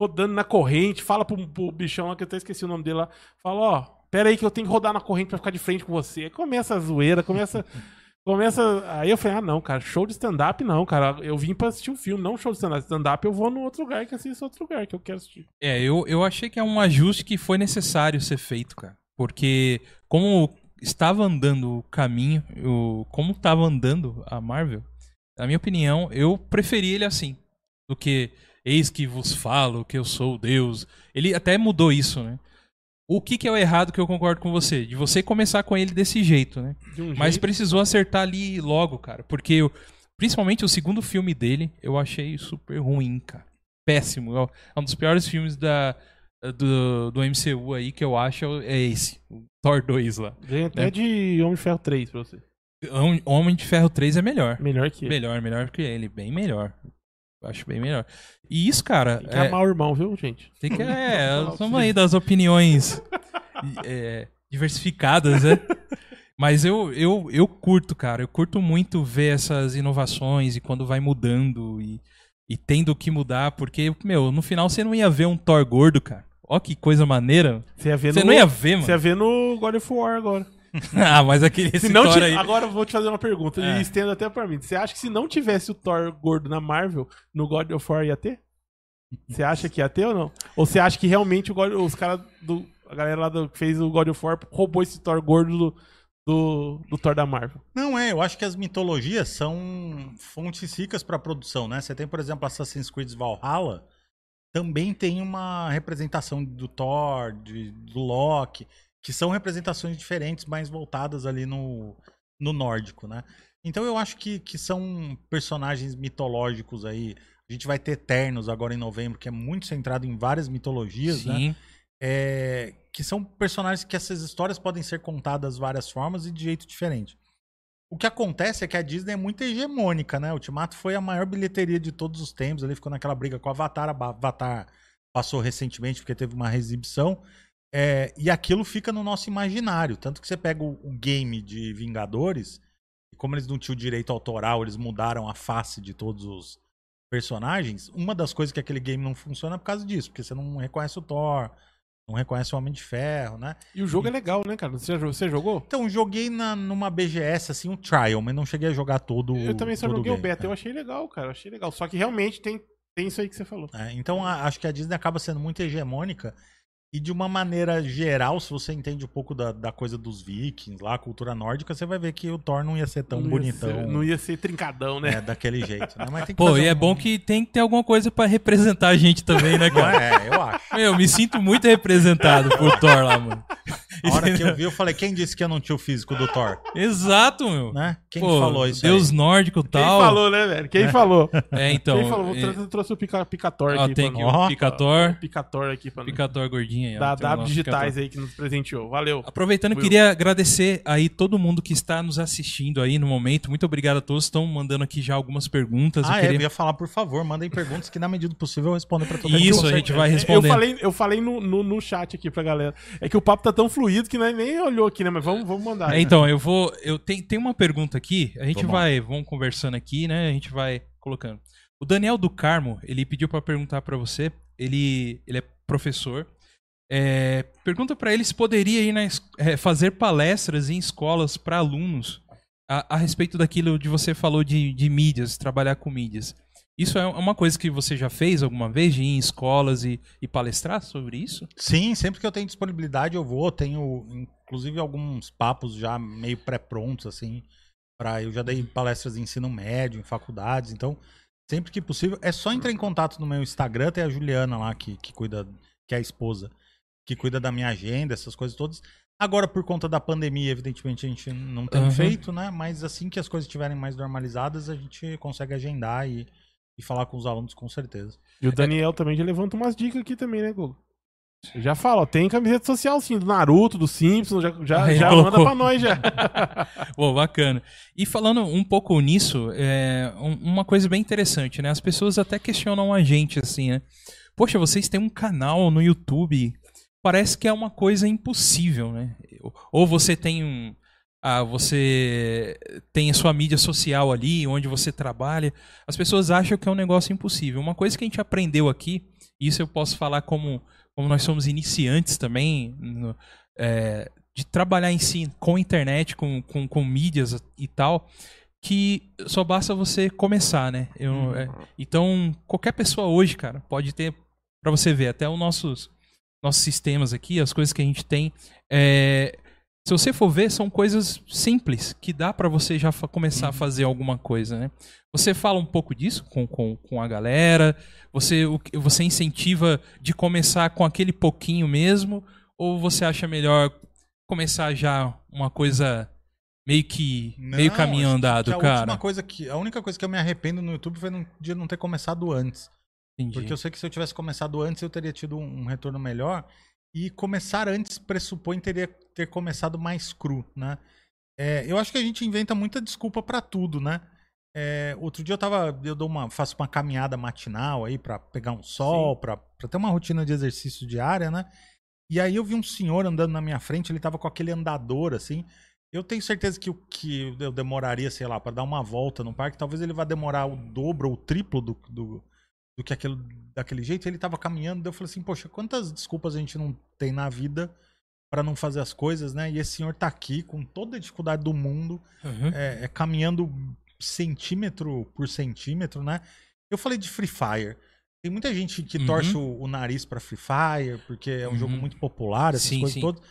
rodando na corrente, fala pro, pro bichão lá, que eu até esqueci o nome dele lá, fala, ó, pera aí que eu tenho que rodar na corrente pra ficar de frente com você. Aí começa a zoeira, começa. Começa. Aí eu falei, ah, não, cara, show de stand-up não, cara. Eu vim pra assistir um filme, não show de stand-up. Stand-up eu vou no outro lugar que assisto outro lugar que eu quero assistir. É, eu, eu achei que é um ajuste que foi necessário ser feito, cara. Porque como estava andando o caminho, o, como estava andando a Marvel, na minha opinião, eu preferi ele assim. Do que eis que vos falo que eu sou Deus. Ele até mudou isso, né? O que, que é o errado que eu concordo com você? De você começar com ele desse jeito, né? Um Mas jeito- precisou acertar ali logo, cara. Porque eu- principalmente o segundo filme dele, eu achei super ruim, cara. Péssimo. É um dos piores filmes da, do, do MCU aí que eu acho é esse. O Thor 2 lá. Ganha até né? de Homem de Ferro 3 pra você. Hom- Homem de Ferro 3 é melhor. Melhor que ele. Melhor, melhor que ele. Bem melhor. Acho bem melhor. E isso, cara. Tem que é- amar o irmão, viu, gente? Tem que, é, somos aí das opiniões é, diversificadas, né? Mas eu, eu, eu curto, cara. Eu curto muito ver essas inovações e quando vai mudando e, e tendo que mudar, porque, meu, no final você não ia ver um Thor gordo, cara. Ó que coisa maneira. Você ia ver Você no... não ia ver, Você ia mano. ver no God of War agora. ah, mas aquele Se não Thor aí. Agora eu vou te fazer uma pergunta É. e estendo até pra mim. Você acha que se não tivesse o Thor gordo na Marvel, no God of War ia ter? Você acha que ia ter ou não? Ou você acha que realmente o God- os caras do. A galera lá do, que fez o God of War roubou esse Thor gordo do, do, do Thor da Marvel? Não é, eu acho que as mitologias são fontes ricas para produção, né? Você tem, por exemplo, Assassin's Creed Valhalla, também tem uma representação do Thor, de, do Loki, que são representações diferentes, mais voltadas ali no, no nórdico, né? Então eu acho que, que são personagens mitológicos aí. A gente vai ter Eternos agora em novembro, que é muito centrado em várias mitologias, né? Sim. é, que são personagens que essas histórias podem ser contadas de várias formas e de jeito diferente. O que acontece é que a Disney é muito hegemônica, né? Ultimato foi a maior bilheteria de todos os tempos. Ali ficou naquela briga com o Avatar. A Avatar passou recentemente porque teve uma reexibição. É, e aquilo fica no nosso imaginário. Tanto que você pega o, o game de Vingadores, e como eles não tinham direito autoral, eles mudaram a face de todos os personagens. Uma das coisas que aquele game não funciona é por causa disso, porque você não reconhece o Thor, não reconhece o Homem de Ferro, né? E o jogo é legal, né, cara? Você, você jogou? Então, joguei na, numa BGS, assim, um trial, mas não cheguei a jogar todo Eu também só joguei o game, beta. né? Eu achei legal, cara. Eu achei legal. Só que realmente tem, tem isso aí que você falou. É, então, a- acho que a Disney acaba sendo muito hegemônica e de uma maneira geral, se você entende um pouco da, da coisa dos vikings lá, a cultura nórdica, você vai ver que o Thor não ia ser tão Não ia bonitão ser- não ia ser trincadão, né? né, daquele jeito, né? Mas tem que Pô, fazer e é um- bom que tem que ter alguma coisa pra representar a gente também, né, Não cara? é, eu acho. Meu, eu me sinto muito representado por Thor lá, mano. A hora que eu vi, eu falei, quem disse que eu não tinha o físico do Thor? Exato, meu. Né? Quem Pô, falou isso Deus aí? nórdico e Quem tal. falou, né, velho? Quem falou? É, então. Quem falou? Vou é, Eu trouxe o Pica, Picator ó, aqui. tem pra aqui nós. o Ó. Picator. Picator aqui pra nós. Picator gordinho aí. Da W Digitais aí que nos presenteou. Valeu. Aproveitando, Will. queria agradecer aí todo mundo que está nos assistindo aí no momento. Muito obrigado a todos. Estão mandando aqui já algumas perguntas. Ah, eu é, queria... eu ia falar, por favor, mandem perguntas que na medida do possível eu respondo pra todo mundo. Isso, a gente vai Eu respondendo. falei, eu falei no, no, no chat aqui pra galera. É que o papo tá tão fluido que nós nem olhou aqui, né? Mas vamos, vamos mandar. É, né? então, eu vou. Eu tem, tem uma pergunta aqui. A gente Vamos lá. vai. Vamos conversando aqui, né? A gente vai colocando. O Daniel do Carmo, ele pediu pra perguntar pra você. Ele, ele é professor. É, pergunta pra ele se poderia ir na, é, fazer palestras em escolas pra alunos a, a respeito daquilo de você falou de, de mídias, trabalhar com mídias. Isso é uma coisa que você já fez alguma vez, de ir em escolas e, e palestrar sobre isso? Sim, sempre que eu tenho disponibilidade eu vou. Tenho, inclusive, alguns papos já meio pré-prontos, assim. Pra, eu já dei palestras de ensino médio, em faculdades. Então, sempre que possível, é só entrar em contato no meu Instagram. Tem a Juliana lá, que, que cuida, que é a esposa, que cuida da minha agenda, essas coisas todas. Agora, por conta da pandemia, evidentemente, a gente não tem Uhum. feito, né? Mas assim que as coisas estiverem mais normalizadas, a gente consegue agendar e, e falar com os alunos com certeza. E o Daniel também já levanta umas dicas aqui também, né, Google? Já fala, ó, tem camiseta social sim, do Naruto, do Simpsons, já, já, Aí já colocou. manda pra nós já. Pô, bacana. E falando um pouco nisso, é um- uma coisa bem interessante, né? As pessoas até questionam a gente assim, né? Poxa, vocês têm um canal no YouTube, parece que é uma coisa impossível, né? Ou você tem um. Ah, você tem a sua mídia social ali, onde você trabalha. As pessoas acham que é um negócio impossível. Uma coisa que a gente aprendeu aqui, isso eu posso falar como, como nós somos iniciantes também, no- é, de trabalhar em si com internet, com, com, com mídias e tal, que só basta você começar, né? Eu, é, então, qualquer pessoa hoje, cara, pode ter, pra você ver, até os nossos, nossos sistemas aqui, as coisas que a gente tem, é, se você for ver, são coisas simples, que dá pra você já começar a fazer alguma coisa, né? Você fala um pouco disso com, com, com a galera, você, o você incentiva de começar com aquele pouquinho mesmo, ou você acha melhor começar já uma coisa meio que meio Não, caminho acho que andado, a cara? última coisa que a única coisa que eu me arrependo no YouTube foi não- de não ter começado antes. Entendi. Porque eu sei que se eu tivesse começado antes, eu teria tido um, um retorno melhor. E começar antes pressupõe teria ter começado mais cru, né? É, eu acho que a gente inventa muita desculpa pra tudo, né? É, outro dia eu tava, eu dou uma, faço uma caminhada matinal aí pra pegar um sol, pra pra ter uma rotina de exercício diária, né? E aí eu vi um senhor andando na minha frente, ele tava com aquele andador assim. Eu tenho certeza que o que eu demoraria, sei lá, pra dar uma volta no parque, talvez ele vá demorar o dobro ou o triplo do, do, do que aquele, daquele jeito. Ele tava caminhando, daí eu falei assim, poxa, quantas desculpas a gente não tem na vida pra não fazer as coisas, né? E esse senhor tá aqui com toda a dificuldade do mundo, Uhum. é, é caminhando centímetro por centímetro, né? Eu falei de Free Fire. Tem muita gente que Uhum. torce o, o nariz pra Free Fire, porque é um Uhum. jogo muito popular, essas Sim, coisas sim. todas.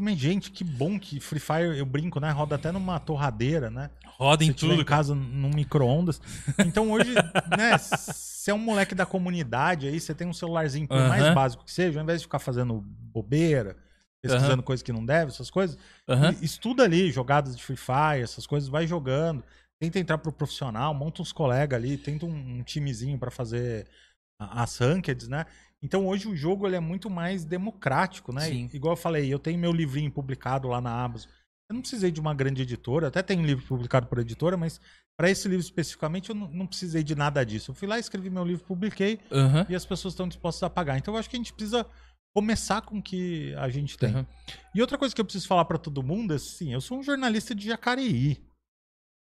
Mas, gente, que bom que Free Fire, eu brinco, né? Roda até numa torradeira, né? Roda em tudo, em casa num micro-ondas. Então hoje, né, você é um moleque da comunidade aí, você tem um celularzinho, por mais básico que seja, ao invés de ficar fazendo bobeira, pesquisando coisas que não deve, essas coisas, estuda ali, jogadas de Free Fire, essas coisas, vai jogando. Tenta entrar pro profissional, monta uns colegas ali, tenta um, um timezinho pra fazer as rankeds, né? Então hoje o jogo ele é muito mais democrático, né? Sim. Igual eu falei, eu tenho meu livrinho publicado lá na Amazon. Eu não precisei de uma grande editora, até tenho livro publicado por editora, mas para esse livro especificamente eu não, não precisei de nada disso. Eu fui lá, escrevi meu livro, publiquei Aham. e as pessoas estão dispostas a pagar. Então eu acho que a gente precisa começar com o que a gente tem. Aham. E outra coisa que eu preciso falar pra todo mundo é assim, eu sou um jornalista de Jacareí.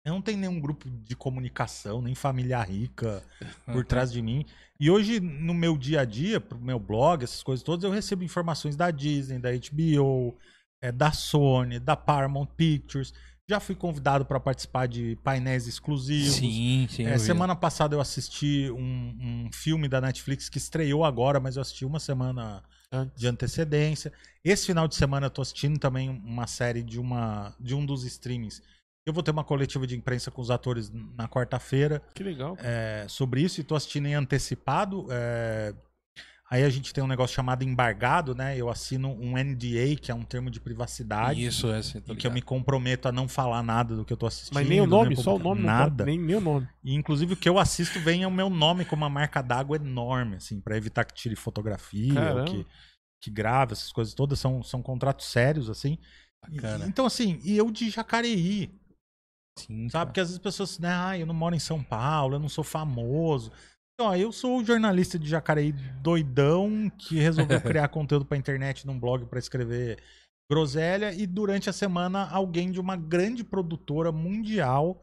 Eu não tenho nenhum grupo de comunicação, nem família rica por trás de mim. E hoje, no meu dia a dia, pro meu blog, essas coisas todas, eu recebo informações da Disney, da HBO, eh, da Sony, da Paramount Pictures. Já fui convidado para participar de painéis exclusivos. Sim, sim. É, semana passada eu assisti um, um filme da Netflix que estreou agora, mas eu assisti uma semana de antecedência. Esse final de semana eu tô assistindo também uma série de, uma, de um dos streamings. Eu vou ter uma coletiva de imprensa com os atores na quarta-feira Que legal. é, sobre isso e tô assistindo em antecipado. é, Aí a gente tem um negócio chamado embargado, né? Eu assino um NDA, que é um termo de privacidade, Isso, é, sim, que eu me comprometo a não falar nada do que eu tô assistindo. Mas nem o nome, só o nome Nada. pode, nem, o nome. E inclusive o que eu assisto vem o meu nome com uma marca d'água enorme, assim, pra evitar que tire fotografia Caramba. ou que, que grave, essas coisas todas são, são contratos sérios, assim. E- então, assim, e eu de Jacareí, Sim, sabe? cara. Porque às vezes as pessoas, né, ah, eu não moro em São Paulo, eu não sou famoso. Ó, eu sou o jornalista de Jacareí doidão que resolveu criar conteúdo pra internet num blog pra escrever groselha e durante a semana alguém de uma grande produtora mundial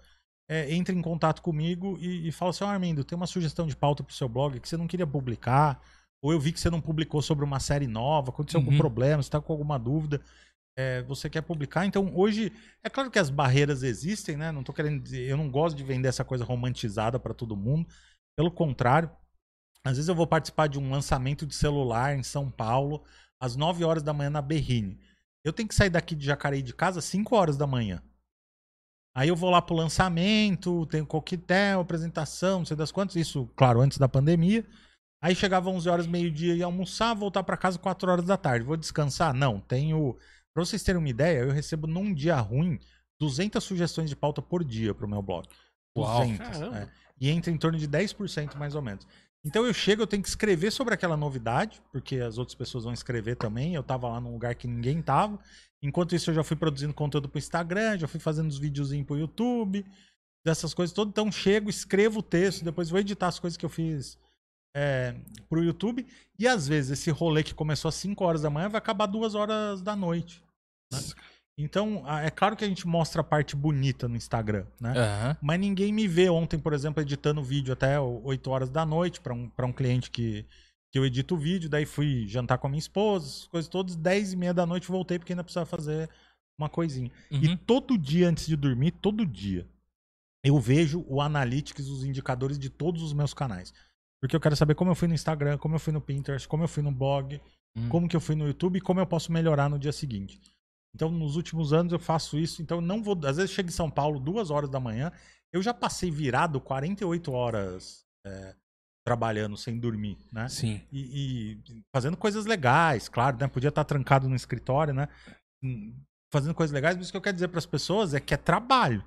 é, entra em contato comigo e, e fala assim, ó Armindo, tem uma sugestão de pauta pro seu blog que você não queria publicar, ou eu vi que você não publicou sobre uma série nova, aconteceu algum Uhum. problema, você tá com alguma dúvida, é, você quer publicar. Então, hoje, é claro que as barreiras existem, né? Não tô querendo dizer, eu não gosto de vender essa coisa romantizada para todo mundo, Pelo contrário, às vezes eu vou participar de um lançamento de celular em São Paulo, às 9 horas da manhã na Berrine. Eu tenho que sair daqui de Jacareí de casa às 5 horas da manhã. Aí eu vou lá pro lançamento, tem coquetel, apresentação, não sei das quantas, isso, claro, antes da pandemia. Aí chegava 11 horas, meio-dia e almoçar, voltar para casa 4 horas da tarde. Vou descansar? Não, tenho. Pra vocês terem uma ideia, eu recebo num dia ruim 200 sugestões de pauta por dia pro meu blog. Uau. 200. Caramba. é. E entra em torno de 10% mais ou menos. Então eu chego, eu tenho que escrever sobre aquela novidade, porque as outras pessoas vão escrever também. Eu tava lá num lugar que ninguém tava. Enquanto isso, eu já fui produzindo conteúdo pro Instagram, já fui fazendo os videozinhos pro YouTube, dessas coisas todas. Então chego, escrevo o texto, depois vou editar as coisas que eu fiz é, pro YouTube. E às vezes esse rolê que começou às 5 horas da manhã vai acabar 2 horas da noite. né? Então, é claro que a gente mostra a parte bonita no Instagram, né? Aham. Mas ninguém me vê ontem, por exemplo, editando vídeo até o- 8 horas da noite para um, pra um cliente que, que eu edito o vídeo. Daí fui jantar com a minha esposa, as coisas todas. 10 e meia da noite voltei porque ainda precisava fazer uma coisinha. E Uhum. todo dia antes de dormir, todo dia, eu vejo o Analytics, os indicadores de todos os meus canais. Porque eu quero saber como eu fui no Instagram, como eu fui no Pinterest, como eu fui no blog, Hum. como que eu fui no YouTube e como eu posso melhorar no dia seguinte. Então, nos últimos anos eu faço isso. Então, eu não vou. Às vezes chego em São Paulo duas horas da manhã. Eu já passei virado 48 horas é, trabalhando sem dormir, né? Sim. E, e fazendo coisas legais, claro, né? Podia estar trancado no escritório, né? Hum, Fazendo coisas legais, mas o que eu quero dizer para as pessoas é que é trabalho.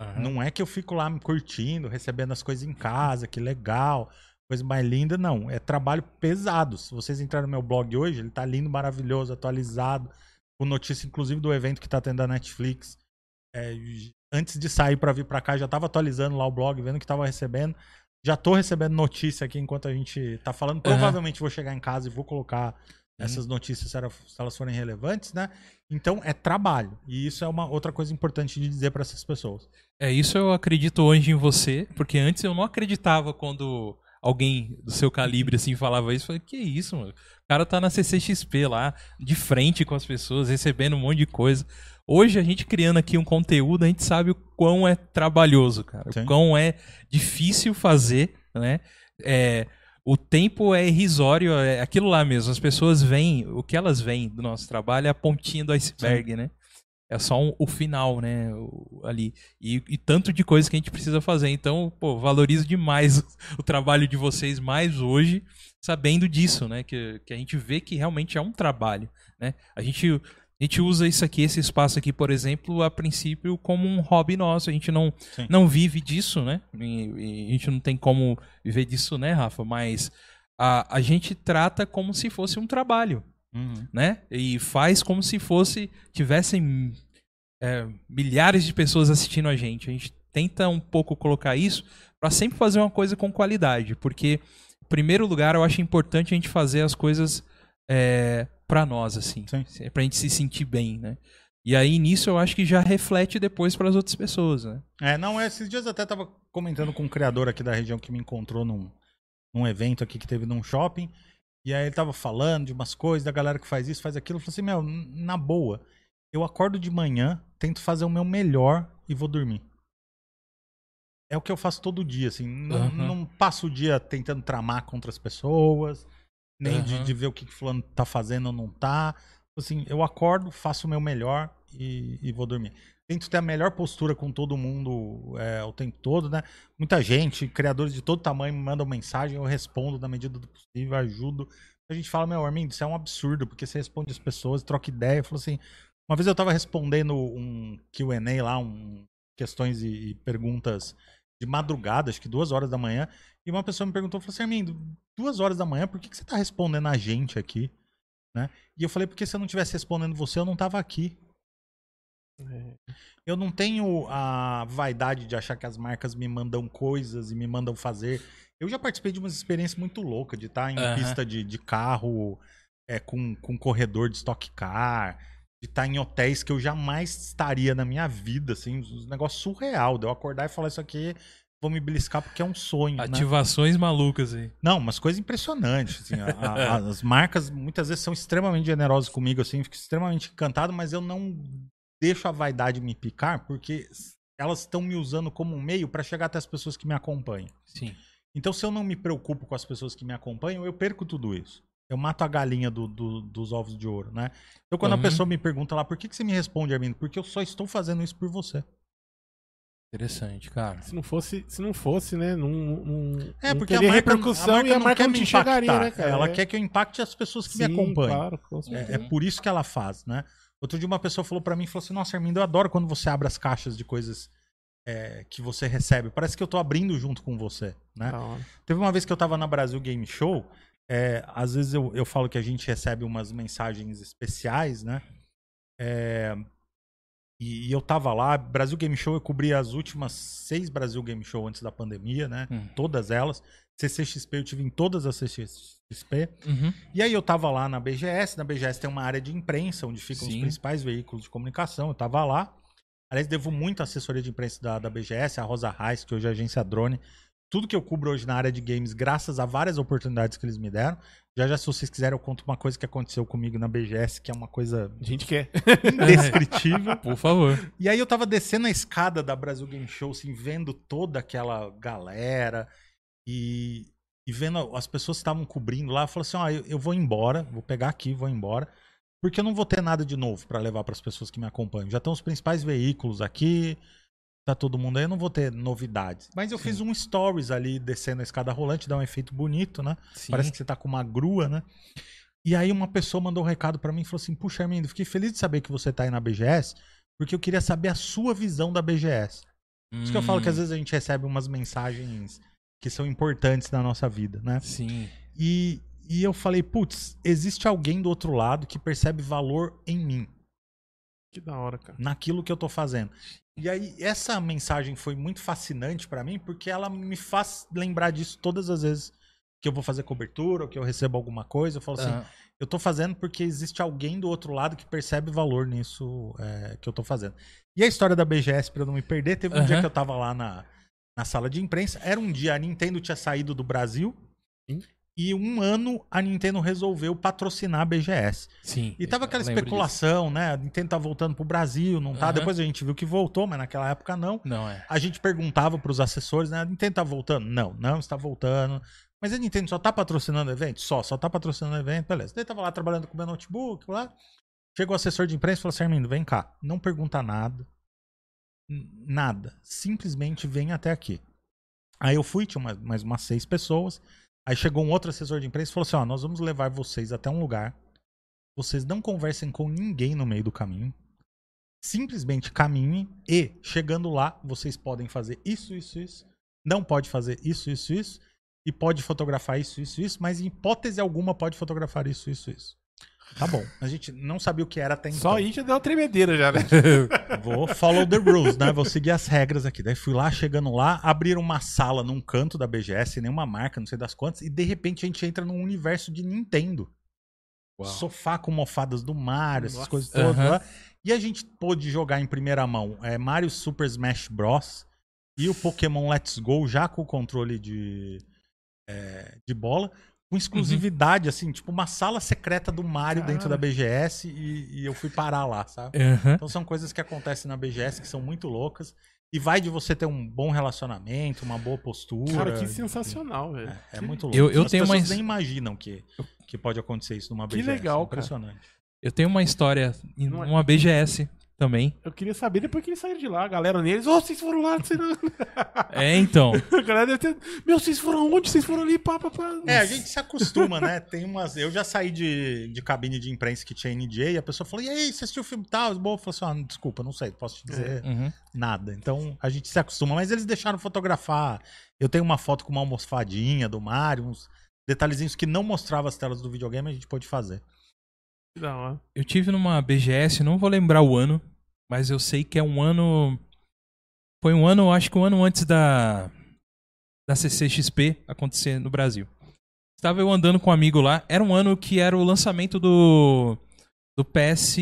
Aham. Não é que eu fico lá me curtindo, recebendo as coisas em casa, que legal, coisa mais linda, não. É trabalho pesado. Se vocês entrarem no meu blog hoje, ele tá lindo, maravilhoso, atualizado, com notícia inclusive do evento que tá tendo da Netflix. É, antes de sair para vir para cá, já tava atualizando lá o blog, vendo o que tava recebendo. Já tô recebendo notícia aqui enquanto a gente tá falando. Provavelmente vou chegar em casa e vou colocar essas notícias se elas forem relevantes, né? Então é trabalho. E isso é uma outra coisa importante de dizer para essas pessoas. É isso eu acredito hoje em você, porque antes eu não acreditava quando alguém do seu calibre assim falava isso. Eu Falei, que isso, mano? O cara tá na CCXP lá, de frente com as pessoas, recebendo um monte de coisa. Hoje a gente criando aqui um conteúdo, a gente sabe o quão é trabalhoso, cara. Sim. O quão é difícil fazer, né? É, o tempo é irrisório, é aquilo lá mesmo. As pessoas veem, o que elas veem do nosso trabalho é a pontinha do iceberg, né? É só um- o final, né? o- ali. E, e tanto de coisa que a gente precisa fazer. Então, pô, valorizo demais o, trabalho de vocês mais hoje, sabendo disso, né? Que, que a gente vê que realmente é um trabalho, né? A gente, a gente usa isso aqui, esse espaço aqui, por exemplo, a princípio como um hobby nosso. A gente não, Sim. não vive disso, né? E, e a gente não tem como viver disso, né, Rafa? Mas a, a gente trata como se fosse um trabalho né? E faz como se fosse tivessem é, milhares de pessoas assistindo a gente. A gente tenta um pouco colocar isso para sempre fazer uma coisa com qualidade, porque em primeiro lugar eu acho importante a gente fazer as coisas é, para nós assim, Sim. para a gente se sentir bem, né? E aí nisso eu acho que já reflete depois para as outras pessoas, né? É, não, esses dias eu até tava comentando com um criador aqui da região que me encontrou num, num evento aqui que teve num shopping. E aí ele tava falando de umas coisas, da galera que faz isso, faz aquilo. Eu falei assim, meu, na boa, eu acordo de manhã, tento fazer o meu melhor e vou dormir. É o que eu faço todo dia, assim. Não, Aham. não passo o dia tentando tramar contra as pessoas, nem de, Aham. de ver o que, que fulano tá fazendo ou não tá. Assim, eu acordo, faço o meu melhor e, e vou dormir. Tento ter a melhor postura com todo mundo é, o tempo todo, né? Muita gente, criadores de todo tamanho, me mandam mensagem, eu respondo na medida do possível, ajudo. A gente fala, meu, Armindo, isso é um absurdo, porque você responde as pessoas, troca ideia. Falou assim, uma vez eu tava respondendo um Q&A lá, um questões e, e perguntas de madrugada, acho que duas horas da manhã, e uma pessoa me perguntou, falou assim, Armindo, duas horas da manhã, por que, que você tá respondendo a gente aqui? Né? E eu falei, porque se eu não tivesse respondendo você, eu não tava aqui. É, Eu não tenho a vaidade de achar que as marcas me mandam coisas e me mandam fazer. Eu já participei de umas experiências muito loucas, de estar em Aham. pista de, de carro é, com, com corredor de stock car, de estar em hotéis que eu jamais estaria na minha vida, assim, um negócio surreal. De eu acordar e falar isso aqui, vou me beliscar porque é um sonho. né? Ativações malucas aí. Não, umas coisas impressionantes. assim, a- a- as marcas muitas vezes são extremamente generosas comigo, assim, fico extremamente encantado, mas eu não deixo a vaidade me picar, porque elas estão me usando como um meio para chegar até as pessoas que me acompanham. Sim. Então, se eu não me preocupo com as pessoas que me acompanham, eu perco tudo isso. Eu mato a galinha do- do- dos ovos de ouro, né? Então, quando Uhum. a pessoa me pergunta lá, por que, que você me responde, Armindo? Porque eu só estou fazendo isso por você. Interessante, cara. Se não fosse, se não fosse, né? Não, não, É, não porque a marca, repercussão a marca e a não marca quer não me chegaria, impactar. né, cara? Ela É. quer que eu impacte as pessoas que me Sim, acompanham. Claro. É, é por isso que ela faz, né? Outro dia uma pessoa falou pra mim, falou assim, nossa, Armindo, eu adoro quando você abre as caixas de coisas é, que você recebe. Parece que eu tô abrindo junto com você, né? Teve uma vez que eu tava na Brasil Game Show, é, às vezes eu, eu falo que a gente recebe umas mensagens especiais, né? É, e, e eu tava lá, Brasil Game Show, eu cobri as últimas seis Brasil Game Show antes da pandemia, né? Hum. Todas elas. CCXP eu tive em todas as CCXP. Uhum. E aí eu tava lá na BGS, na BGS tem uma área de imprensa, onde ficam os Sim. principais veículos de comunicação, eu tava lá. Aliás, devo muito à assessoria de imprensa da, da BGS, a Rosa Reis, que hoje é agência Drone. Tudo que eu cubro hoje na área de games, graças a várias oportunidades que eles me deram. Já já, se vocês quiserem, eu conto uma coisa que aconteceu comigo na BGS, que é uma coisa A gente quer. indescritível. Por favor. E aí eu tava descendo a escada da Brasil Game Show, assim, vendo toda aquela galera e, e vendo as pessoas que estavam cobrindo lá. Eu falei assim, ó, eu, eu vou embora, vou pegar aqui, vou embora, porque eu não vou ter nada de novo pra levar pras pessoas que me acompanham. Já estão os principais veículos aqui, tá todo mundo aí, eu não vou ter novidades. Mas eu fiz um stories ali, descendo a escada rolante, dá um efeito bonito, né? Sim. Parece que você tá com uma grua, né? E aí uma pessoa mandou um recado pra mim e falou assim: Puxa, Armindo, fiquei feliz de saber que você tá aí na BGS, porque eu queria saber a sua visão da BGS. Por isso que eu falo Hum. que às vezes a gente recebe umas mensagens que são importantes na nossa vida, né? Sim. E, e eu falei, putz, existe alguém do outro lado que percebe valor em mim, Que da hora, cara. naquilo que eu tô fazendo. E aí, essa mensagem foi muito fascinante pra mim, porque ela me faz lembrar disso todas as vezes que eu vou fazer cobertura, ou que eu recebo alguma coisa. Eu falo assim, Ah, eu tô fazendo porque existe alguém do outro lado que percebe valor nisso é, que eu tô fazendo. E a história da BGS, pra eu não me perder, teve um dia Aham. que eu tava lá na, na sala de imprensa. Era um dia, a Nintendo tinha saído do Brasil. Sim. E um ano a Nintendo resolveu patrocinar a BGS. sim. E tava aquela especulação, né? A Nintendo tá voltando pro Brasil, não tá? Aham. Depois a gente viu que voltou, mas naquela época não. disso. Não, é. A gente perguntava pros assessores, né? A Nintendo tá voltando? Não, não está voltando. Mas a Nintendo só tá patrocinando o evento? Só, só tá patrocinando o evento, beleza. Daí tava lá trabalhando com o meu notebook, lá. Chegou o assessor de imprensa e falou assim: Armindo, vem cá, não pergunta nada. Nada. Simplesmente vem até aqui. Aí eu fui, tinha mais, mais umas seis pessoas. Aí chegou um outro assessor de imprensa e falou assim: ó, nós vamos levar vocês até um lugar. Vocês não conversem com ninguém no meio do caminho. Simplesmente caminhem e, chegando lá, vocês podem fazer isso, isso, isso. Não pode fazer isso, isso, isso. E pode fotografar isso, isso, isso. Mas em hipótese alguma pode fotografar isso, isso, isso. Tá bom. A gente não sabia o que era até então. Só aí já deu uma tremedeira já, né? Vou follow the rules, né? Vou seguir as regras aqui. Daí fui lá, chegando lá, abriram uma sala num canto da BGS, nenhuma marca, não sei das quantas, e de repente a gente entra num universo de Nintendo. Sofá com mofadas do Mario, essas Nossa. coisas todas Aham. lá. E a gente pôde jogar em primeira mão é, Mario Super Smash Bros. e o Pokémon Let's Go já com o controle de, é, de bola. Com exclusividade, assim, tipo uma sala secreta do Mario dentro da Cara. BGS e, e eu fui parar lá, sabe? Aham. Então são coisas que acontecem na BGS que são muito loucas. E vai de você ter um bom relacionamento, uma boa postura. Cara, que sensacional, velho. É, é muito louco. Eu- eu As tenho pessoas mais- nem imaginam que, que pode acontecer isso numa Que BGS. legal, É Impressionante. Eu tenho uma história em Não é- uma BGS também. Eu queria saber depois que eles saíram de lá, a galera neles. Ô, vocês foram lá, vocês não... É, então. A galera deve ter. Meu, vocês foram onde? Vocês foram ali, pá, pá, pá. É, a gente se acostuma, né? Tem umas. Eu já saí de, de cabine de imprensa que tinha NJ e a pessoa falou: e aí, você assistiu o filme tal? Bom, eu falei assim: ah, desculpa, não sei, posso te dizer Uhum. nada. Então a gente se acostuma, mas eles deixaram fotografar. Eu tenho uma foto com uma almofadinha do Mario, uns detalhezinhos que não mostrava as telas do videogame, a gente pôde fazer. Hora. Eu tive numa BGS, não vou lembrar o ano, mas eu sei que é um ano. Foi um ano, acho que um ano antes da. Da CCXP acontecer no Brasil. Estava eu andando com um amigo lá. Era um ano que era o lançamento do. Do PS.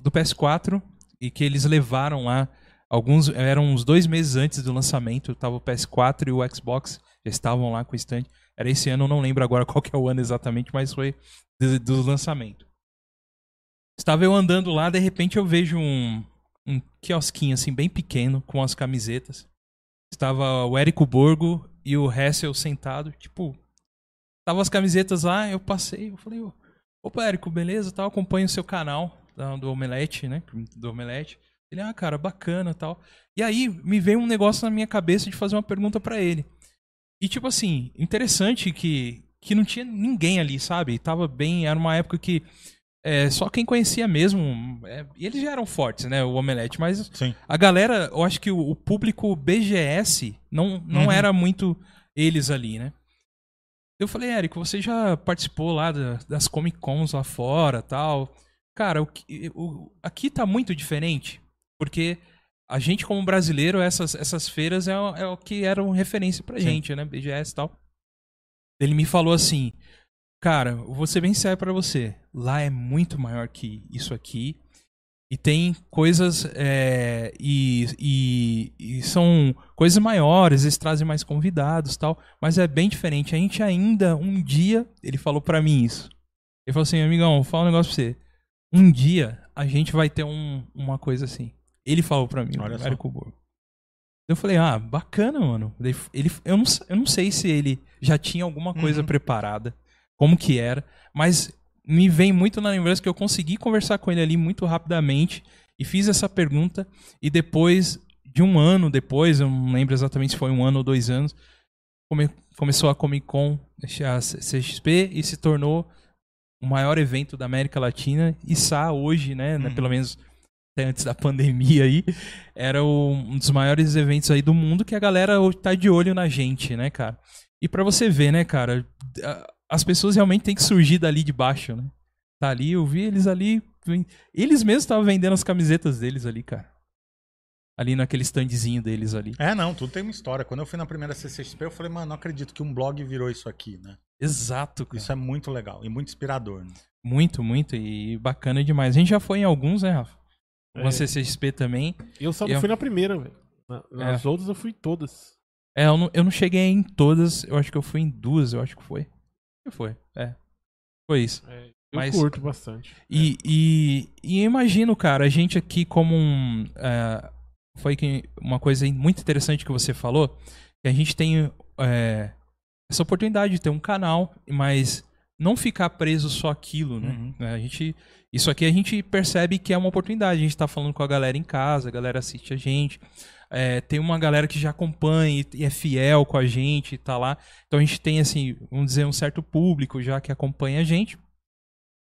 Do PS4. E que eles levaram lá. Alguns. Eram uns dois meses antes do lançamento. Tava o PS4 e o Xbox. Já estavam lá com o stand. Era esse ano, não lembro agora qual que é o ano exatamente, mas foi do, do lançamento. Estava eu andando lá, de repente eu vejo um, um quiosquinho assim, bem pequeno, com as camisetas. Estava o Érico Borgo e o Hessel sentado, tipo, tava as camisetas lá, eu passei, eu falei, opa, Érico, beleza, tal, acompanho o seu canal do Omelete, né, do Omelete. Ele, ah, cara, bacana, tal. E aí me veio um negócio na minha cabeça de fazer uma pergunta pra ele. E tipo assim, interessante que que não tinha ninguém ali, sabe? Tava bem, era uma época que é, só quem conhecia mesmo, é, e eles já eram fortes, né, o Omelete, mas Sim. a galera, eu acho que o, o público BGS não, não Uhum. era muito eles ali, né? Eu falei, Érico, você já participou lá da- das Comic Cons lá fora tal. Cara, o, o- aqui tá muito diferente, porque a gente, como brasileiro, essas, essas feiras é, o- é o que eram referência pra Sim. gente, né? BGS e tal. Ele me falou assim, cara, eu vou ser bem sério pra você. Lá é muito maior que isso aqui. E tem coisas. é, e, e- e são coisas maiores, eles trazem mais convidados tal. Mas é bem diferente. A gente ainda, um dia, ele falou pra mim isso. Ele falou assim, amigão, vou falar um negócio pra você. Um dia a gente vai ter um- uma coisa assim. Ele falou pra mim, Olha o só. Érico Borgo. Eu falei, ah, bacana, mano. Ele- eu, não, eu não sei se ele já tinha alguma coisa Uhum. preparada, como que era, mas me vem muito na lembrança que eu consegui conversar com ele ali muito rapidamente e fiz essa pergunta e depois de um ano depois, eu não lembro exatamente se foi um ano ou dois anos, come- começou a Comic Con, a CXP e se tornou o maior evento da América Latina e está hoje, né, né, Uhum. pelo menos até antes da pandemia aí, era o- um dos maiores eventos aí do mundo que a galera tá de olho na gente, né, cara? E pra você ver, né, cara, a- as pessoas realmente têm que surgir dali de baixo, né? Tá ali, eu vi eles ali, eles mesmos estavam vendendo as camisetas deles ali, cara. Ali naquele standzinho deles ali. É, não, tudo tem uma história. Quando eu fui na primeira CCXP, eu falei, mano, não acredito que um blog virou isso aqui, né? Exato, cara. Isso é muito legal e muito inspirador. Né? Muito, muito e bacana demais. A gente já foi em alguns, né, Rafa? Uma É. CCXP também. Eu só Eu- não fui na primeira, velho. Na- Nas É. outras eu fui em todas. É, eu não, eu não cheguei em todas, eu acho que eu fui em duas, eu acho que foi. Que foi, é. Foi isso. Eu Mas- curto bastante. E, e, e eu imagino, cara, a gente aqui como um. é, foi que uma coisa muito interessante que você falou, que a gente tem é, essa oportunidade de ter um canal, mas não ficar preso só aquilo, né? Uhum. A gente, isso aqui a gente percebe que é uma oportunidade. A gente tá falando com a galera em casa, a galera assiste a gente. É, tem uma galera que já acompanha e- é fiel com a gente e tá lá. Então a gente tem, assim, vamos dizer, um certo público já que acompanha a gente.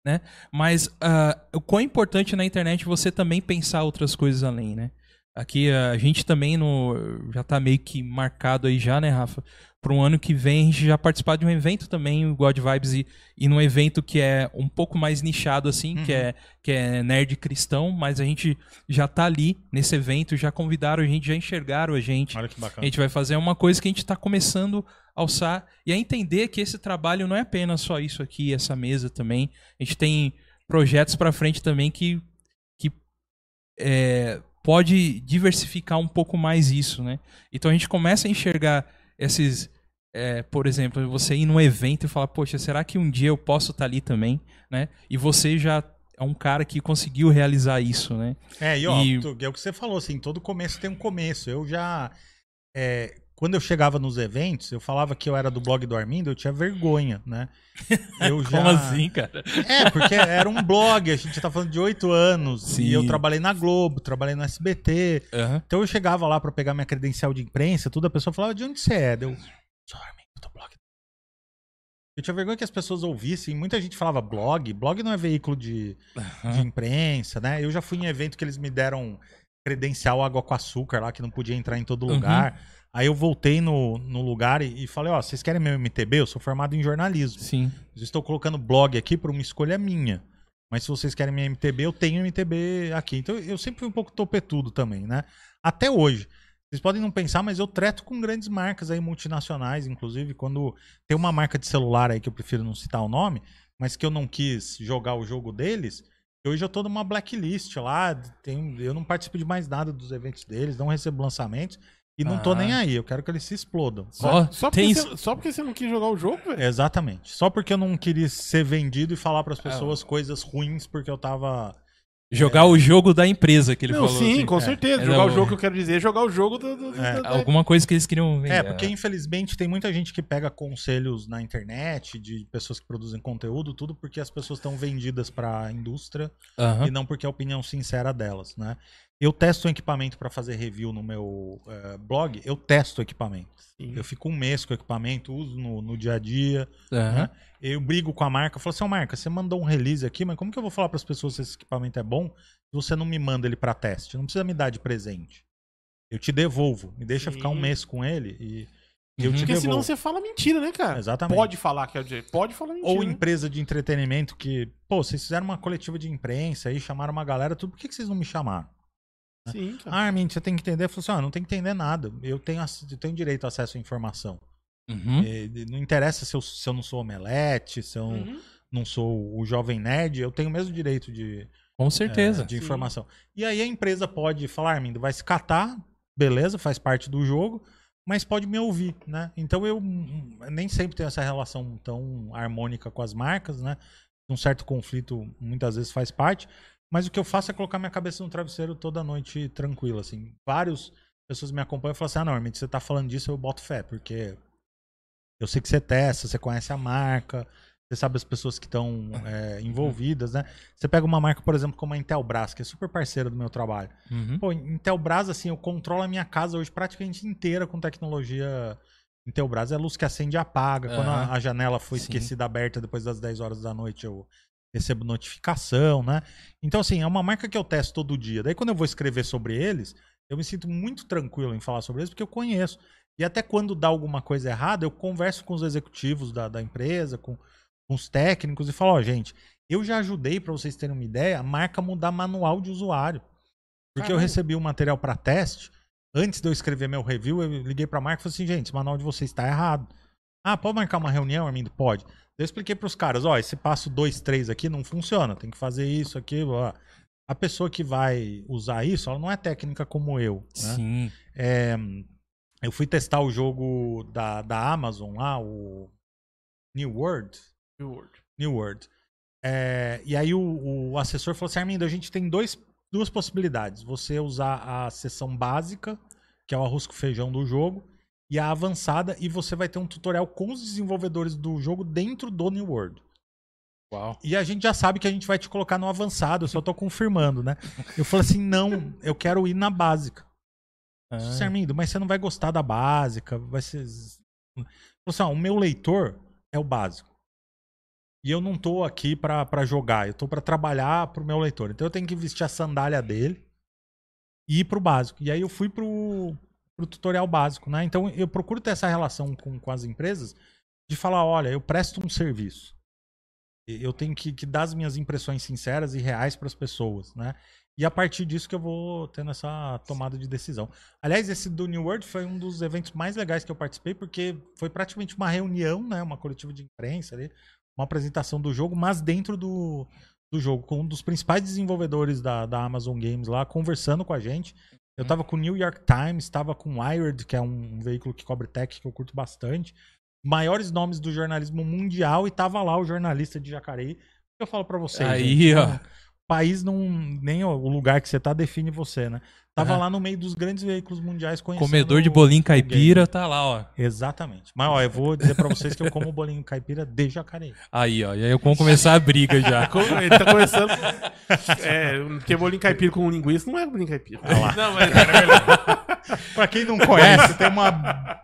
Né? Mas ah, o quão importante na internet você também pensar outras coisas além, né? Aqui a gente também no, já tá meio que marcado aí já, né, Rafa? Para um ano que vem a gente já participar de um evento também, o God Vibes, e, e num evento que é um pouco mais nichado assim, que, Uhum. é, que é nerd cristão, mas a gente já tá ali nesse evento, já convidaram a gente, já enxergaram a gente. Olha que A bacana. gente vai fazer uma coisa que a gente está começando a alçar e a entender que esse trabalho não é apenas só isso aqui, essa mesa também. A gente tem projetos para frente também que, que é, pode diversificar um pouco mais isso, né? Então a gente começa a enxergar esses, é, por exemplo, você ir num evento e falar, poxa, será que um dia eu posso estar ali também, né? E você já é um cara que conseguiu realizar isso, né? É, e ó, E- é o que você falou, assim, todo começo tem um começo. Eu já. é, quando eu chegava nos eventos, eu falava que eu era do blog do Armindo, eu tinha vergonha, né? Eu já... Como assim, cara? É, porque era um blog, a gente tá falando de oito anos. Sim. E eu trabalhei na Globo, trabalhei no SBT. Aham. Então eu chegava lá pra pegar minha credencial de imprensa, tudo, a pessoa falava, de onde você é? Eu, sou Armindo do blog. Eu tinha vergonha que as pessoas ouvissem. Muita gente falava blog. Blog não é veículo de, de imprensa, né? Eu já fui em evento que eles me deram credencial água com açúcar lá, que não podia entrar em todo Uhum. Aí eu voltei no, no lugar e, e falei, ó, vocês querem meu MTB? Eu sou formado em jornalismo. Sim. Eu estou colocando blog aqui por uma escolha minha. Mas se vocês querem minha MTB, eu tenho MTB aqui. Então eu sempre fui um pouco topetudo também, né? Até hoje. Vocês podem não pensar, mas eu treto com grandes marcas aí multinacionais, inclusive quando tem uma marca de celular aí que eu prefiro não citar o nome, mas que eu não quis jogar o jogo deles. Hoje eu tô numa blacklist lá, tem, eu não participo de mais nada dos eventos deles, não recebo lançamentos e não tô Ah. nem aí, eu quero que eles se explodam. Ó, Só tem porque, isso. você, só porque você não quis jogar o jogo, velho? Exatamente. Só porque eu não queria ser vendido e falar pras pessoas coisas ruins porque eu tava Jogar o jogo da empresa que ele Não, falou. sim, assim. com É. certeza. É, jogar não, o jogo que eu quero dizer é jogar o jogo do. do- do- É, da- Alguma coisa que eles queriam vender. É, porque infelizmente tem muita gente que pega conselhos na internet de pessoas que produzem conteúdo, tudo porque as pessoas estão vendidas para a indústria Aham. e não porque é a opinião sincera delas, né? Eu testo um equipamento para fazer review no meu eh, blog, eu testo o equipamento. Sim. Eu fico um mês com o equipamento, uso no, no dia a dia, Aham. né? Eu brigo com a marca, falo assim, marca, você mandou um release aqui, mas como que eu vou falar para as pessoas se esse equipamento é bom se você não me manda ele para teste? Não precisa me dar de presente. Eu te devolvo, me deixa Sim. ficar um mês com ele e, eu Uhum. Porque senão devolvo. você fala mentira, né, cara? Exatamente. Pode falar, quer dizer, pode falar mentira. Ou né? empresa de entretenimento que, pô, vocês fizeram uma coletiva de imprensa aí, chamaram uma galera, tudo, por que, que vocês não me chamaram? Sim, cara. Ah, Armin, você tem que entender. Eu falei assim, ah, não tem que entender nada. Eu tenho, eu tenho direito ao acesso à informação. Uhum. E não interessa se eu, se eu não sou omelete, se eu Uhum. não sou o jovem nerd, eu tenho o mesmo direito de, Com é, certeza. de Sim. informação. E aí a empresa pode falar, Armin, vai se catar, beleza, faz parte do jogo, mas pode me ouvir, né? Então eu hum, nem sempre tenho essa relação tão harmônica com as marcas, né? Um certo conflito muitas vezes faz parte, mas o que eu faço é colocar minha cabeça no travesseiro toda noite tranquila, assim. Várias pessoas me acompanham e falam assim, ah, não, você tá falando disso, eu boto fé, porque eu sei que você testa, você conhece a marca, você sabe as pessoas que estão é, envolvidas, né? Você pega uma marca, por exemplo, como a Intelbras, que é super parceira do meu trabalho. Uhum. Pô, Intelbras, assim, eu controlo a minha casa hoje praticamente inteira com tecnologia Intelbras. É luz que acende e apaga. Quando a, a janela foi Sim. esquecida aberta depois das 10 horas da noite, eu recebo notificação, né? Então, assim, é uma marca que eu testo todo dia. Daí, quando eu vou escrever sobre eles, eu me sinto muito tranquilo em falar sobre eles, porque eu conheço. E até quando dá alguma coisa errada, eu converso com os executivos da, da empresa, com, com os técnicos e falo, ó, gente, eu já ajudei, para vocês terem uma ideia, a marca mudar manual de usuário. Porque eu Caramba. recebi um material para teste, antes de eu escrever meu review, eu liguei para a marca e falei assim, gente, esse manual de vocês está errado. Ah, pode marcar uma reunião, Armindo? Pode. Eu expliquei para os caras, ó, esse passo 2, 3 aqui não funciona, tem que fazer isso aqui, ó. A pessoa que vai usar isso, ela não é técnica como eu, né? Sim. É, eu fui testar o jogo da, da Amazon lá, o New World. New World. É, e aí o, o assessor falou assim, Armindo, a gente tem dois, duas possibilidades. Você usar a sessão básica, que é o arroz com feijão do jogo, e a avançada, e você vai ter um tutorial com os desenvolvedores do jogo dentro do New World. Uau. E a gente já sabe que a gente vai te colocar no avançado, eu só tô confirmando, né? Eu falei assim, não, eu quero ir na básica. Ah, Você, Armindo, mas você não vai gostar da básica, vai ser. Falou assim, ó, o meu leitor é o básico. E eu não tô aqui pra jogar, eu tô pra trabalhar pro meu leitor. Então eu tenho que vestir a sandália dele e ir pro básico. E aí eu fui pro, pro tutorial básico, né? Então eu procuro ter essa relação com, com as empresas de falar, olha, eu presto um serviço. Eu tenho que, que dar as minhas impressões sinceras e reais para as pessoas, né? E a partir disso que eu vou tendo essa tomada de decisão. Aliás, esse do New World foi um dos eventos mais legais que eu participei, porque foi praticamente uma reunião, né? Uma coletiva de imprensa ali, uma apresentação do jogo, mas dentro do, do jogo, com um dos principais desenvolvedores da, da Amazon Games lá, conversando com a gente. Eu tava com o New York Times, tava com o Wired, que é um veículo que cobre tech que eu curto bastante. Maiores nomes do jornalismo mundial, e tava lá o jornalista de Jacareí. Eu falo pra vocês. Aí, gente, ó. país não. Nem o lugar que você tá define você, né? Tava lá no meio dos grandes veículos mundiais conhecendo. Comedor de bolinho o caipira, tá lá, ó. Exatamente. Mas ó, eu vou dizer pra vocês que eu como bolinho caipira de Jacareí. Aí, ó. E aí eu vou começar a briga já. Ele tá começando. É, porque bolinho caipira com linguiça não é bolinho caipira. Não, mas pra quem não conhece, tem uma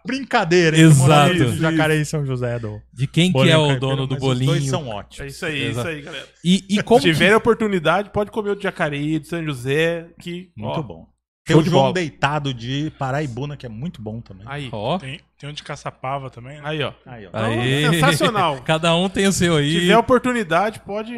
brincadeira entre Exato. Morales, Jacareí e São José do De quem que bolinho é o caipira, dono do mas Os dois bolinho. são é ótimos. isso aí, é isso aí, galera. E, e como Se que- tiver oportunidade, pode comer o de Jacareí, de São José, que. Muito ó, bom. Tem show o de João bola. Deitado de Paraibuna, que é muito bom também. Aí, Ó. Tem, tem um de Caçapava também, né? aí, ó. Aí, ó. Então, Aê. sensacional. Cada um tem o seu Se aí. tiver oportunidade, pode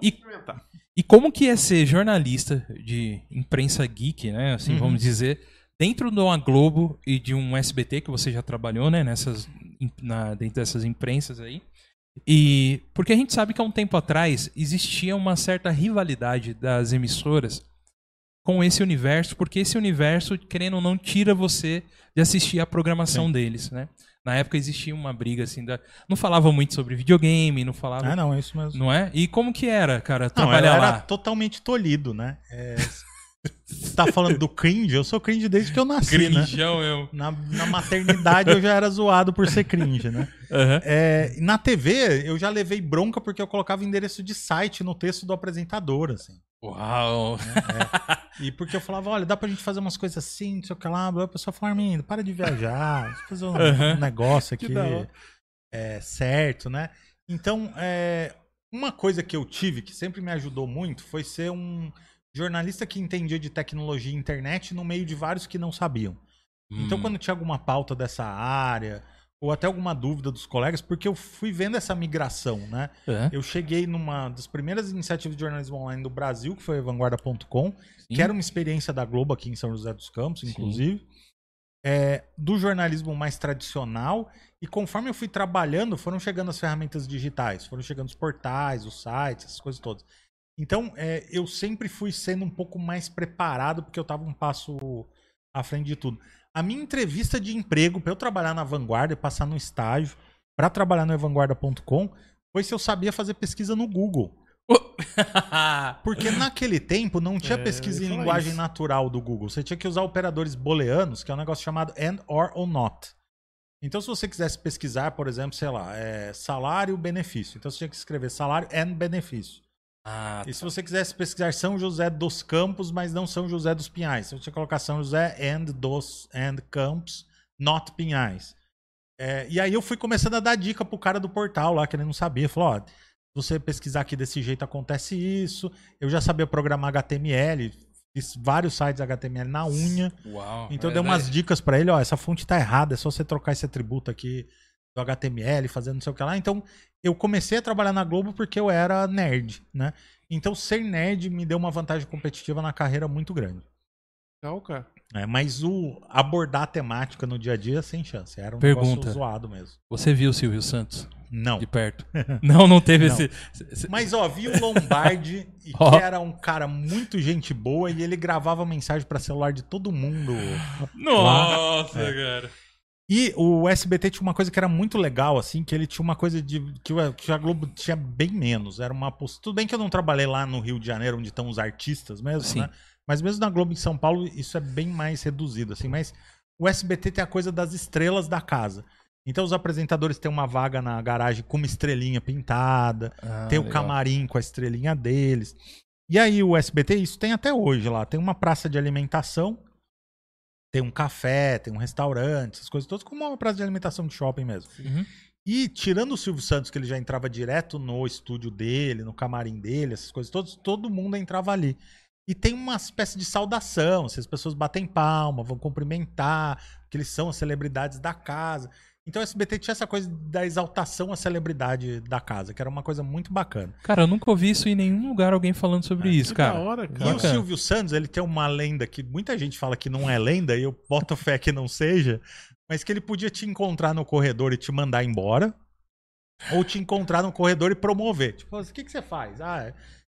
E, experimentar. e como que é ser jornalista de imprensa geek, né? Assim, Uhum. vamos dizer, dentro de uma Globo e de um SBT que você já trabalhou, né? Nessas, na, dentro dessas imprensas aí. E porque a gente sabe que há um tempo atrás existia uma certa rivalidade das emissoras com esse universo, porque esse universo, querendo ou não, tira você de assistir a programação deles, né? Na época existia uma briga assim, da... não falava muito sobre videogame, não falava, Ah, não, é isso mesmo. não é? E como que era, cara, Não, trabalhar era lá? totalmente tolhido, né? É, tá falando do cringe? Eu sou cringe desde que eu nasci, né? Crinjão, eu. Na, na maternidade eu já era zoado por ser cringe, né? Aham. É, na TV eu já levei bronca porque eu colocava endereço de site no texto do apresentador, assim. Uau. E porque eu falava, olha, dá pra gente fazer umas coisas assim, não sei o que lá. A pessoa falava, Armindo, para de viajar, deixa eu fazer um, Aham. um negócio aqui é, certo, né? Então, é, uma coisa que eu tive que sempre me ajudou muito foi ser um jornalista que entendia de tecnologia e internet no meio de vários que não sabiam. Então, Hum. quando tinha alguma pauta dessa área, ou até alguma dúvida dos colegas, porque eu fui vendo essa migração, né? É, Eu cheguei numa das primeiras iniciativas de jornalismo online do Brasil, que foi a Vanguarda.com, que era uma experiência da Globo aqui em São José dos Campos, inclusive. É, do jornalismo mais tradicional. E conforme eu fui trabalhando, foram chegando as ferramentas digitais, foram chegando os portais, os sites, essas coisas todas. Então, é, eu sempre fui sendo um pouco mais preparado, porque eu estava um passo à frente de tudo. A minha entrevista de emprego para eu trabalhar na Vanguarda e passar no estágio para trabalhar no evanguarda.com foi se eu sabia fazer pesquisa no Google. Porque naquele tempo não tinha É, pesquisa em linguagem isso. natural do Google. Você tinha que usar operadores booleanos, que é um negócio chamado and, or ou not. Então, se você quisesse pesquisar, por exemplo, sei lá, é, salário, benefício. Então, você tinha que escrever salário and benefício. Ah, E se você quisesse pesquisar São José dos Campos, mas não São José dos Pinhais, você tinha que colocar São José and dos and Campos, not Pinhais. É, e aí eu fui começando a dar dica pro cara do portal lá, que ele não sabia. Falou, ó, se você pesquisar aqui desse jeito acontece isso. Eu já sabia programar HTML, fiz vários sites HTML na unha. uau. Então eu É, dei umas dicas pra ele, ó, essa fonte tá errada, é só você trocar esse atributo aqui do HTML, fazendo não sei o que lá. Então eu comecei a trabalhar na Globo porque eu era nerd, né? Então ser nerd me deu uma vantagem competitiva na carreira muito grande. Legal, cara. É, mas o abordar a temática no dia a dia sem chance, era um Pergunta. negócio zoado mesmo. Você viu o Silvio Santos Não. de perto? não, não teve Não. esse. esse- Mas ó, vi o Lombardi e Ó. que era um cara muito gente boa e ele gravava mensagem pra celular de todo mundo. Nossa, É. cara. E o SBT tinha uma coisa que era muito legal, assim, que ele tinha uma coisa de que, a Globo tinha bem menos. Era uma poss- Tudo bem que eu não trabalhei lá no Rio de Janeiro, onde estão os artistas mesmo, Sim. né? Mas mesmo na Globo em São Paulo, isso é bem mais reduzido, assim. Mas o SBT tem a coisa das estrelas da casa. Então os apresentadores têm uma vaga na garagem com uma estrelinha pintada, Ah, tem o legal. camarim com a estrelinha deles. E aí o SBT, isso tem até hoje lá. Tem uma praça de alimentação, tem um café, tem um restaurante, essas coisas todas, como uma praça de alimentação de shopping mesmo. Uhum. E tirando o Silvio Santos, que ele já entrava direto no estúdio dele, no camarim dele, essas coisas todas, todo mundo entrava ali. E tem uma espécie de saudação, se as pessoas batem palma, vão cumprimentar, que eles são as celebridades da casa. Então o SBT tinha essa coisa da exaltação à celebridade da casa, que era uma coisa muito bacana. Cara, eu nunca ouvi isso em nenhum lugar alguém falando sobre É, isso, Que cara. da hora, E cara. o Bacana. Silvio Santos, ele tem uma lenda que muita gente fala que não é lenda, e eu boto fé que não seja, mas que ele podia te encontrar no corredor e te mandar embora, ou te encontrar no corredor e promover. Tipo, o que, que você faz? Ah, é-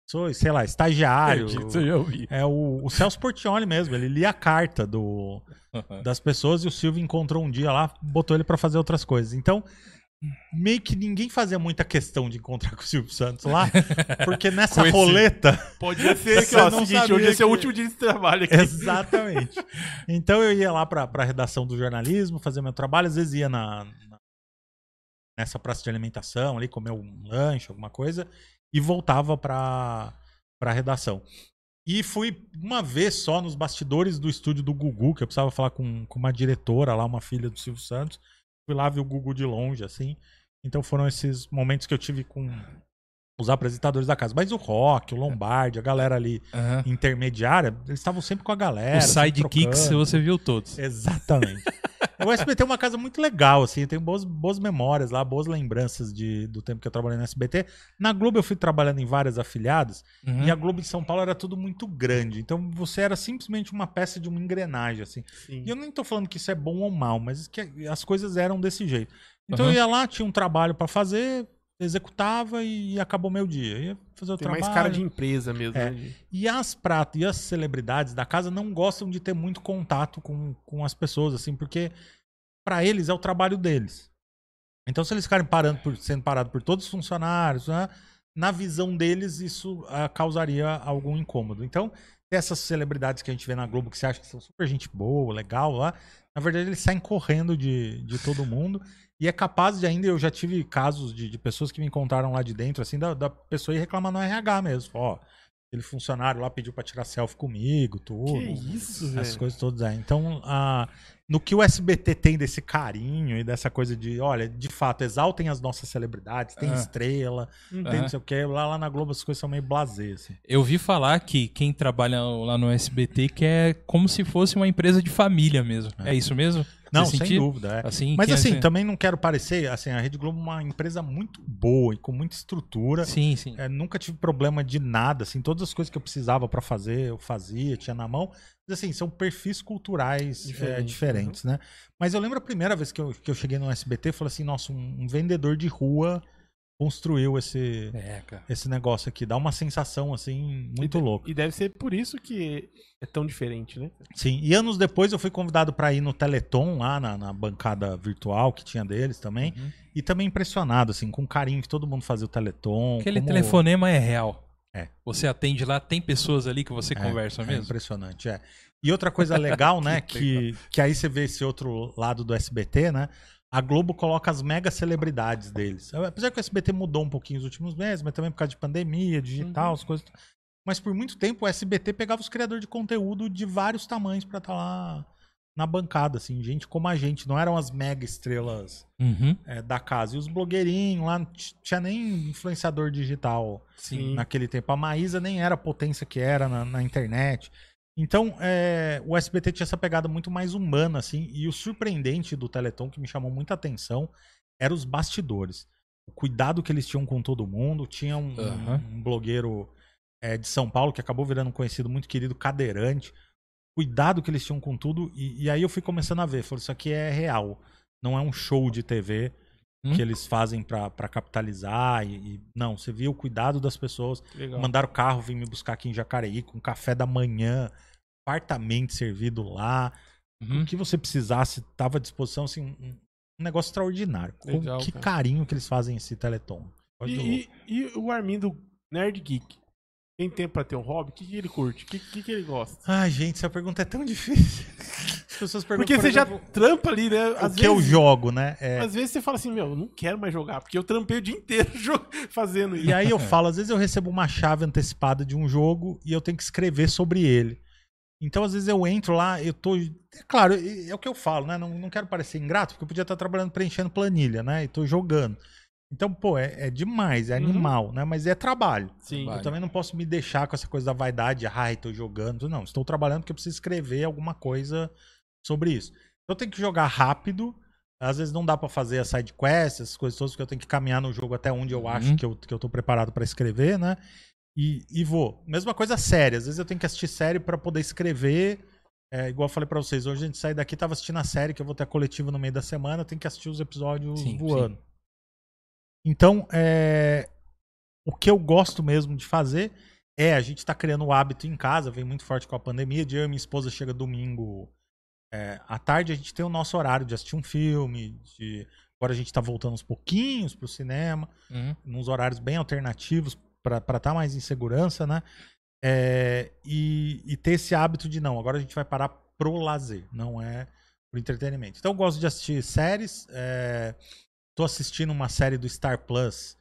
sou, sei lá, estagiário. Isso eu ouvi. É o, o Celso Portioli mesmo, ele lia a carta do, das pessoas e o Silvio encontrou um dia lá, botou ele pra fazer outras coisas. Então, meio que ninguém fazia muita questão de encontrar com o Silvio Santos lá, porque nessa esse- roleta Podia ser que, ó, não seguinte, hoje esse é o que- último dia de trabalho aqui. Exatamente. Então eu ia lá pra, pra redação do jornalismo, fazer meu trabalho, às vezes ia na, na- nessa praça de alimentação ali, comer um lanche, alguma coisa, e voltava pra, pra redação. E fui uma vez só nos bastidores do estúdio do Gugu, que eu precisava falar com, com uma diretora lá, uma filha do Silvio Santos. Fui lá ver o Gugu de longe, assim. Então foram esses momentos que eu tive com os apresentadores da casa. Mas o Rock, o Lombardi, a galera ali Aham. intermediária, eles estavam sempre com a galera. Os sidekicks você viu todos. Exatamente. o SBT é uma casa muito legal, assim, eu tenho boas, boas memórias lá, boas lembranças de, do tempo que eu trabalhei no SBT. Na Globo eu fui trabalhando em várias afiliadas, Uhum. e a Globo em São Paulo era tudo muito grande. Então você era simplesmente uma peça de uma engrenagem, assim. Sim. E eu nem tô falando que isso é bom ou mal, mas que as coisas eram desse jeito. Então Uhum. eu ia lá, tinha um trabalho pra fazer, executava e acabou meu dia. Ia fazer o Tem trabalho. mais cara de empresa mesmo. É. né, E as pratas e as celebridades da casa não gostam de ter muito contato com, com as pessoas, assim, porque pra eles é o trabalho deles. Então, se eles ficarem parando por, sendo parados por todos os funcionários, né, na visão deles, isso ah, causaria algum incômodo. Então, essas celebridades que a gente vê na Globo que você acha que são super gente boa, legal lá, na verdade eles saem correndo de, de todo mundo. E é capaz de ainda, eu já tive casos de, de pessoas que me encontraram lá de dentro, assim, da, da pessoa ir reclamar no RH mesmo. Ó, aquele funcionário lá pediu pra tirar selfie comigo, tudo. Que isso, Essas velho. coisas todas aí. Então, a, no que o SBT tem desse carinho e dessa coisa de, olha, de fato, exaltem as nossas celebridades, tem Ah. estrela, Uhum. tem não sei o que. Lá, lá na Globo as coisas são meio blasé, assim. Eu vi falar que quem trabalha lá no SBT que é como se fosse uma empresa de família mesmo. É, isso mesmo? Não, sem dúvida. É. Assim, Mas assim, também não quero parecer, assim, a Rede Globo é uma empresa muito boa e com muita estrutura. Sim, sim. É, nunca tive problema de nada, assim, todas as coisas que eu precisava pra fazer, eu fazia, tinha na mão. Mas assim, são perfis culturais é, Diferente, diferentes, né? Mas eu lembro a primeira vez que eu, que eu cheguei no SBT, eu falei assim, nossa, um, um vendedor de rua construiu esse, É, esse negócio aqui. Dá uma sensação, assim, muito louca. E deve ser por isso que é tão diferente, né? Sim, e anos depois eu fui convidado pra ir no Teleton, lá na, na bancada virtual que tinha deles também. Uhum. E também impressionado, assim, com o carinho que todo mundo fazia o Teleton. Aquele como- telefonema é real. É. Você atende lá, tem pessoas ali que você É, conversa é mesmo? impressionante, é. E outra coisa legal, né, que, que aí você vê esse outro lado do SBT, né? A Globo coloca as mega celebridades deles. Apesar que o SBT mudou um pouquinho nos últimos meses, mas também por causa de pandemia, digital, Uhum. as coisas. Mas por muito tempo o SBT pegava os criadores de conteúdo de vários tamanhos pra estar lá na bancada, assim, gente como a gente. Não eram as mega estrelas Uhum. é, da casa. E os blogueirinhos lá, não tinha nem influenciador digital Sim. naquele tempo. A Maísa nem era a potência que era na, na internet. Então, é, o SBT tinha essa pegada muito mais humana, assim, e o surpreendente do Teleton, que me chamou muita atenção, era os bastidores. O cuidado que eles tinham com todo mundo. Tinha um, um- Aham. um blogueiro é, de São Paulo, que acabou virando um conhecido muito querido, cadeirante. Cuidado que eles tinham com tudo. E, e aí eu fui começando a ver. Falei, isso aqui é real. Não é um show de TV Hum. que eles fazem pra capitalizar. E, e- não, você via o cuidado das pessoas. Legal. Mandaram o carro vir me buscar aqui em Jacareí com café da manhã, fartamente servido lá. Uhum. O que você precisasse estava à disposição, assim, um, negócio extraordinário. Com Legal, que cara. carinho que eles fazem esse Teleton. Louco. E, e o Armindo Nerd Geek? Tem tempo pra ter um hobby? O que, que ele curte? O que, que, que ele gosta? Ai, gente, essa pergunta é tão difícil. As pessoas perguntam, Porque por você já exemplo, trampa ali, né? o que eu jogo, né? É, Às vezes você fala assim, meu, eu não quero mais jogar, porque eu trampei o dia inteiro fazendo isso. E aí eu falo, às vezes eu recebo uma chave antecipada de um jogo e eu tenho que escrever sobre ele. Então, às vezes eu entro lá, eu tô. É claro, é o que eu falo, né? Não, não quero parecer ingrato, porque eu podia estar trabalhando preenchendo planilha, né? E tô jogando. Então, pô, é, é demais, é Uhum. animal, né? Mas é trabalho. Sim. Vai. Eu também não posso me deixar com essa coisa da vaidade, ai, tô jogando. Não, estou trabalhando porque eu preciso escrever alguma coisa sobre isso. Eu tenho que jogar rápido. Às vezes não dá pra fazer as side quests, essas coisas todas, porque eu tenho que caminhar no jogo até onde eu Uhum. acho que eu, que eu tô preparado pra escrever, né? E, e vou. Mesma coisa séria. Às vezes eu tenho que assistir série pra poder escrever. É, igual eu falei pra vocês, hoje a gente sai daqui, tava assistindo a série, que eu vou ter a coletiva no meio da semana, tenho que assistir os episódios Sim, voando. Então, é, o que eu gosto mesmo de fazer é, a gente tá criando o hábito em casa, vem muito forte com a pandemia, de eu e minha esposa chega domingo é, à tarde, a gente tem o nosso horário de assistir um filme, de... agora a gente tá voltando uns pouquinhos pro cinema, Uhum. nos horários bem alternativos para estar tá mais em segurança, né? É, e, e ter esse hábito de não, agora a gente vai parar pro lazer, não é pro entretenimento. Então eu gosto de assistir séries, é, tô assistindo uma série do Star Plus,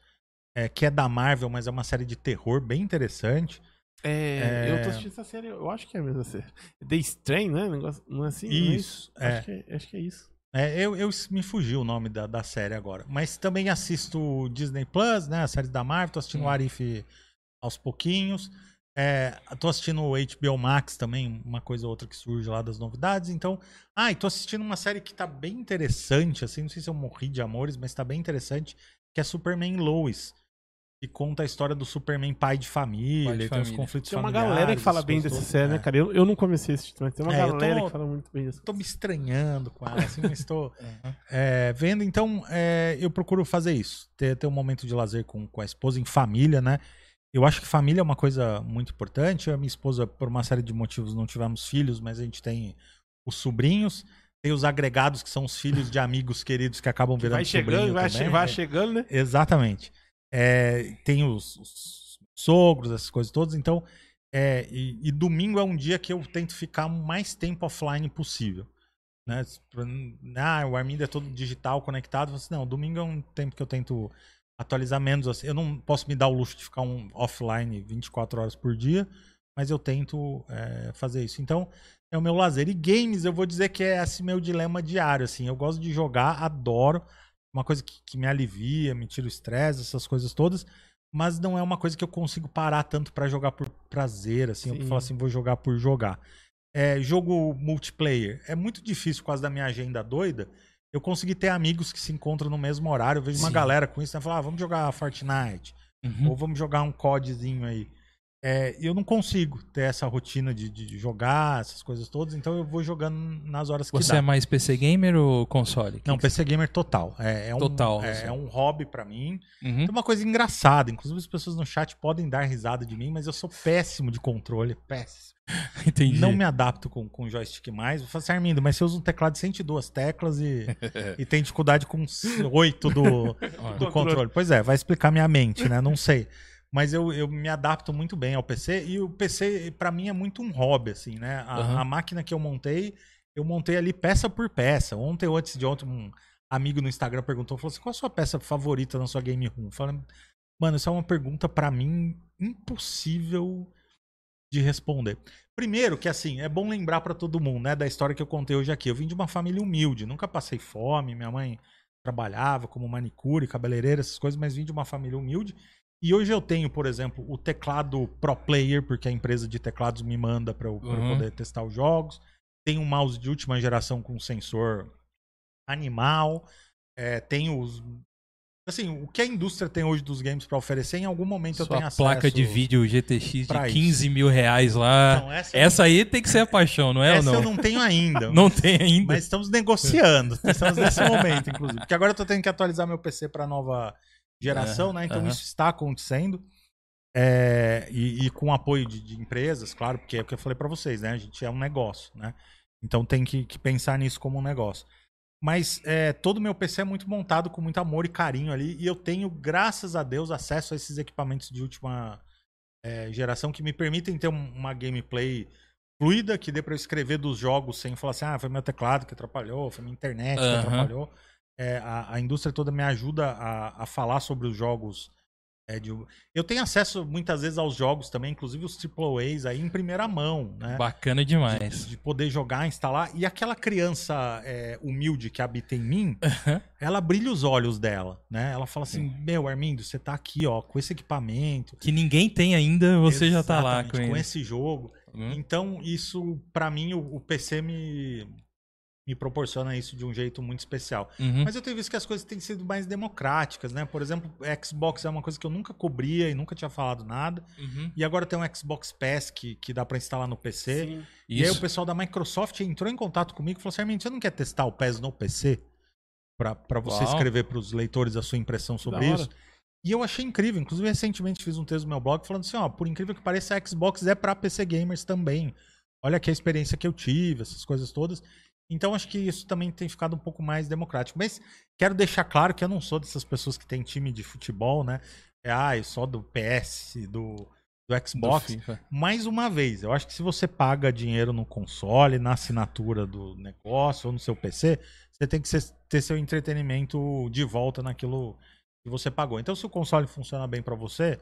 é, que é da Marvel, mas é uma série de terror bem interessante. É, É. eu tô assistindo essa série, eu acho que é a mesma série. The Strain, né? Negócio- Não é assim? Não é Isso, é. Acho, que é, acho que é isso. É, eu, eu me fugiu o nome da, da série agora. Mas também assisto Disney Plus, né? A série da Marvel, tô assistindo o Hum. Arif aos pouquinhos. É, tô assistindo o HBO Max também, uma coisa ou outra que surge lá das novidades. Então, ah, e tô assistindo uma série que tá bem interessante, assim, não sei se eu morri de amores, mas tá bem interessante, que é Superman Lois. Que conta a história do Superman pai de família, Pai de e tem os família. conflitos Tem uma familiares. galera que fala bem dessa série, né, cara? Eu, eu não comecei a assistir, mas tem uma É, galera tô- que fala muito bem dessa Tô me estranhando com ela, assim, mas tô é, vendo. Então, é, eu procuro fazer isso. Ter, ter um momento de lazer com, com a esposa, em família, né? Eu acho que família é uma coisa muito importante. Eu e a minha esposa, por uma série de motivos, não tivemos filhos, mas a gente tem os sobrinhos. Tem os agregados, que são os filhos de amigos queridos que acabam virando Vai chegando, sobrinho vai, também. vai É, chegando, né? Exatamente. É, tem os, os sogros, essas coisas todas. Então, é, e, e domingo é um dia que eu tento ficar mais tempo offline possível. Né? Ah, o Armindo é todo digital, conectado. Assim, não, domingo é um tempo que eu tento atualizar menos. Assim. Eu não posso me dar o luxo de ficar um offline 24 horas por dia, mas eu tento é, fazer isso. Então, é o meu lazer. E games, eu vou dizer que é esse meu dilema diário. Assim. Eu gosto de jogar, adoro. Uma coisa que, que me alivia, me tira o estresse, essas coisas todas. Mas não é uma coisa que eu consigo parar tanto pra jogar por prazer, assim. Eu Sim. falo assim, vou jogar por jogar. É, jogo multiplayer. É muito difícil por causa da minha agenda doida. Eu consegui ter amigos que se encontram no mesmo horário. Eu vejo uma Sim. galera com isso, né? Falar, ah, vamos jogar Fortnite. Uhum. Ou vamos jogar um CODzinho aí. É, eu não consigo ter essa rotina de, de jogar, essas coisas todas, então eu vou jogando nas horas que Você dá. é mais PC gamer ou console? Não, Que- PC Gamer total. É, é um, Total, É, assim. é um hobby pra mim. Uhum. Tem uma coisa engraçada, inclusive as pessoas no chat podem dar risada de mim, mas eu sou péssimo de controle, péssimo. Entendi. Não me adapto com, com joystick mais. Vou falar assim, Armindo, mas você usa um teclado de 102 teclas e, e tem dificuldade com 8 do, do controle. Pois é, vai explicar minha mente, né? Não sei. Mas eu, eu me adapto muito bem ao PC e o PC, pra mim, é muito um hobby, assim, né? A, Aham. a máquina que eu montei, eu montei ali peça por peça. Ontem ou antes de ontem, um amigo no Instagram perguntou, falou assim, qual a sua peça favorita na sua game room? Falei, mano, isso é uma pergunta pra mim impossível de responder. Primeiro que, assim, é bom lembrar pra todo mundo, né? Da história que eu contei hoje aqui. Eu vim de uma família humilde, nunca passei fome, minha mãe trabalhava como manicure, cabeleireira, essas coisas, mas vim de uma família humilde. E hoje eu tenho, por exemplo, o teclado Pro Player, porque a empresa de teclados me manda para eu, pra eu Uhum. poder testar os jogos. Tenho um mouse de última geração com sensor animal. É, tenho os. Assim, o que a indústria tem hoje dos games para oferecer, em algum momento eu Sua tenho acesso. placa de vídeo GTX de pra 15 mil reais lá. Então, essa, essa aí tem que ser a paixão, não é essa ou não? eu não tenho ainda. Não tem ainda. Mas estamos negociando. Estamos nesse momento, inclusive. Porque agora eu tô tendo que atualizar meu PC para nova geração, É, né? Então isso está acontecendo. É, e, e com apoio de, de empresas, claro, porque é o que eu falei para vocês, né? A gente é um negócio, né? Então tem que, que pensar nisso como um negócio. Mas é, todo o meu PC é muito montado com muito amor e carinho ali. E eu tenho, graças a Deus, acesso a esses equipamentos de última é, geração que me permitem ter um- uma gameplay fluida, que dê pra eu escrever dos jogos sem falar assim, ah, foi meu teclado que atrapalhou, foi minha internet que atrapalhou. É, a, a indústria toda me ajuda a, a falar sobre os jogos. é, de- eu tenho acesso muitas vezes aos jogos também, inclusive os AAAs aí em primeira mão, né? Bacana de, demais. de poder jogar, instalar. E aquela criança é, humilde que habita em mim, Aham. ela brilha os olhos dela, né? Ela fala assim: Meu, Armindo, você tá aqui, ó, com esse equipamento. Que ninguém tem ainda, você já tá lá Exatamente, com ele. esse jogo. Hum? Então, isso, pra mim, o, o PC me, me proporciona isso de um jeito muito especial. Uhum. Mas eu tenho visto que as coisas têm sido mais democráticas, né? Por exemplo, Xbox é uma coisa que eu nunca cobria e nunca tinha falado nada. Uhum. E agora tem um Xbox Pass que, que dá pra instalar no PC. Sim. E aí o Isso. pessoal da Microsoft entrou em contato comigo e falou assim: Armin, você não quer testar o PES no PC? Pra, pra você Uau. escrever pros leitores a sua impressão sobre Da hora. isso. E eu achei incrível. Inclusive, recentemente fiz um texto no meu blog falando assim: ó, por incrível que pareça, a Xbox é pra PC gamers também. Olha aqui a experiência que eu tive, essas coisas todas. Então, acho que isso também tem ficado um pouco mais democrático. Mas quero deixar claro que eu não sou dessas pessoas que têm time de futebol, né? É, ah, só do PS, do, do Do Xbox FIFA. mais uma vez, eu acho que se você paga dinheiro no console, na assinatura do negócio ou no seu PC, você tem que ter seu entretenimento de volta naquilo que você pagou. Então, se o console funciona bem pra você,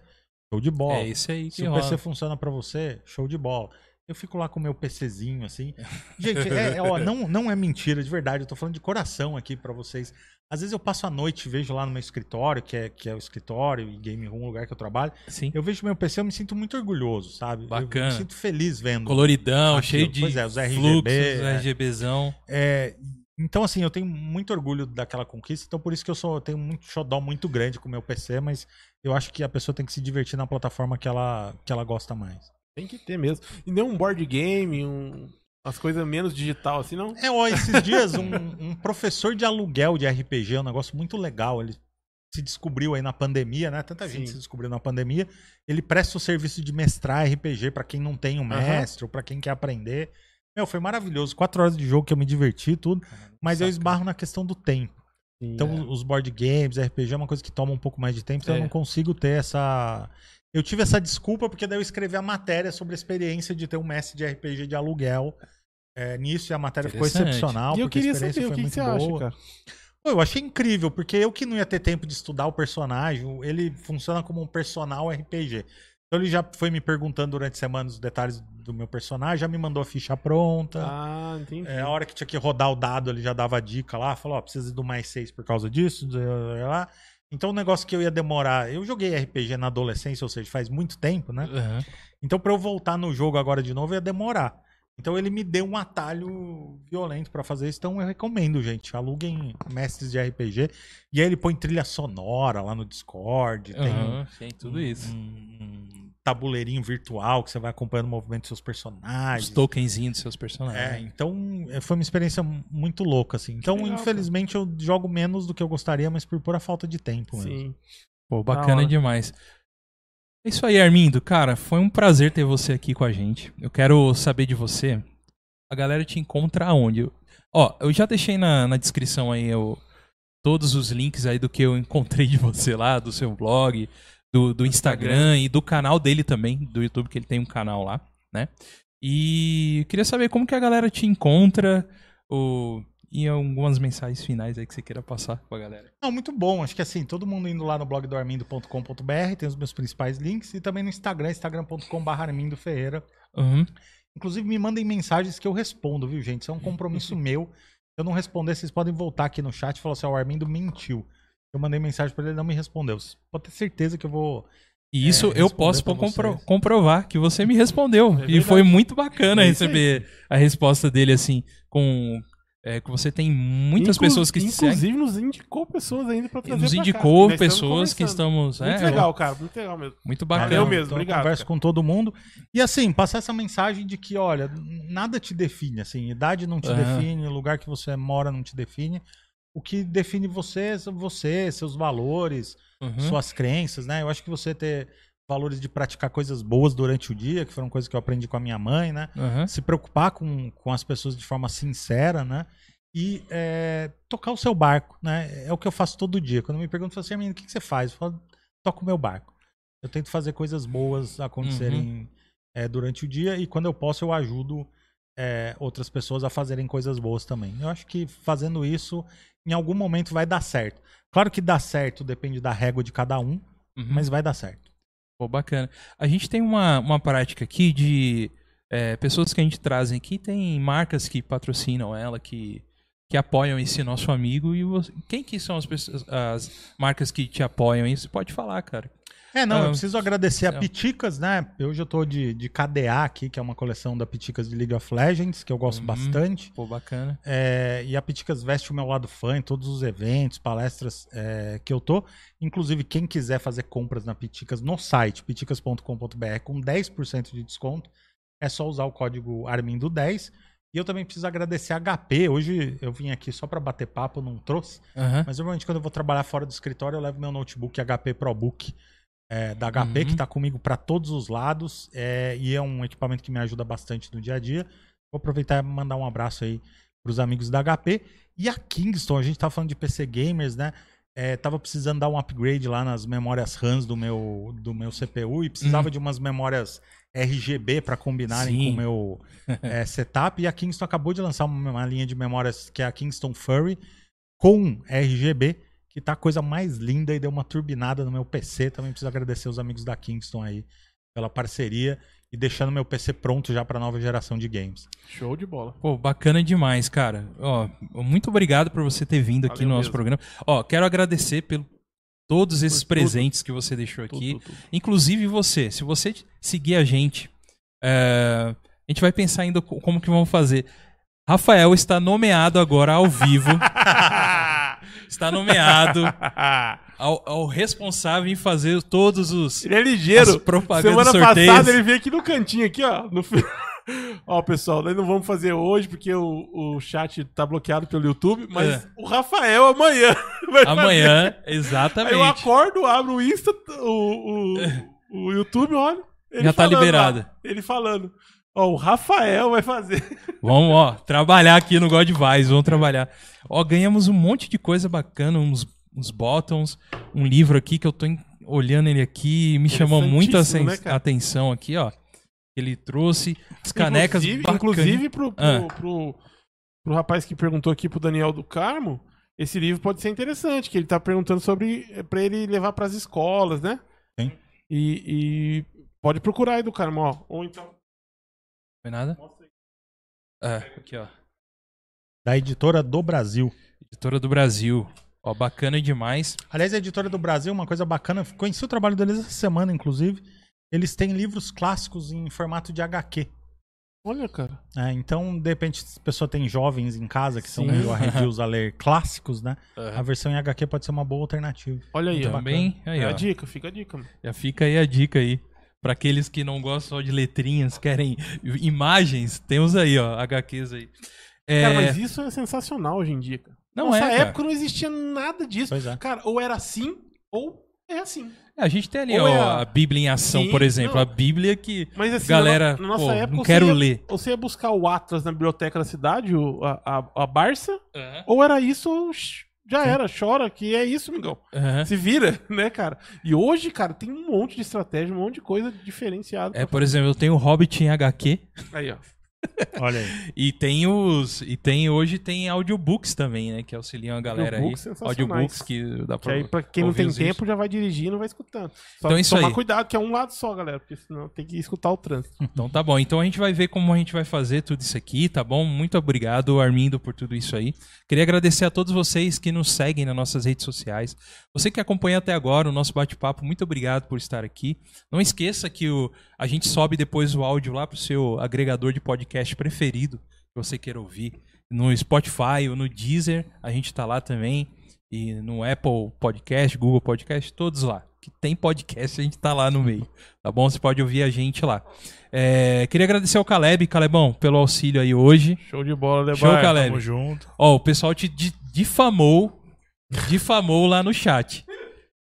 show de bola. É isso aí que se o rola. PC funciona pra você, show de bola. Eu fico lá com o meu PCzinho, assim. Gente, é, é, ó, não, não é mentira, de verdade. Eu tô falando de coração aqui pra vocês. Às vezes eu passo a noite e vejo lá no meu escritório, que é, que é o escritório e game room, o lugar que eu trabalho. Sim. Eu vejo meu PC, eu me sinto muito orgulhoso, sabe? Eu- Eu, Bacana. me sinto feliz vendo. Coloridão, Aquilo. cheio de Pois é, os RGB, fluxos, é. RGBzão. É, então, assim, eu tenho muito orgulho daquela conquista, então por isso que eu sou, eu tenho muito xodó muito grande com o meu PC, mas eu acho que a pessoa tem que se divertir na plataforma que ela, que ela gosta mais. Tem que ter mesmo. E nem um board game, um... umas coisas menos digital assim, não? É, ó, esses dias um, um professor de aluguel de RPG, é um negócio muito legal, ele se descobriu aí na pandemia, né? Tanta gente Sim. se descobriu na pandemia. Ele presta o serviço de mestrar RPG pra quem não tem um mestre ou pra quem quer aprender. Meu, foi maravilhoso. Quatro horas de jogo que eu me diverti tudo. Mas eu saca. esbarro na questão do tempo. Então, os board games, RPG é uma coisa que toma um pouco mais de tempo, então É. eu não consigo ter essa. Eu tive essa desculpa porque daí eu escrevi a matéria sobre a experiência de ter um mestre de RPG de aluguel é, nisso e a matéria ficou excepcional. E eu queria saber o que, que você acha, boa. cara. Pô, eu achei incrível, porque eu que não ia ter tempo de estudar o personagem, ele funciona como um personal RPG. Então ele já foi me perguntando durante a semana os detalhes do meu personagem, já me mandou a ficha pronta. Ah, entendi. É, a hora que tinha que rodar o dado, ele já dava a dica lá, falou, ó, precisa do mais seis por causa disso, lá. Então o negócio que eu ia demorar, eu joguei RPG na adolescência, ou seja, faz muito tempo, né? Aham. Então pra eu voltar no jogo agora de novo ia demorar. Então ele me deu um atalho violento pra fazer isso, então eu recomendo, gente, aluguem mestres de RPG. E aí ele põe trilha sonora lá no Discord, tem Aham, tem tudo um- isso. um tabuleirinho virtual que você vai acompanhando o movimento dos seus personagens. Os tokenzinhos dos seus É, personagens. então é, foi uma experiência muito louca, assim. Então, legal, infelizmente, eu jogo menos do que eu gostaria, mas por pura falta de tempo mesmo. Sim. Pô, Da bacana demais. É isso aí, Armindo. Cara, foi um prazer ter você aqui com a gente. Eu quero saber de você. A galera te encontra aonde? Ó, eu já deixei na, na descrição aí eu- todos os links aí do que eu encontrei de você lá, do seu blog, do, do Instagram e do canal dele também, do YouTube, que ele tem um canal lá, né? E eu queria saber como que a galera te encontra, o, e algumas mensagens finais aí que você queira passar pra galera. Não, muito bom. Acho que assim, todo mundo indo lá no blog do armindo.com.br, tem os meus principais links, e também no Instagram, instagram.com.br Armindo Ferreira. Uhum. Inclusive, me mandem mensagens que eu respondo, viu, gente? Isso é um compromisso meu. Se eu não responder, vocês podem voltar aqui no chat e falar assim: o Armindo mentiu. Eu mandei mensagem pra ele, ele não me respondeu. Você pode ter certeza que eu vou. E isso É, eu posso compro- vocês. comprovar que você me respondeu. e verdade. foi muito bacana É receber a resposta dele, assim, com. é, que você tem muitas Inclu- pessoas que seguem. Inclusive, nos indicou pessoas ainda pra trazer Nos pra cá. indicou estamos pessoas que estamos. Muito é, legal, cara. Muito legal mesmo. Muito Valeu bacana. mesmo, Então, eu obrigado, converso cara. com todo mundo. E assim, passar essa mensagem de que, olha, nada te define, assim, idade não te Aham. define, o lugar que você mora não te define. O que define você você, seus valores, Uhum. suas crenças, né? Eu acho que você ter valores de praticar coisas boas durante o dia, que foram coisas que eu aprendi com a minha mãe, né? Uhum. Se preocupar com, com as pessoas de forma sincera, né? E é, tocar o seu barco, né? É o que eu faço todo dia. Quando me perguntam assim, menino, o que, que você faz? Eu falo, toco o meu barco. Eu tento fazer coisas boas acontecerem é, durante o dia e quando eu posso eu ajudo é, outras pessoas a fazerem coisas boas também. Eu acho que fazendo isso, em algum momento vai dar certo. Claro que dá certo depende da régua de cada um, Uhum. mas vai dar certo. Pô, bacana. A gente tem uma, uma prática aqui de é, pessoas que a gente traz aqui, tem marcas que patrocinam ela, que, que apoiam esse nosso amigo. E você- quem que são as, pessoas, as marcas que te apoiam? Você pode falar, cara. É, não, Ah, eu preciso agradecer a é. Piticas, né? Hoje eu tô de, de KDA aqui, que é uma coleção da Piticas de League of Legends, que eu gosto Uhum. bastante. Pô, bacana. É, e a Piticas veste o meu lado fã em todos os eventos, palestras é, que eu tô. Inclusive, quem quiser fazer compras na Piticas no site, piticas.com.br, com 10% de desconto, é só usar o código Armindo10. E eu também preciso agradecer a HP. Hoje eu vim aqui só para bater papo, não trouxe. Aham. Mas normalmente quando eu vou trabalhar fora do escritório, eu levo meu notebook HP ProBook é, da HP, Uhum. que está comigo para todos os lados. é, e é um equipamento que me ajuda bastante no dia a dia. Vou aproveitar e mandar um abraço aí para os amigos da HP. E a Kingston, a gente tá falando de PC Gamers, né? É, tava precisando dar um upgrade lá nas memórias RAMs do meu, do meu CPU e precisava Hum. de umas memórias RGB para combinarem Sim. com o meu é, setup. E a Kingston acabou de lançar uma, uma linha de memórias que é a Kingston Furry com RGB, que tá a coisa mais linda e deu uma turbinada no meu PC. Também preciso agradecer os amigos da Kingston aí pela parceria e deixando meu PC pronto já para nova geração de games. Show de bola. Pô, bacana demais, cara. Ó, muito obrigado por você ter vindo aqui Valeu no nosso mesmo. programa. Ó, quero agradecer pelo todos esses tudo. presentes que você deixou aqui. Tudo, tudo. Inclusive você, se você seguir a gente, é, a gente vai pensar ainda co- como que vamos fazer. Rafael está nomeado agora ao vivo. está nomeado ao, ao responsável em fazer todos os Ele é ligeiro. Semana sorteios. passada ele veio aqui no cantinho, aqui, ó. No... ó, pessoal, nós não vamos fazer hoje porque o, o chat tá bloqueado pelo YouTube, mas É. o Rafael amanhã vai Amanhã, fazer. exatamente. Aí eu acordo, abro o Insta, o, o, o YouTube, olha. ele Já tá lá, liberado. ele falando. Ó, o Rafael vai fazer. Vamos, ó, trabalhar aqui no God Vibes, vamos trabalhar. Ó, ganhamos um monte de coisa bacana, uns, uns bottoms, um livro aqui que eu tô olhando ele aqui, me chamou muito a né, atenção aqui, ó. Ele trouxe as canecas inclusive, bacanas. inclusive pro, pro, Ah. pro, pro rapaz que perguntou aqui pro Daniel do Carmo, esse livro pode ser interessante, que ele tá perguntando sobre eh, pra ele levar pras escolas, né? Sim. E, e pode procurar aí do Carmo, ó. Ou então. Foi nada? É, aqui, ó. Da editora do Brasil. Editora do Brasil. Ó, bacana demais. Aliás, a editora do Brasil, uma coisa bacana, conheci o trabalho deles essa semana, inclusive. Eles têm livros clássicos em formato de HQ. Olha, cara. né? então, de repente, se a pessoa tem jovens em casa que são Sim. meio arredios a ler clássicos, né? A versão em HQ pode ser uma boa alternativa. Olha aí, ó. Também, aí, É a dica, fica a dica, mano. Já fica aí a dica aí. Pra aqueles que não gostam só de letrinhas, querem imagens, temos aí, ó, HQs aí. É, Cara, mas isso é sensacional hoje em dia, cara. Não Nossa é, cara. época não existia nada disso. É. Cara, ou era assim, ou é assim. a gente tem ali ó, é a... Bíblia em ação, Sim, por exemplo. não. A Bíblia que Mas assim, galera, na, na nossa pô, época, não quero ia- ler. Ou você ia buscar o Atlas na biblioteca da cidade, o- a, a, a Barça, ou era isso, ou já era, chora, que é isso, amigão. Aham. Se vira, né, cara? E hoje, cara, tem um monte de estratégia, um monte de coisa diferenciada. É, por exemplo, eu tenho o Hobbit em HQ fazer. Aí, ó. Olha aí. e tem os e tem hoje tem audiobooks também, né, que auxiliam a galera Audiobooks aí. sensacionais. Audiobooks que dá Que pra aí, pra quem não tem tempo, já vai dirigindo, vai escutando. Só Então é isso tomar aí. cuidado, que é um lado só, galera, porque senão tem que escutar o trânsito. Então tá bom. Então a gente vai ver como a gente vai fazer tudo isso aqui, tá bom? Muito obrigado, Armindo, por tudo isso aí. Queria agradecer a todos vocês que nos seguem nas nossas redes sociais. Você que acompanha até agora o nosso bate-papo, muito obrigado por estar aqui. Não esqueça que o, a gente sobe depois o áudio lá pro seu agregador de podcast preferido, que você queira ouvir. No Spotify ou no Deezer, a gente tá lá também. E no Apple Podcast, Google Podcast, todos lá. Que tem podcast, a gente tá lá no meio. Tá bom? Você pode ouvir a gente lá. É, queria agradecer ao Caleb, Calebão, pelo auxílio aí hoje. Show de bola, Lebar. Show, Caleb. Tamo junto. Ó, o pessoal te di- difamou, difamou lá no chat.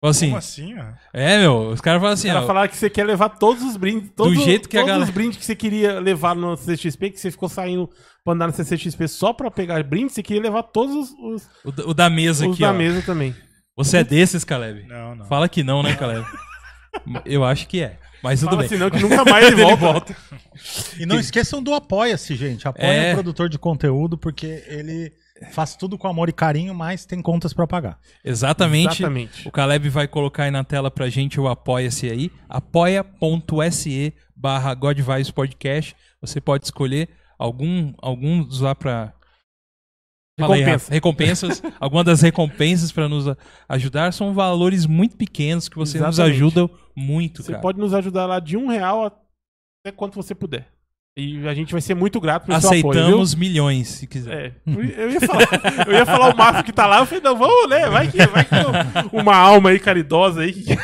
Assim, Como assim, ó? é, meu, os caras falam assim, Os caras ó, falaram que você quer levar todos os brindes. Todos, jeito que a todos galera- os brindes que você queria levar no CCXP, que você ficou saindo pra andar no CCXP só pra pegar brindes, você queria levar todos os, os, o, da- o da mesa os aqui, da ó. mesa também. Você é desses, Caleb? Não, não. Fala que não, né, Caleb? Eu acho que é, mas tudo Fala bem. senão que nunca mais ele volta. E não esqueçam do Apoia-se, gente. Apoia É. o produtor de conteúdo, porque ele faz tudo com amor e carinho, mas tem contas pra pagar. Exatamente. Exatamente. O Caleb vai colocar aí na tela pra gente o apoia-se aí, apoia.se barra Podcast. Você pode escolher algum, alguns lá pra... Aí, Recompensa. Rafa. recompensas. alguma das recompensas pra nos ajudar são valores muito pequenos que você nos Exatamente. ajuda muito, Você cara. pode nos ajudar lá de um real até quanto você puder. E a gente vai ser muito grato pelo seu apoio? Aceitamos milhões, se quiser. É, eu ia falar, eu ia falar o Mafio que tá lá, eu falei, não, vamos, né? Vai que, vai que uma alma aí caridosa aí. que-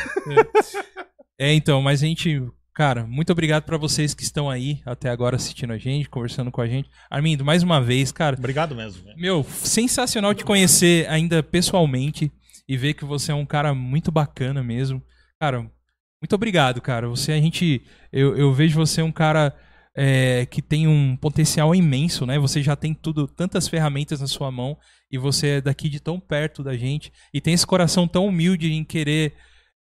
É, então, mas a gente, cara, muito obrigado pra vocês que estão aí até agora assistindo a gente, conversando com a gente. Armindo, mais uma vez, cara, Obrigado mesmo. velho. Meu, sensacional te conhecer ainda pessoalmente e ver que você é um cara muito bacana mesmo. Cara, muito obrigado, cara. Você, a gente. Eu, eu vejo você um cara é, que tem um potencial imenso, né? Você já tem tudo, tantas ferramentas na sua mão e você é daqui de tão perto da gente e tem esse coração tão humilde em querer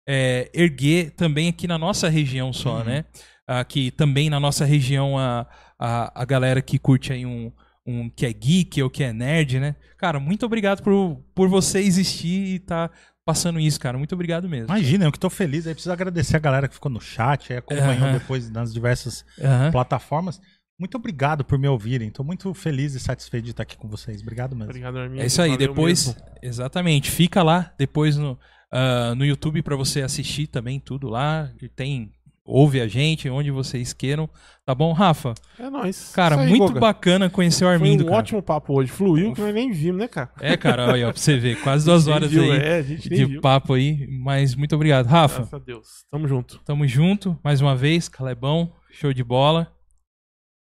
é, erguer também aqui na nossa região só, né? Aqui também na nossa região a, a, a galera que curte aí um, um que é geek ou que é nerd, né? Cara, muito obrigado por, por você existir e tá passando isso, cara. Muito obrigado mesmo. Imagina, eu que tô feliz. Aí preciso agradecer a galera que ficou no chat, aí acompanhou Aham. depois nas diversas Aham. plataformas. Muito obrigado por me ouvirem. Tô muito feliz e satisfeito de estar aqui com vocês. Obrigado mesmo. Obrigado, Arminho. É isso aí, Valeu depois. mesmo. Exatamente. Fica lá depois no, ah, no YouTube pra você assistir também tudo lá. E tem. Ouve a gente, onde vocês queiram. Tá bom, Rafa? É nóis. Cara, aí, muito Goga. bacana conhecer o Foi Armindo, um cara. ótimo papo hoje. Fluiu que nós nem vimos, né, cara? É, cara, olha, ó, pra você ver, quase duas horas viu, aí É, de viu. papo aí, mas muito obrigado. Rafa, Graças a Deus. Tamo junto. tamo junto mais uma vez, Calebão, show de bola.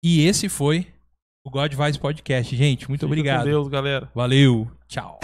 E esse foi o God Vibes Podcast, gente. Muito Fica com obrigado. Deus, galera. Valeu, tchau.